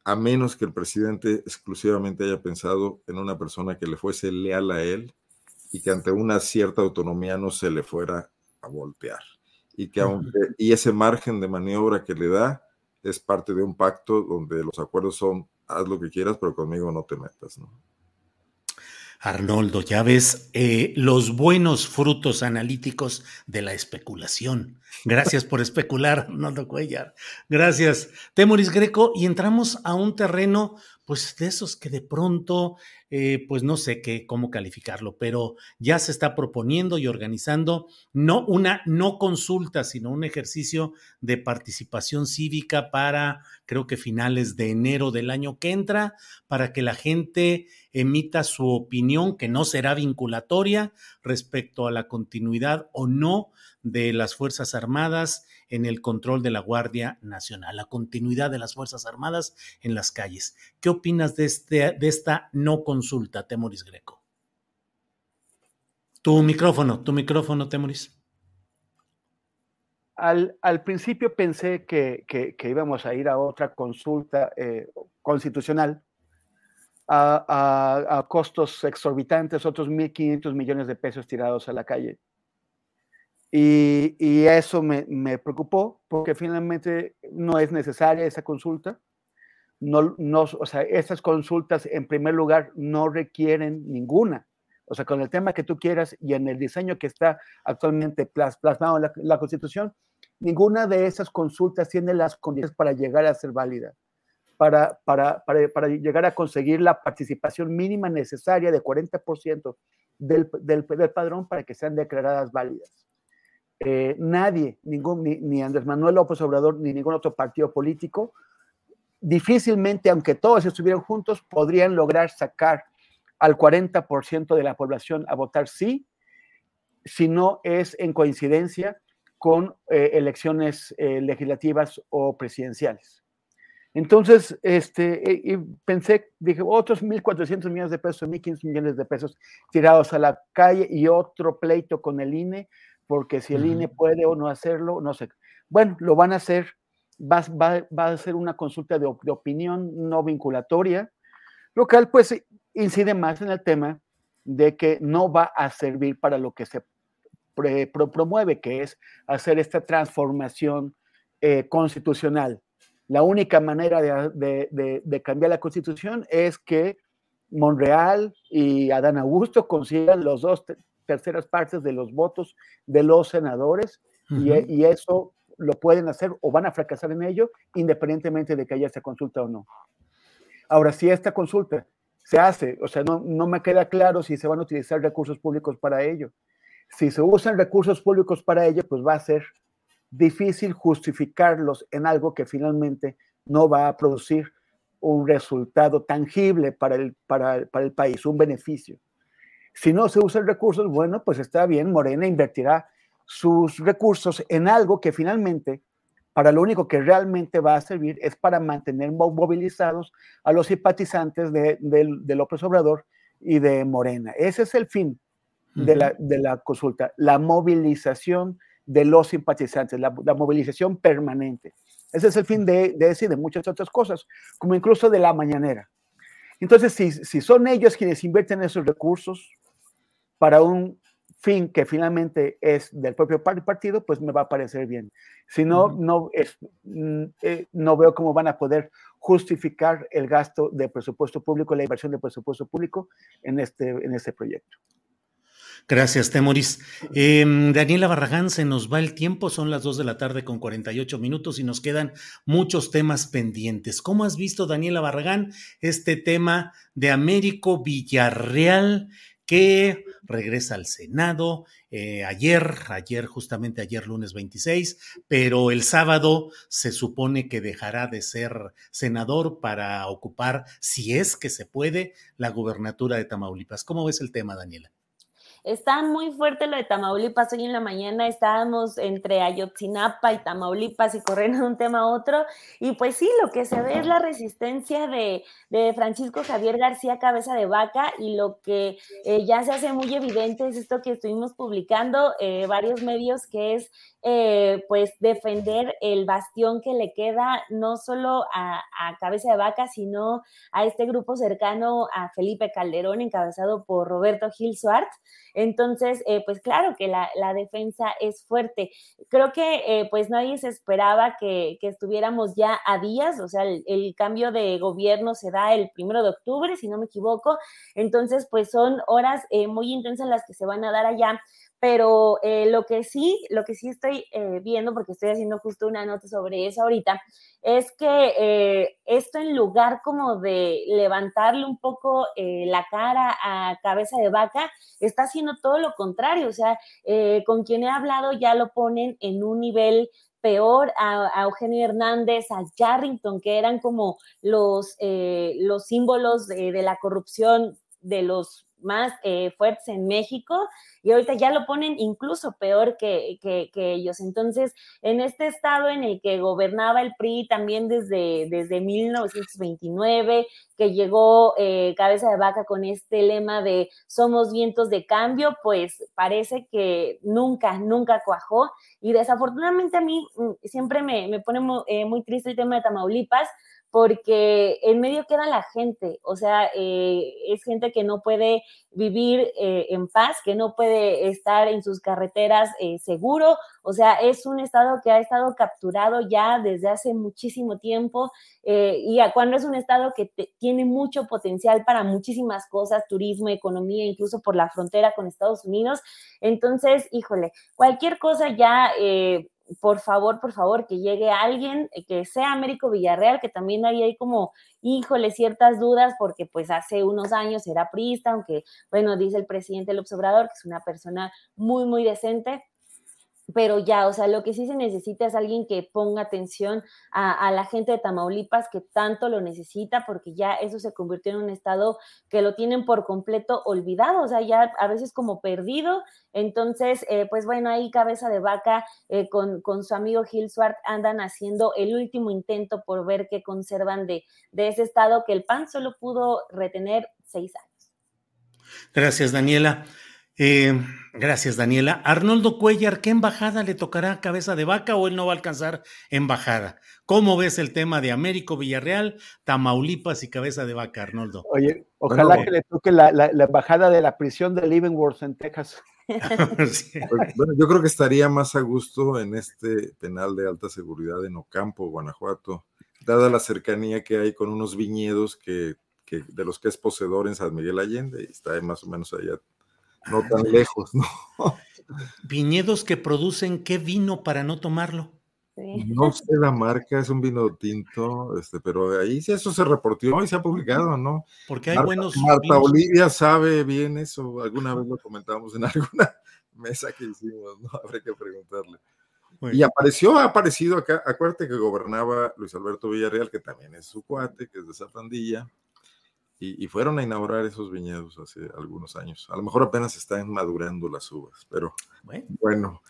a menos que el presidente exclusivamente haya pensado en una persona que le fuese leal a él y que ante una cierta autonomía no se le fuera a voltear y que aunque, y ese margen de maniobra que le da es parte de un pacto donde los acuerdos son haz lo que quieras, pero conmigo no te metas, ¿no? Arnoldo, ya ves eh, los buenos frutos analíticos de la especulación. Gracias por especular, Arnoldo Cuellar. Gracias, Temoris Greco. Y entramos a un terreno pues de esos que de pronto, eh, pues no sé qué, cómo calificarlo, pero ya se está proponiendo y organizando no una no consulta, sino un ejercicio de participación cívica para, creo que finales de enero del año que entra, para que la gente emita su opinión, que no será vinculatoria respecto a la continuidad o no de las Fuerzas Armadas en el control de la Guardia Nacional, la continuidad de las Fuerzas Armadas en las calles. ¿Qué opinas de, este, de esta no consulta, Temoris Greco? Tu micrófono, tu micrófono, Temoris. Al, al principio pensé que, íbamos a ir a otra consulta eh, constitucional a, a, costos exorbitantes, otros 1.500 millones de pesos tirados a la calle. Y, eso me, preocupó porque finalmente no es necesaria esa consulta. No, no, o sea, esas consultas en primer lugar no requieren ninguna. O sea, con el tema que tú quieras y en el diseño que está actualmente plasmado en la, Constitución, ninguna de esas consultas tiene las condiciones para llegar a ser válida, para, para, para, llegar a conseguir la participación mínima necesaria de 40% del, del, del padrón para que sean declaradas válidas. Eh, nadie, ningún, ni, Andrés Manuel López Obrador, ni ningún otro partido político, difícilmente, aunque todos estuvieran juntos, podrían lograr sacar al 40% de la población a votar sí, si no es en coincidencia con eh, elecciones eh, legislativas o presidenciales. Entonces, este, pensé, dije, otros 1.400 millones de pesos, 1.500 millones de pesos tirados a la calle y otro pleito con el INE porque si el INE puede o no hacerlo, no sé. Bueno, lo van a hacer, va, va, a ser una consulta de, opinión no vinculatoria, lo cual pues incide más en el tema de que no va a servir para lo que se promueve, que es hacer esta transformación eh, constitucional. La única manera de, de, cambiar la constitución es que Monreal y Adán Augusto consigan los dos terceras partes de los votos de los senadores y, eso lo pueden hacer o van a fracasar en ello independientemente de que haya esta consulta o no. Ahora, si esta consulta se hace, o sea, no, no me queda claro si se van a utilizar recursos públicos para ello. Si se usan recursos públicos para ello, pues va a ser difícil justificarlos en algo que finalmente no va a producir un resultado tangible para el, para, para el país, un beneficio. Si no se usan recursos, bueno, pues está bien, Morena invertirá sus recursos en algo que finalmente, para lo único que realmente va a servir es para mantener movilizados a los simpatizantes de, López Obrador y de Morena. Ese es el fin de, la, consulta, la movilización de los simpatizantes, la, movilización permanente. Ese es el fin de, de ese y de muchas otras cosas, como incluso de la mañanera. Entonces, si, si son ellos quienes invierten esos recursos, para un fin que finalmente es del propio partido, pues me va a parecer bien. Si no, no, es, mm, eh, no veo cómo van a poder justificar el gasto de presupuesto público, la inversión de presupuesto público en este, en este proyecto. Gracias, Temoris. Em, Daniela Barragán, se nos va el tiempo, son las 2 de la tarde con 48 minutos y nos quedan muchos temas pendientes. ¿Cómo has visto, Daniela Barragán, este tema de Américo Villarreal? Que regresa al Senado eh, ayer, ayer, justamente ayer lunes 26, pero el sábado se supone que dejará de ser senador para ocupar, si es que se puede, la gubernatura de Tamaulipas. ¿Cómo ves el tema, Daniela? Está muy fuerte lo de Tamaulipas. Hoy en la mañana estábamos entre Ayotzinapa y Tamaulipas y corriendo de un tema a otro. Y pues sí, lo que se ve es la resistencia de, Francisco Javier García Cabeza de Vaca y lo que eh, ya se hace muy evidente es esto que estuvimos publicando eh, varios medios, que es eh, pues defender el bastión que le queda no solo a, Cabeza de Vaca, sino a este grupo cercano a Felipe Calderón, encabezado por Roberto Gil Suart. Entonces, eh, pues claro que la, defensa es fuerte. Creo que eh, pues nadie se esperaba que, estuviéramos ya a días, o sea, el, cambio de gobierno se da el primero de octubre, si no me equivoco. Entonces, pues son horas eh, muy intensas las que se van a dar allá pero eh, lo que sí, lo que sí estoy eh, viendo, porque estoy haciendo justo una nota sobre eso ahorita, es que eh, esto en lugar como de levantarle un poco la cara a cabeza de vaca, está haciendo todo lo contrario, o sea, con quien he hablado ya lo ponen en un nivel peor a, Eugenio Hernández, a Carrington, que eran como los, los símbolos de, de, la corrupción de los más eh, fuertes en México y ahorita ya lo ponen incluso peor que, ellos. Entonces, en este estado en el que gobernaba el PRI también desde, desde 1929, que llegó eh, cabeza de vaca con este lema de somos vientos de cambio, pues parece que nunca, nunca cuajó. Y desafortunadamente a mí mm, siempre me, me pone muy, eh, muy triste el tema de Tamaulipas porque en medio queda la gente, o sea, eh, es gente que no puede vivir eh, en paz, que no puede estar en sus carreteras eh, seguro, o sea, es un estado que ha estado capturado ya desde hace muchísimo tiempo y cuando es un estado que tiene mucho potencial para muchísimas cosas, turismo, economía, incluso por la frontera con Estados Unidos, entonces, híjole, cualquier cosa ya por favor, por favor, que llegue alguien eh, que sea Américo Villarreal, que también ahí hay como, híjole, ciertas dudas, porque pues hace unos años era prista, aunque, bueno, dice el presidente López Obrador, que es una persona muy, muy decente, pero ya, o sea, lo que sí se necesita es alguien que ponga atención a, la gente de Tamaulipas que tanto lo necesita, porque ya eso se convirtió en un estado que lo tienen por completo olvidado, o sea, ya a veces como perdido. Entonces, eh, pues bueno, ahí cabeza de vaca eh, con, su amigo Gil Swart andan haciendo el último intento por ver qué conservan de, de ese estado que el PAN solo pudo retener seis años. Gracias, Daniela. Eh, gracias, Daniela. Arnoldo Cuellar, ¿qué embajada le tocará cabeza de vaca o él no va a alcanzar embajada? ¿Cómo ves el tema de Américo Villarreal, Tamaulipas y cabeza de vaca, Arnoldo? Oye, ojalá que le toque la, embajada de la prisión de Leavenworth en Texas. Bueno, yo creo que estaría más a gusto en este penal de alta seguridad en Ocampo, Guanajuato, dada la cercanía que hay con unos viñedos que, que de los que es poseedor en San Miguel Allende, y está más o menos allá no tan lejos, ¿no? Viñedos que producen qué vino para no tomarlo. No sé la marca, es un vino tinto, este, pero ahí sí eso se reportó y se ha publicado, ¿no? Porque hay buenos. Marta Olivia sabe bien eso, alguna vez lo comentamos en alguna mesa que hicimos, ¿no? Habrá que preguntarle. Y apareció, ha aparecido acá, acuérdate que gobernaba Luis Alberto Villarreal, que también es su cuate, que es de esa pandilla, y, fueron a inaugurar esos viñedos hace algunos años. A lo mejor apenas están madurando las uvas, pero bueno.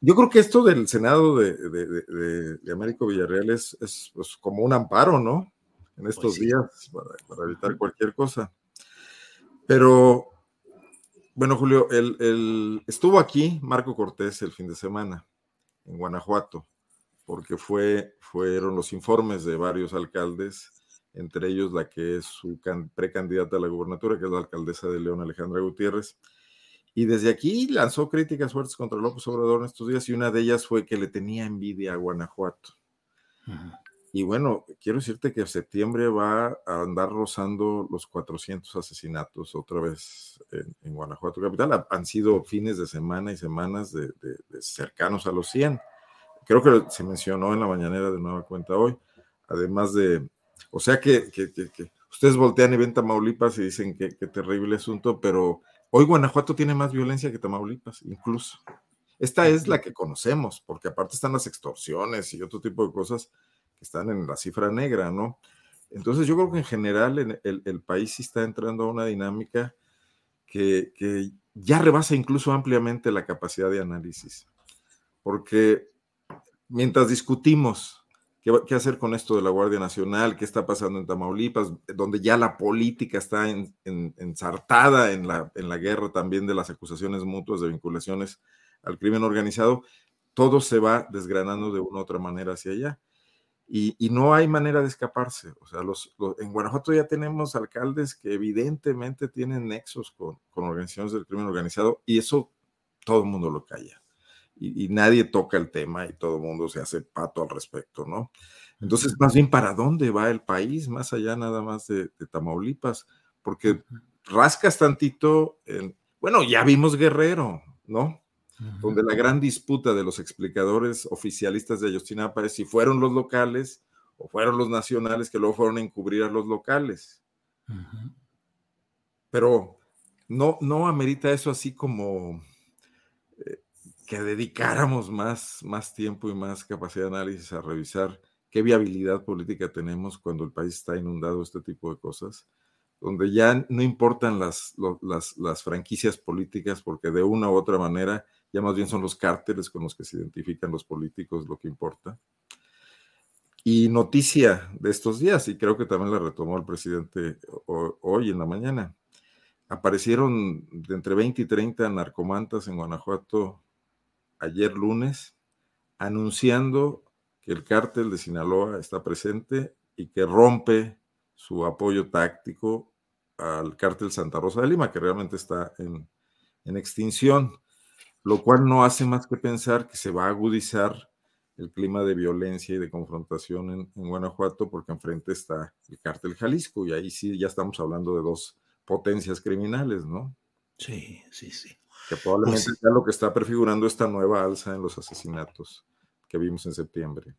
Yo creo que esto del Senado de, de, Américo Villarreal es, pues, como un amparo, ¿no? En pues estos días, para, evitar cualquier cosa. Pero, bueno, Julio, el, estuvo aquí Marco Cortés el fin de semana, en Guanajuato, porque fue, fueron los informes de varios alcaldes entre ellos la que es su precandidata a la gubernatura, que es la alcaldesa de León, Alejandra Gutiérrez. Y desde aquí lanzó críticas fuertes contra López Obrador en estos días y una de ellas fue que le tenía envidia a Guanajuato. Y bueno, quiero decirte que en septiembre va a andar rozando los 400 asesinatos otra vez en, Guanajuato capital. Han sido fines de semana y semanas de, de cercanos a los 100. Creo que se mencionó en la mañanera de nueva cuenta hoy, además de o sea que, ustedes voltean y ven Tamaulipas y dicen que, terrible asunto, pero hoy Guanajuato tiene más violencia que Tamaulipas, incluso. Esta es la que conocemos, porque aparte están las extorsiones y otro tipo de cosas que están en la cifra negra, ¿no? Entonces yo creo que en general el, país sí está entrando a una dinámica que, que, ya rebasa incluso ampliamente la capacidad de análisis, porque mientras discutimos ¿Qué, hacer con esto de la Guardia Nacional? ¿Qué está pasando en Tamaulipas? Donde ya la política está ensartada en, la, en la guerra también de las acusaciones mutuas de vinculaciones al crimen organizado. Todo se va desgranando de una u otra manera hacia allá. Y, no hay manera de escaparse. O sea, los, en Guanajuato ya tenemos alcaldes que evidentemente tienen nexos con, con organizaciones del crimen organizado y eso todo el mundo lo calla y, nadie toca el tema y todo el mundo se hace pato al respecto, ¿no? Entonces, más bien, ¿para dónde va el país? Más allá nada más de, Tamaulipas, porque rascas tantito, en, bueno, ya vimos Guerrero, ¿no? donde la gran disputa de los explicadores oficialistas de Ayotzinapa es si fueron los locales o fueron los nacionales que luego fueron a encubrir a los locales. Pero no, no amerita eso así como que dedicáramos más, más tiempo y más capacidad de análisis a revisar qué viabilidad política tenemos cuando el país está inundado de este tipo de cosas, donde ya no importan las, las, franquicias políticas, porque de una u otra manera ya más bien son los cárteles con los que se identifican los políticos lo que importa. Y noticia de estos días, y creo que también la retomó el presidente hoy en la mañana, aparecieron de entre 20 y 30 narcomantas en Guanajuato ayer lunes, anunciando que el cártel de Sinaloa está presente y que rompe su apoyo táctico al cártel Santa Rosa de Lima, que realmente está en, en extinción, lo cual no hace más que pensar que se va a agudizar el clima de violencia y de confrontación en, en, Guanajuato, porque enfrente está el cártel Jalisco, y ahí sí ya estamos hablando de dos potencias criminales, ¿no? Sí, sí, sí. Que probablemente pues, sea lo que está prefigurando esta nueva alza en los asesinatos que vimos en septiembre.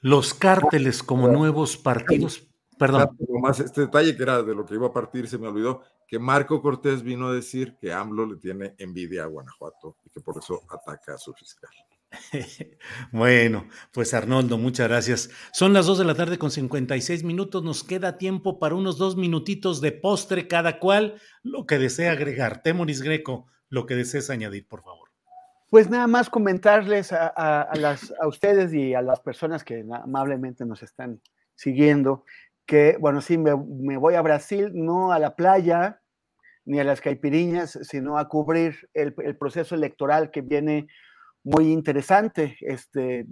Los cárteles como nuevos partidos, perdón. Más este detalle que era de lo que iba a partir, se me olvidó, que Marco Cortés vino a decir que AMLO le tiene envidia a Guanajuato y que por eso ataca a su fiscal. Bueno, pues Arnoldo, muchas gracias. Son las 2 de la tarde con 56 minutos. Nos queda tiempo para unos dos minutitos de postre cada cual, lo que desea agregar. Temoris Greco, lo que desees añadir, por favor. Pues nada más comentarles a, las, a ustedes y a las personas que amablemente nos están siguiendo que, bueno, sí, me, voy a Brasil, no a la playa ni a las caipiriñas, sino a cubrir el, el proceso electoral que viene muy interesante. Este,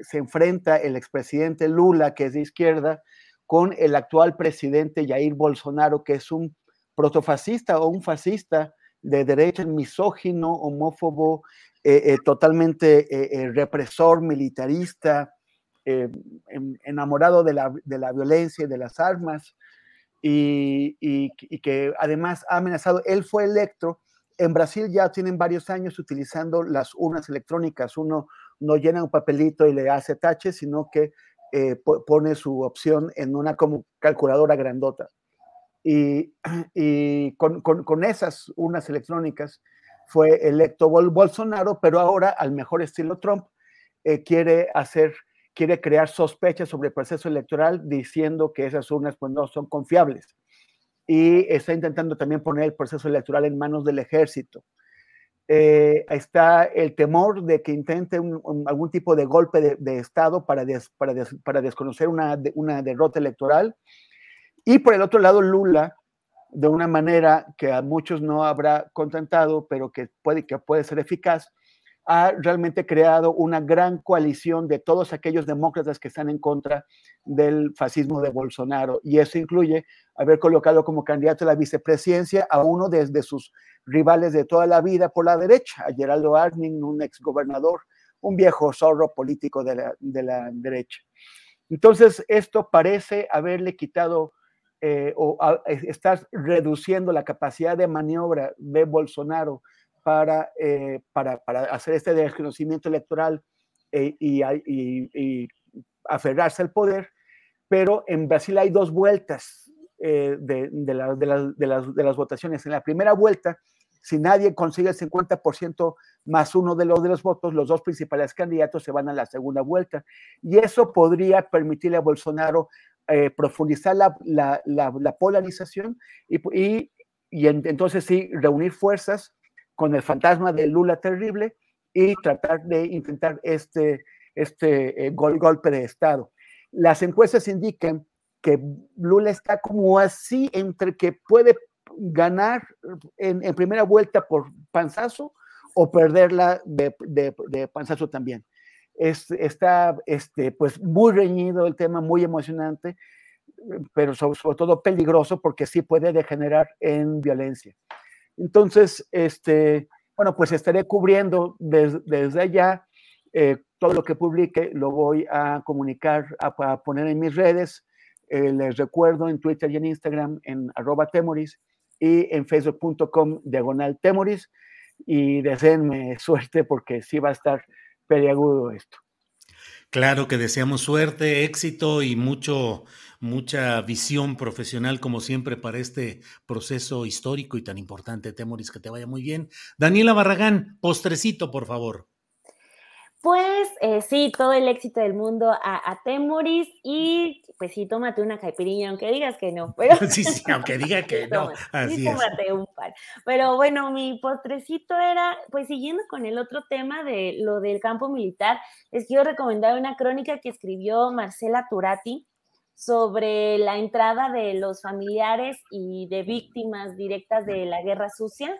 se enfrenta el expresidente Lula, que es de izquierda, con el actual presidente Jair Bolsonaro, que es un protofascista o un fascista de derecha, misógino, homófobo, eh, eh, totalmente eh, represor, militarista, enamorado de la, de la, violencia y de las armas, y, y, que además ha amenazado, él fue electo en Brasil ya tienen varios años utilizando las urnas electrónicas. Uno no llena un papelito y le hace tache, sino que eh, pone su opción en una como calculadora grandota. Y, con, esas urnas electrónicas fue electo Bolsonaro, pero ahora, al mejor estilo Trump, eh, quiere hacer, quiere crear sospechas sobre el proceso electoral diciendo que esas urnas pues, no son confiables y está intentando también poner el proceso electoral en manos del ejército. Eh, está el temor de que intente algún tipo de golpe de, Estado para, para, para, desconocer una, una derrota electoral. Y por el otro lado, Lula, de una manera que a muchos no habrá contentado, pero que puede, que puede ser eficaz, ha realmente creado una gran coalición de todos aquellos demócratas que están en contra del fascismo de Bolsonaro. Y eso incluye haber colocado como candidato a la vicepresidencia a uno de, sus rivales de toda la vida por la derecha, a Geraldo Arning, un exgobernador, un viejo zorro político de la, derecha. Entonces, esto parece haberle quitado eh, o estar reduciendo la capacidad de maniobra de Bolsonaro eh, para, para, hacer este desconocimiento electoral eh, y, y, aferrarse al poder, pero en Brasil hay dos vueltas eh, de, de, de, las, de, las, votaciones. En la primera vuelta, si nadie consigue el 50% más uno de los, de los votos, los dos principales candidatos se van a la segunda vuelta. Y eso podría permitirle a Bolsonaro profundizar la, la, la, polarización y, y, y entonces sí reunir fuerzas con el fantasma de Lula terrible y tratar de intentar este, este eh, golpe de Estado. Las encuestas indican que Lula está como así entre que puede ganar en, primera vuelta por panzazo o perderla de, de, panzazo también. Es, está este, pues muy reñido el tema, muy emocionante, pero sobre todo peligroso porque sí puede degenerar en violencia. Entonces, este, bueno, pues estaré cubriendo desde allá eh, todo lo que publique, lo voy a comunicar, a, poner en mis redes. Eh, les recuerdo en Twitter y en Instagram en arroba temoris y en facebook.com diagonal temoris. y deseenme suerte porque sí va a estar peliagudo esto. Claro que deseamos suerte, éxito y mucho, mucha visión profesional, como siempre, para este proceso histórico y tan importante. Temoris, que te vaya muy bien. Daniela Barragán, postrecito, por favor. Pues eh, sí, todo el éxito del mundo a, Temoris y pues sí, tómate una caipirinha, aunque digas que no. Pero... Sí, sí, aunque diga que no. Así sí, tómate un par. Pero bueno, mi postrecito era, pues siguiendo con el otro tema de lo del campo militar, les quiero recomendar una crónica que escribió Marcela Turati sobre la entrada de los familiares y de víctimas directas de la guerra sucia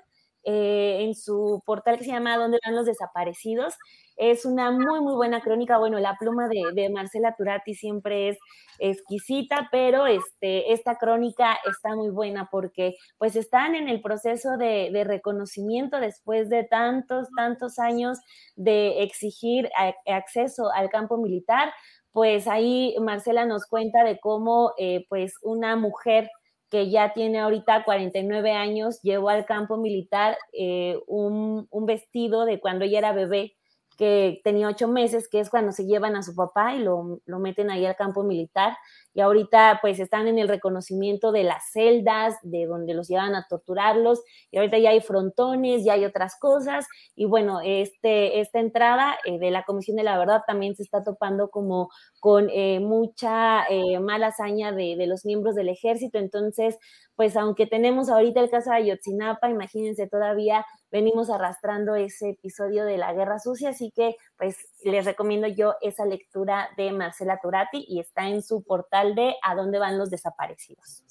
eh, en su portal que se llama ¿Dónde van los desaparecidos? Es una muy, muy buena crónica. Bueno, la pluma de, Marcela Turati siempre es exquisita, pero este, esta crónica está muy buena porque pues están en el proceso de, reconocimiento después de tantos, tantos años de exigir acceso al campo militar. Pues ahí Marcela nos cuenta de cómo eh, pues una mujer que ya tiene ahorita 49 años, llevó al campo militar eh, un, un, vestido de cuando ella era bebé que tenía ocho meses, que es cuando se llevan a su papá y lo, lo, meten ahí al campo militar. Y ahorita pues están en el reconocimiento de las celdas, de donde los llevan a torturarlos. Y ahorita ya hay frontones, ya hay otras cosas. Y bueno, este, esta entrada eh, de la Comisión de la Verdad también se está topando como con eh, mucha eh, mala hazaña de, de los miembros del ejército. Entonces, pues aunque tenemos ahorita el caso de Ayotzinapa, imagínense todavía venimos arrastrando ese episodio de la guerra sucia, así que pues les recomiendo yo esa lectura de Marcela Turati y está en su portal de A dónde van los desaparecidos.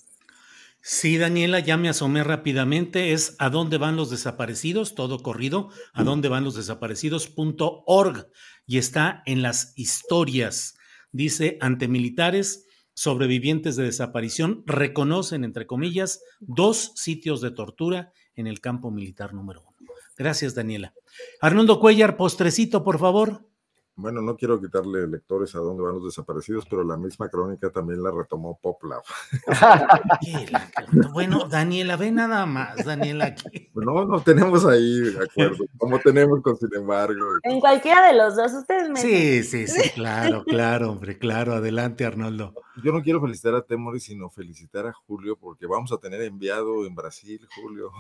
Sí, Daniela, ya me asomé rápidamente, es a dónde van los desaparecidos, todo corrido, a dónde van los desaparecidos.org y está en las historias. Dice, ante militares, sobrevivientes de desaparición reconocen, entre comillas, dos sitios de tortura en el campo militar número uno. Gracias, Daniela. Arnoldo Cuellar, postrecito, por favor. Bueno, no quiero quitarle lectores a dónde van los desaparecidos, pero la misma crónica también la retomó Poplav. bueno, Daniela, ve nada más, Daniela. Aquí. No, no tenemos ahí acuerdo, como tenemos con sin embargo. En cualquiera de los dos, ustedes me. Sí, sí, sí, claro, claro, hombre, claro. Adelante, Arnoldo. Yo no quiero felicitar a Temoris, sino felicitar a Julio, porque vamos a tener enviado en Brasil, Julio.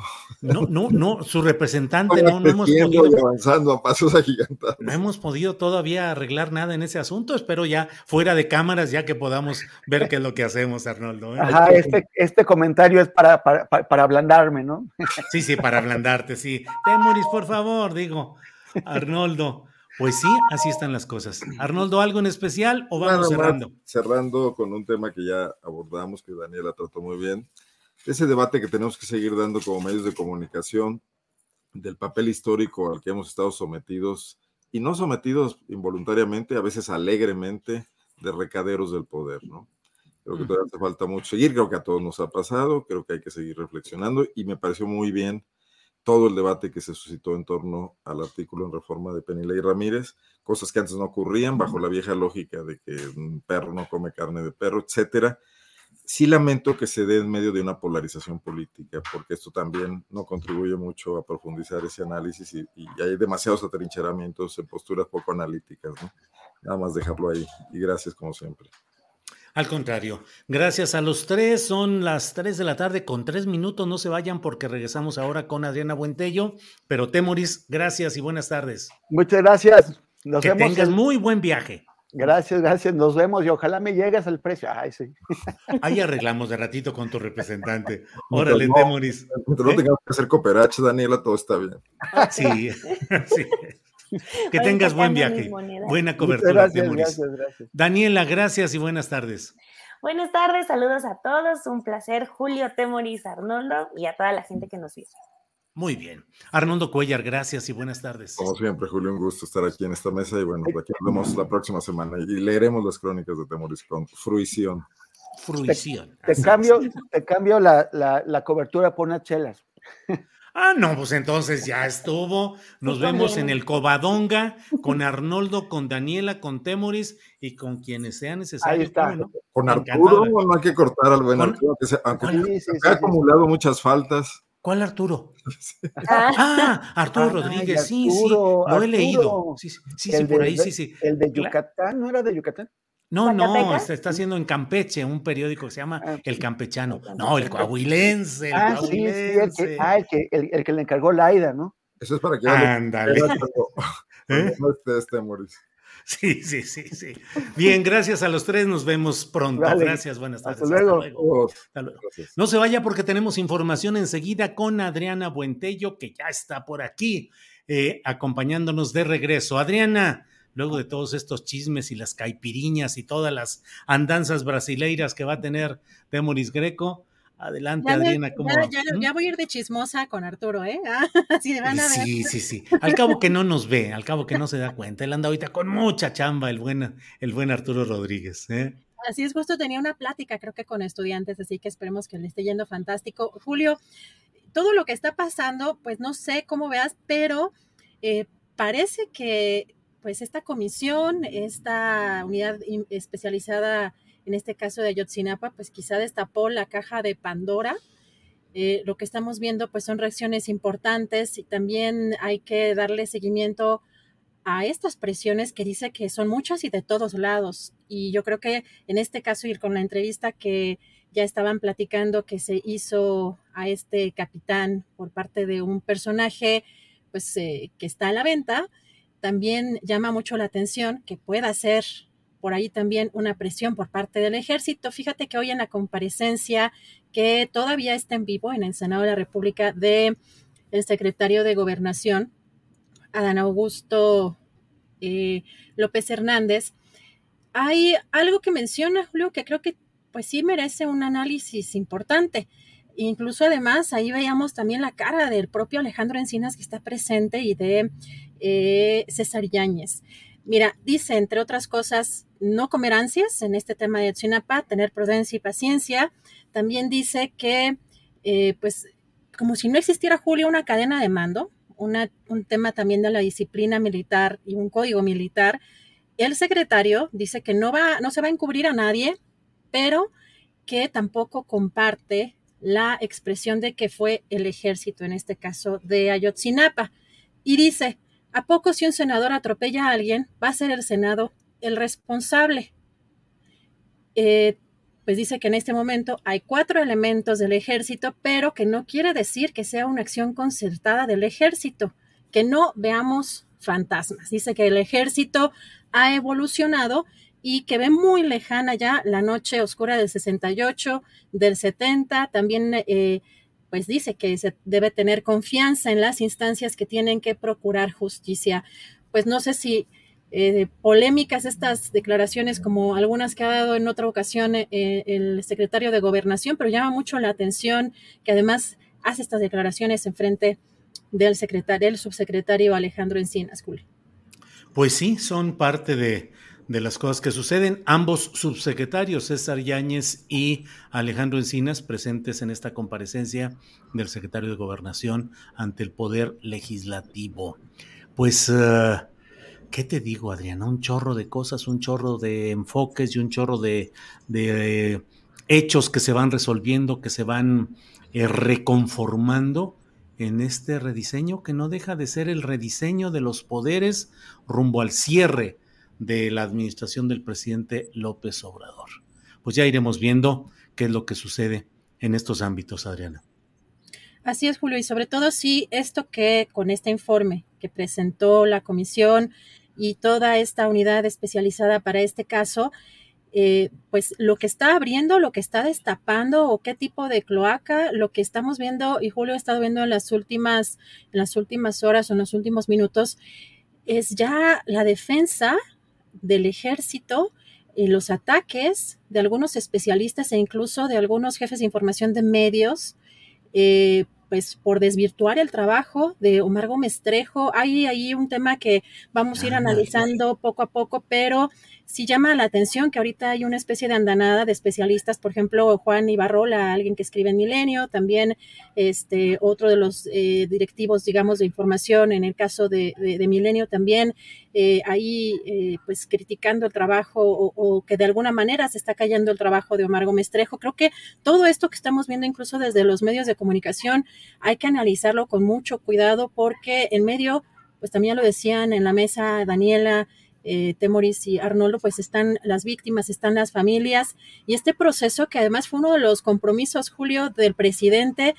No, no, no, su representante no, no hemos podido. avanzando a pasos agigantados. No hemos podido todavía arreglar nada en ese asunto. Espero ya fuera de cámaras, ya que podamos ver qué es lo que hacemos, Arnoldo. ¿eh? Ajá, este, este comentario es para, para, para ablandarme, ¿no? Sí, sí, para ablandarte, sí. Temoris, por favor, digo, Arnoldo. Pues sí, así están las cosas. Arnoldo, ¿algo en especial o vamos cerrando? cerrando con un tema que ya abordamos, que Daniela trató muy bien. Ese debate que tenemos que seguir dando como medios de comunicación del papel histórico al que hemos estado sometidos y no sometidos involuntariamente, a veces alegremente, de recaderos del poder, ¿no? Creo que todavía hace falta mucho seguir, creo que a todos nos ha pasado, creo que hay que seguir reflexionando y me pareció muy bien todo el debate que se suscitó en torno al artículo en reforma de Penilei Ramírez, cosas que antes no ocurrían bajo la vieja lógica de que un perro no come carne de perro, etcétera. Sí lamento que se dé en medio de una polarización política, porque esto también no contribuye mucho a profundizar ese análisis y, y hay demasiados atrincheramientos en posturas poco analíticas. ¿no? Nada más dejarlo ahí y gracias como siempre. Al contrario, gracias a los tres, son las tres de la tarde con tres minutos, no se vayan porque regresamos ahora con Adriana Buentello, pero Temoris, gracias y buenas tardes. Muchas gracias. Nos que tengas muy buen viaje. Gracias, gracias, nos vemos y ojalá me llegues al precio. Ay, sí. Ahí arreglamos de ratito con tu representante. Órale, Temoris. No ¿Eh? tengamos que hacer cooperache, Daniela, todo está bien. Sí, sí. Que tengas buen viaje, buena cobertura. Gracias, gracias, Daniela, gracias y buenas tardes. Buenas tardes, saludos a todos, un placer, Julio Temoris, Arnoldo y a toda la gente que nos vive. Muy bien. Arnoldo Cuellar, gracias y buenas tardes. Como siempre, Julio, un gusto estar aquí en esta mesa y bueno, aquí nos vemos la próxima semana y leeremos las crónicas de Temoris con fruición. Fruición. Te, cambio, te cambio la, la, la cobertura por unas chelas. Ah, no, pues entonces ya estuvo. Nos vemos en el Covadonga con Arnoldo, con Daniela, con Temoris y con quienes sean necesarios. Ahí está. Con Arturo no hay que cortar al buen Arturo, que se, aunque ha acumulado muchas faltas. ¿Cuál Arturo? ah, Arturo Rodríguez, sí, sí, lo he leído. Sí, sí, sí, por ahí, sí, sí. El de Yucatán, ¿no era de Yucatán? No, no, se está haciendo en Campeche, un periódico que se llama ah, El Campechano. No, el coahuilense. El ah, coahuilense. sí, sí, el que, ah, el que, el, que le encargó Laida, ¿no? Eso es para que... Ándale. ¿Eh? este, este, Mauricio. Sí, sí, sí, sí. Bien, gracias a los tres. Nos vemos pronto. Gracias, buenas tardes. Hasta luego. Hasta luego. No se vaya porque tenemos información enseguida con Adriana Buentello, que ya está por aquí, eh, acompañándonos de regreso. Adriana, luego de todos estos chismes y las caipiriñas y todas las andanzas brasileiras que va a tener Demoris Greco, Adelante, Adriana. ¿cómo ya, voy a ir de chismosa con Arturo, ¿eh? Así van a ver. Sí, sí, sí. Al cabo que no nos ve, al cabo que no se da cuenta. Él anda ahorita con mucha chamba, el buen, el buen Arturo Rodríguez. ¿eh? Así es, justo tenía una plática, creo que con estudiantes, así que esperemos que le esté yendo fantástico. Julio, todo lo que está pasando, pues no sé cómo veas, pero eh, parece que pues esta comisión, esta unidad especializada en este caso de Ayotzinapa, pues quizá destapó la caja de Pandora. Eh, lo que estamos viendo pues son reacciones importantes y también hay que darle seguimiento a estas presiones que dice que son muchas y de todos lados. Y yo creo que en este caso ir con la entrevista que ya estaban platicando que se hizo a este capitán por parte de un personaje pues eh, que está a la venta, también llama mucho la atención que pueda ser por ahí también una presión por parte del ejército. Fíjate que hoy en la comparecencia que todavía está en vivo en el Senado de la República de el secretario de Gobernación, Adán Augusto eh, López Hernández, hay algo que menciona, Julio, que creo que pues sí merece un análisis importante. Incluso además ahí veíamos también la cara del propio Alejandro Encinas que está presente y de eh, César Yáñez. Mira, dice, entre otras cosas, no comer ansias en este tema de Ayotzinapa, tener prudencia y paciencia. También dice que, eh, pues, como si no existiera, Julio, una cadena de mando, un tema también de la disciplina militar y un código militar. El secretario dice que no, va, no se va a encubrir a nadie, pero que tampoco comparte la expresión de que fue el ejército, en este caso de Ayotzinapa. Y dice, ¿A poco si un senador atropella a alguien, va a ser el Senado el responsable? Eh, pues dice que en este momento hay cuatro elementos del ejército, pero que no quiere decir que sea una acción concertada del ejército, que no veamos fantasmas. Dice que el ejército ha evolucionado y que ve muy lejana ya la noche oscura del 68, del 70, también eh, pues dice que se debe tener confianza en las instancias que tienen que procurar justicia. Pues no sé si eh, polémicas estas declaraciones como algunas que ha dado en otra ocasión eh, el secretario de gobernación, pero llama mucho la atención que además hace estas declaraciones en frente del secretario, del subsecretario Alejandro Encinas. Pues sí, son parte de, de las cosas que suceden. Ambos subsecretarios, César Yáñez y Alejandro Encinas, presentes en esta comparecencia del secretario de Gobernación ante el Poder Legislativo. Pues, eh, ¿qué te digo, Adriana? Un chorro de cosas, un chorro de enfoques y un chorro de, hechos que se van resolviendo, que se van eh, reconformando en este rediseño que no deja de ser el rediseño de los poderes rumbo al cierre de la administración del presidente López Obrador. Pues ya iremos viendo qué es lo que sucede en estos ámbitos, Adriana. Así es, Julio, y sobre todo sí, esto que con este informe que presentó la comisión y toda esta unidad especializada para este caso, eh, pues lo que está abriendo, lo que está destapando o qué tipo de cloaca, lo que estamos viendo y Julio ha estado viendo en las últimas, en las últimas horas o en los últimos minutos, es ya la defensa del ejército, y los ataques de algunos especialistas e incluso de algunos jefes de información de medios, eh, pues por desvirtuar el trabajo de Omar Gómez Trejo. Hay ahí un tema que vamos a ir analizando poco a poco, pero sí llama la atención que ahorita hay una especie de andanada de especialistas, por ejemplo, Juan Ibarrola, alguien que escribe en Milenio, también este, otro de los eh, directivos, digamos, de información, en el caso de, Milenio también, eh, ahí eh, pues criticando el trabajo o, o, que de alguna manera se está cayendo el trabajo de Omar Gómez Trejo. Creo que todo esto que estamos viendo incluso desde los medios de comunicación hay que analizarlo con mucho cuidado porque en medio, pues también lo decían en la mesa Daniela, eh, Temoris y Arnoldo, pues están las víctimas, están las familias. Y este proceso que además fue uno de los compromisos, Julio, del presidente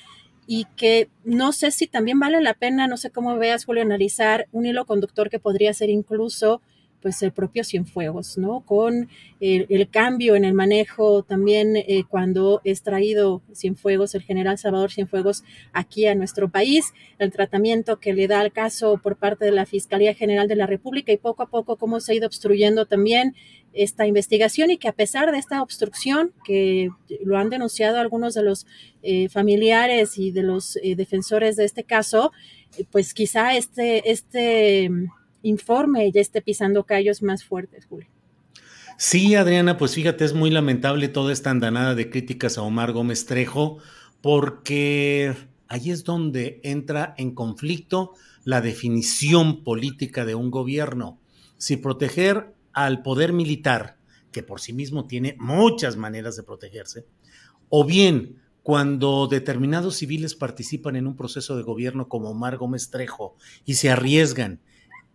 y que no sé si también vale la pena, no sé cómo veas, Julio, analizar un hilo conductor que podría ser incluso pues el propio Cienfuegos, ¿no? Con el, cambio en el manejo también eh, cuando es traído Cienfuegos, el general Salvador Cienfuegos, aquí a nuestro país, el tratamiento que le da al caso por parte de la Fiscalía General de la República y poco a poco cómo se ha ido obstruyendo también esta investigación y que a pesar de esta obstrucción, que lo han denunciado algunos de los eh, familiares y de los eh, defensores de este caso, pues quizá este, este informe ya esté pisando callos más fuertes, Julio. Sí, Adriana, pues fíjate, es muy lamentable toda esta andanada de críticas a Omar Gómez Trejo, porque ahí es donde entra en conflicto la definición política de un gobierno. Si proteger al poder militar, que por sí mismo tiene muchas maneras de protegerse, o bien cuando determinados civiles participan en un proceso de gobierno como Omar Gómez Trejo y se arriesgan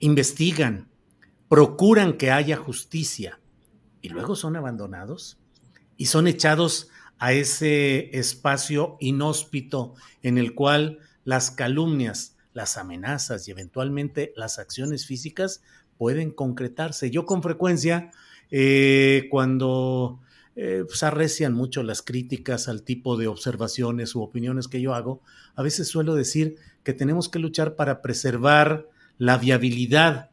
investigan, procuran que haya justicia y luego son abandonados y son echados a ese espacio inhóspito en el cual las calumnias, las amenazas y eventualmente las acciones físicas pueden concretarse. Yo con frecuencia, eh, cuando eh, pues, arrecian mucho las críticas al tipo de observaciones u opiniones que yo hago, a veces suelo decir que tenemos que luchar para preservar la viabilidad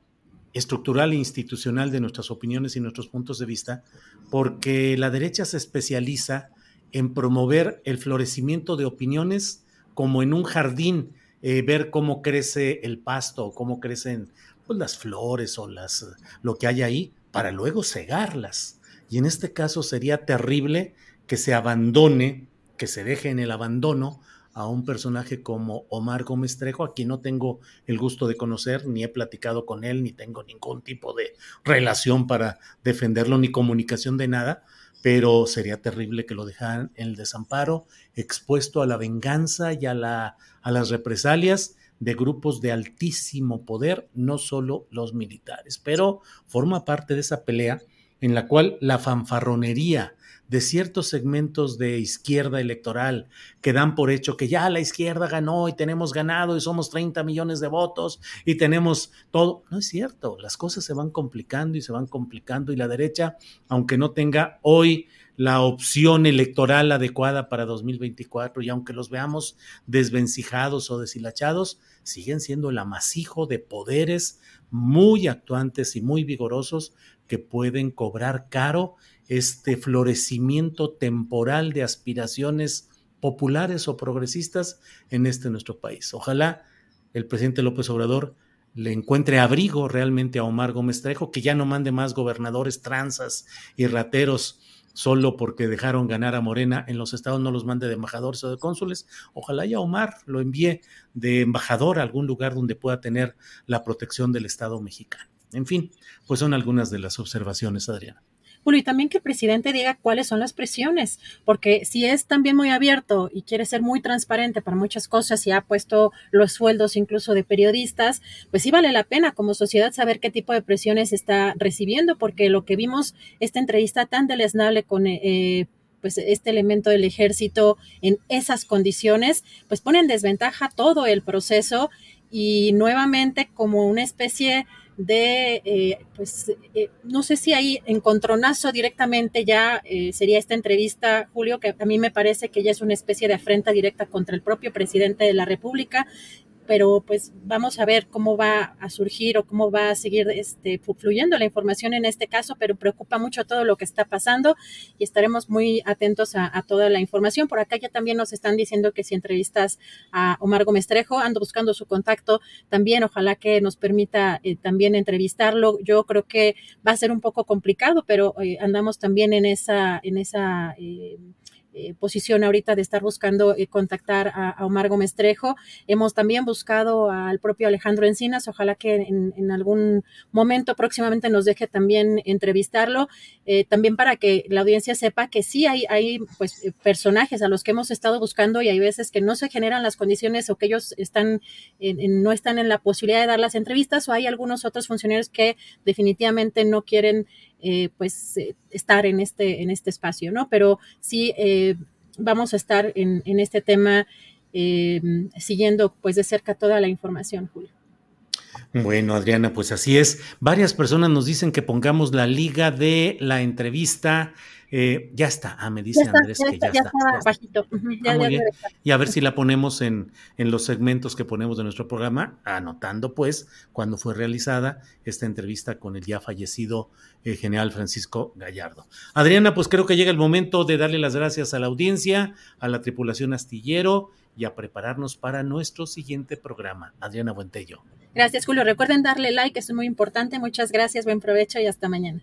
estructural e institucional de nuestras opiniones y nuestros puntos de vista, porque la derecha se especializa en promover el florecimiento de opiniones como en un jardín, eh, ver cómo crece el pasto cómo crecen pues, las flores o las, lo que hay ahí, para luego cegarlas. Y en este caso sería terrible que se abandone, que se deje en el abandono a un personaje como Omar Gómez Trejo, a quien no tengo el gusto de conocer, ni he platicado con él, ni tengo ningún tipo de relación para defenderlo, ni comunicación de nada, pero sería terrible que lo dejaran en el desamparo, expuesto a la venganza y a, la, a las represalias de grupos de altísimo poder, no solo los militares, pero forma parte de esa pelea en la cual la fanfarronería, de ciertos segmentos de izquierda electoral que dan por hecho que ya la izquierda ganó y tenemos ganado y somos 30 millones de votos y tenemos todo. No es cierto, las cosas se van complicando y se van complicando y la derecha, aunque no tenga hoy la opción electoral adecuada para 2024 y aunque los veamos desvencijados o deshilachados, siguen siendo el amasijo de poderes muy actuantes y muy vigorosos que pueden cobrar caro este florecimiento temporal de aspiraciones populares o progresistas en este nuestro país. Ojalá el presidente López Obrador le encuentre abrigo realmente a Omar Gómez Trejo, que ya no mande más gobernadores tranzas y rateros solo porque dejaron ganar a Morena en los estados, no los mande de embajadores o de cónsules. Ojalá ya Omar lo envíe de embajador a algún lugar donde pueda tener la protección del Estado mexicano. En fin, pues son algunas de las observaciones, Adriana. Bueno, y también que el presidente diga cuáles son las presiones, porque si es también muy abierto y quiere ser muy transparente para muchas cosas y ha puesto los sueldos incluso de periodistas, pues sí vale la pena como sociedad saber qué tipo de presiones está recibiendo, porque lo que vimos esta entrevista tan deleznable con... Eh, pues este elemento del ejército en esas condiciones, pues pone en desventaja todo el proceso y nuevamente como una especie de, eh, pues, eh, no sé si hay encontronazo directamente ya eh, sería esta entrevista, Julio, que a mí me parece que ya es una especie de afrenta directa contra el propio presidente de la República, pero pues vamos a ver cómo va a surgir o cómo va a seguir este, fluyendo la información en este caso, pero preocupa mucho todo lo que está pasando y estaremos muy atentos a, toda la información. Por acá ya también nos están diciendo que si entrevistas a Omar Gómez Trejo, ando buscando su contacto también, ojalá que nos permita eh, también entrevistarlo. Yo creo que va a ser un poco complicado, pero eh, andamos también en esa, en esa eh, eh, posición ahorita de estar buscando eh, contactar a, Omar Gómez Trejo. Hemos también buscado al propio Alejandro Encinas, ojalá que en, algún momento próximamente nos deje también entrevistarlo, eh, también para que la audiencia sepa que sí hay, hay pues, personajes a los que hemos estado buscando y hay veces que no se generan las condiciones o que ellos están no están en la posibilidad de dar las entrevistas o hay algunos otros funcionarios que definitivamente no quieren eh, pues eh, estar en este, en este espacio, ¿no? Pero sí eh, vamos a estar en, en este tema siguiendo pues de cerca toda la información, Julio. Bueno, Adriana, pues así es. Varias personas nos dicen que pongamos la liga de la entrevista eh, ya está. Ah, me dice Andrés que ya, está. Ah, y a ver si la ponemos en, en, los segmentos que ponemos de nuestro programa, anotando pues cuando fue realizada esta entrevista con el ya fallecido eh, general Francisco Gallardo. Adriana, pues creo que llega el momento de darle las gracias a la audiencia, a la tripulación astillero y a prepararnos para nuestro siguiente programa. Adriana Buentello. Gracias, Julio. Recuerden darle like, eso es muy importante. Muchas gracias, buen provecho y hasta mañana.